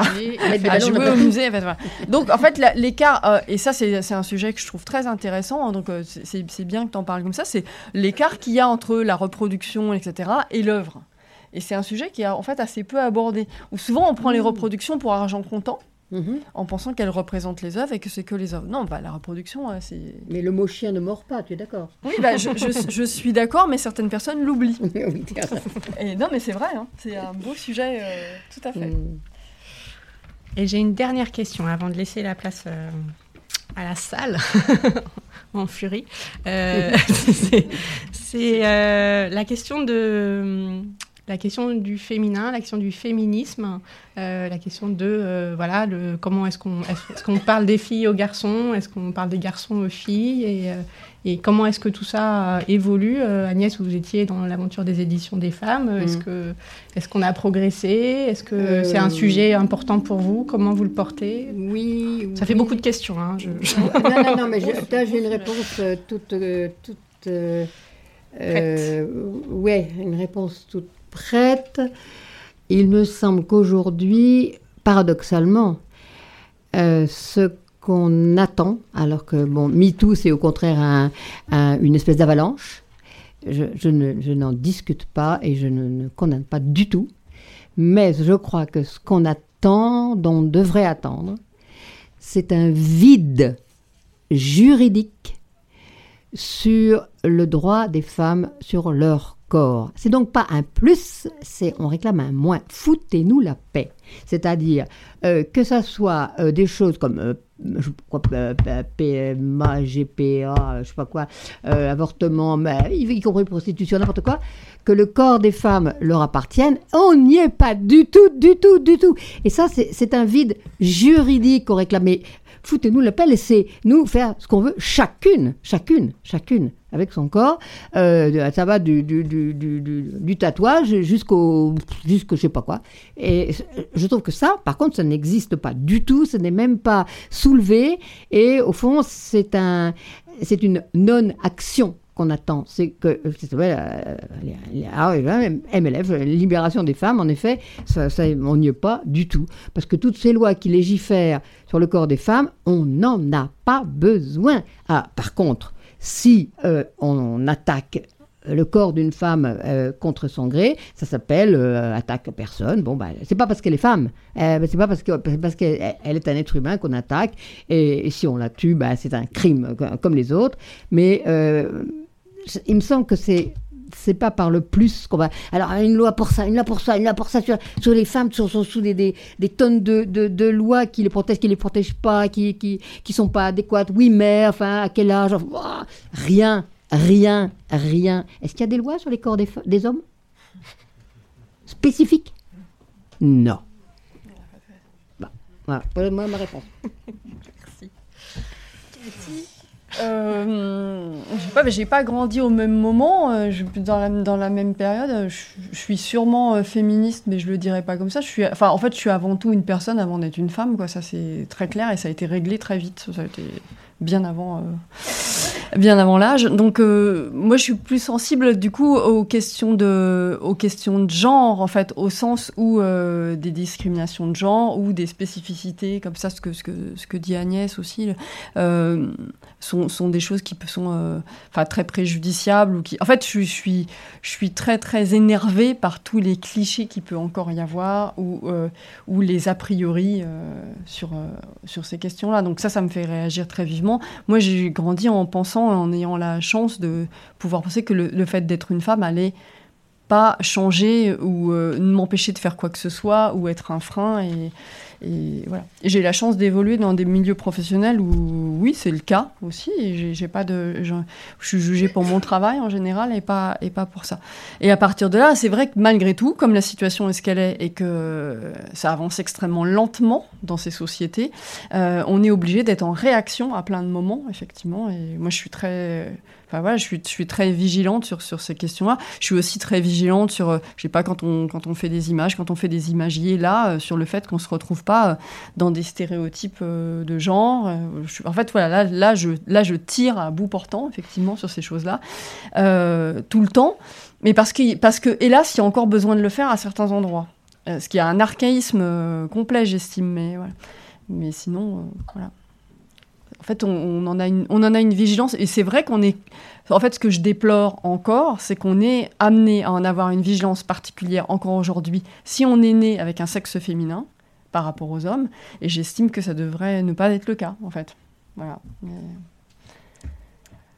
à, Mettre des à ballons jouer au musée. en fait, voilà. Donc en fait l'écart, euh, et ça c'est un sujet que je trouve très intéressant, hein, donc euh, c'est- bien que tu en parles comme ça, c'est l'écart qu'il y a entre la reproduction, etc., et l'œuvre. Et c'est un sujet qui est en fait assez peu abordé. Où souvent on prend les reproductions pour argent comptant Mhm. en pensant qu'elle représente les œuvres et que c'est que les œuvres. Non, bah, la reproduction, c'est... Mais le mot chien ne mord pas, tu es d'accord? Oui, bah, je, je- je suis d'accord, mais certaines personnes l'oublient. Oui. Et non, mais c'est vrai, hein, c'est un beau sujet, euh, tout à fait. Mm. Et j'ai une dernière question avant de laisser la place euh, à la salle en furie. Euh, c'est euh, la question de la question du féminin, la question du féminisme, euh, la question de euh, voilà le, comment est-ce qu'on est-ce, est-ce qu'on parle des filles aux garçons, est-ce qu'on parle des garçons aux filles et, euh, et comment est-ce que tout ça évolue Agnès, vous étiez dans l'aventure des éditions des femmes. Est-ce Mm. que est-ce qu'on a progressé Est-ce que Euh, c'est un sujet important pour vous Comment vous le portez? Oui. Ça fait beaucoup de questions. Hein, je- je- non, non, non, mais j'ai une réponse toute. toute ouais, une réponse toute prête. Il me semble qu'aujourd'hui, paradoxalement, euh, ce qu'on attend, alors que, bon, MeToo, c'est au contraire un- un- une espèce d'avalanche. Je n'en discute pas et je ne, ne condamne pas du tout. Mais je crois que ce qu'on attend, dont on devrait attendre, c'est un vide juridique sur le droit des femmes sur leur C'est donc pas un plus, c'est on réclame un moins. Foutez-nous la paix. C'est-à-dire euh, que ça soit euh, des choses comme euh, je PMA, GPA, je sais pas quoi, avortement, mais, y compris prostitution, n'importe quoi, que le corps des femmes leur appartienne, on n'y est pas du tout, du tout, du tout. Et ça, c'est un vide juridique qu'on réclame. Mais foutez-nous la paix, laissez nous faire ce qu'on veut, chacune, chacune, chacune, avec son corps. Euh, ça va du, tatouage jusqu'au, jusqu'au je sais pas quoi. Et je trouve que ça, par contre, ça n'existe pas du tout, ce n'est même pas soulevé. Et au fond, c'est un, une non-action qu'on attend. C'est que, c'est vrai, euh, ah MLF, libération des femmes, en effet, ça, ça, on n'y est pas du tout. Parce que toutes ces lois qui légifèrent sur le corps des femmes, on n'en a pas besoin. Ah, par contre, si euh, on attaque le corps d'une femme euh, contre son gré, ça s'appelle euh, attaque personne. Bon, bah, c'est pas parce qu'elle est femme, euh, c'est pas parce que parce qu'elle elle est un être humain qu'on attaque. Et, si on la tue, bah, c'est un crime co- comme les autres. Mais il me semble que c'est c'est pas par le plus qu'on va. Alors, une loi pour ça, une loi pour ça, une loi pour ça sur, sur les femmes, sur, sur- sous des, des, des tonnes de, de, de lois qui les protègent, qui les protègent pas, qui, qui, qui sont pas adéquates. Oui, mais, enfin, à quel âge Enfin, Rien, rien, rien. Est-ce qu'il y a des lois sur les corps des, des hommes? Spécifiques? Non. Bah, voilà, voilà moi, ma réponse. Euh, je sais pas, j'ai pas grandi au même moment, euh, dans, la, dans la même période. euh, Je, suis sûrement euh, féministe, mais je le dirais pas comme ça. Enfin, en fait, je suis avant tout une personne avant d'être une femme. Ça, c'est très clair et ça a été réglé très vite. Ça a été bien avant, bien avant l'âge. Donc, moi, je suis plus sensible, du coup, aux questions de, aux questions de genre, en fait, au sens où des discriminations de genre ou des spécificités, comme ça, ce que, dit Agnès aussi. Sont, sont des choses qui sont euh, enfin, très préjudiciables. Ou qui... En fait, je, suis- je, suis, très, très énervée par tous les clichés qu'il peut encore y avoir ou, euh, ou les a priori euh, sur, sur ces questions-là. Donc ça, ça me fait réagir très vivement. Moi, j'ai grandi en pensant, en ayant la chance de pouvoir penser que le, fait d'être une femme allait pas changer ou m'empêcher de faire quoi que ce soit ou être un frein. Et, et voilà. J'ai la chance d'évoluer dans des milieux professionnels où, oui, c'est le cas aussi. J'ai pas de, je, je, suis jugée pour mon travail en général et pas, et pas pour ça. Et à partir de là, c'est vrai que malgré tout, comme la situation est ce qu'elle est et que ça avance extrêmement lentement dans ces sociétés, euh, on est obligé d'être en réaction à plein de moments, effectivement. Et moi, je suis très Enfin, voilà, je suis, très vigilante sur, ces questions-là. Je suis aussi très vigilante sur, euh, je sais pas, quand on, fait des images, quand on fait des imagiers, là, euh, sur le fait qu'on se retrouve pas euh, dans des stéréotypes de genre. en fait, voilà, là, je, tire à bout portant, effectivement, sur ces choses-là, tout le temps. Mais parce que, hélas, il y a encore besoin de le faire à certains endroits. ce qui est un archaïsme complet, j'estime. Mais, voilà. mais sinon, voilà en fait, on, en a une, en vigilance. Et c'est vrai qu'on est. En fait, ce que je déplore encore, c'est qu'on est amené à en avoir une vigilance particulière encore aujourd'hui si on est né avec un sexe féminin par rapport aux hommes. Et j'estime que ça devrait ne pas être le cas, en fait. Voilà.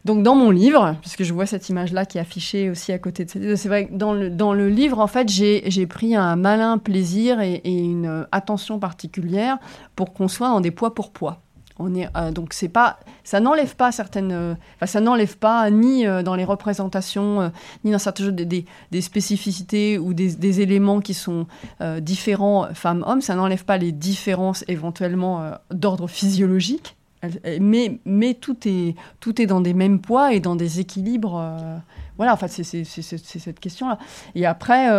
Donc dans mon livre, puisque je vois cette image-là qui est affichée aussi à côté de cette... C'est vrai que dans le, livre, en fait, j'ai pris un malin plaisir et, et une attention particulière pour qu'on soit dans des poids pour poids. Euh, donc c'est pas ça n'enlève pas certaines euh, ça n'enlève pas ni euh, dans les représentations ni dans certaines des, des, spécificités ou des, éléments qui sont différents femmes-hommes ça n'enlève pas les différences éventuellement d'ordre physiologique. Mais mais tout est tout est dans des mêmes poids et dans des équilibres voilà enfin c'est cette question là et après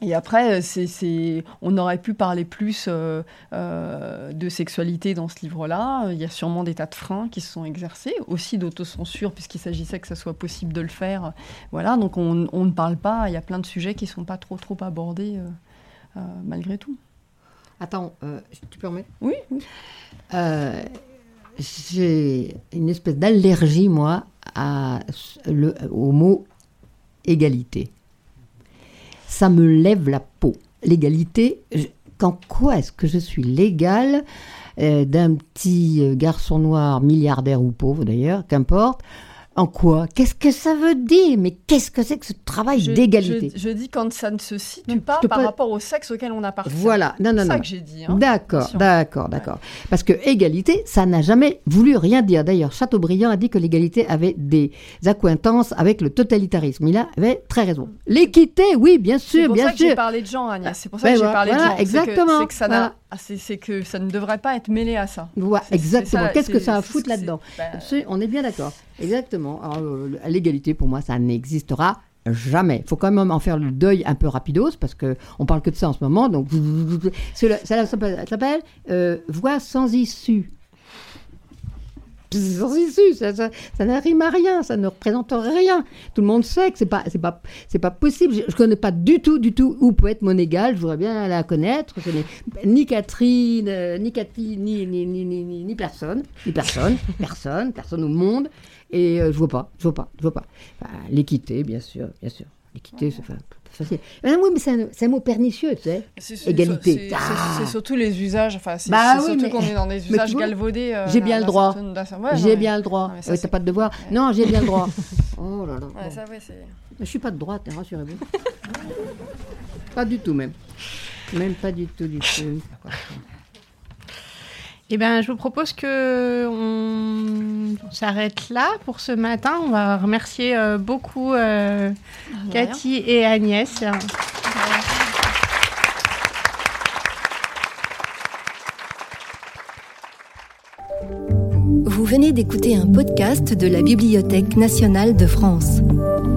et après, c'est, on aurait pu parler plus euh, euh, de sexualité dans ce livre-là. Il y a sûrement des tas de freins qui se sont exercés, aussi d'autocensure, puisqu'il s'agissait que ça soit possible de le faire. Voilà, donc on, ne parle pas, il y a plein de sujets qui ne sont pas trop, trop abordés euh, malgré tout. Attends, tu permets Oui. j'ai une espèce d'allergie, moi, à le, au mot égalité ça me lève la peau. L'égalité, quand quoi est-ce que je suis légale euh, d'un petit euh, garçon noir, milliardaire ou pauvre d'ailleurs, qu'importe, en quoi? Qu'est-ce que ça veut dire? Mais qu'est-ce que c'est que ce travail d'égalité? je, dis quand ça ne se situe pas par rapport au sexe auquel on appartient. Voilà, non, non, C'est ça que j'ai dit. Hein. D'accord, d'accord, d'accord. Parce que égalité, ça n'a jamais voulu rien dire. D'ailleurs, Chateaubriand a dit que l'égalité avait des accointances avec le totalitarisme. Il avait très raison. L'équité, oui, bien sûr, bien sûr. C'est pour ça que j'ai parlé de gens, Agnès. C'est pour ça que ben j'ai parlé de gens. Exactement. C'est que, ça c'est que ça ne devrait pas être mêlé à ça. exactement. Qu'est-ce que ça a foutre là-dedans ben, On est bien d'accord. Exactement. Euh, l'égalité, pour moi, ça n'existera jamais. Il faut quand même en faire le deuil un peu rapidos, parce qu'on parle que de ça en ce moment. Donc, ça, s'appelle euh, Voix sans issue sans issue, ça, ça, ça n'arrime à rien, ça ne représente rien. Tout le monde sait que c'est pas, c'est pas, c'est pas possible. Je, ne connais pas du tout, du tout où peut être mon égal. Je voudrais bien la connaître. Je connais ni Catherine, euh, ni Cathy, ni ni, ni, ni, ni, personne, ni personne, personne, personne au monde. Et euh, je vois pas, je vois pas, je vois pas. L'équité, bien sûr, bien sûr. L'équité, c'est Mais oui, mais c'est un, mot pernicieux, tu sais. Égalité. Ah. C'est surtout les usages. Enfin, c'est bah surtout qu'on est dans des usages galvaudés. Euh, j'ai bien le droit. j'ai bien le droit. T'as pas de devoir Non, j'ai bien le droit. oh là là. Ça, ouais, je suis pas de droite, hein, rassurez-vous. pas du tout, même. Même pas du tout, du tout. Eh bien, je vous propose que on s'arrête là pour ce matin. On va remercier euh, beaucoup euh, Cathy et Agnès. Vous venez d'écouter un podcast de la Bibliothèque nationale de France.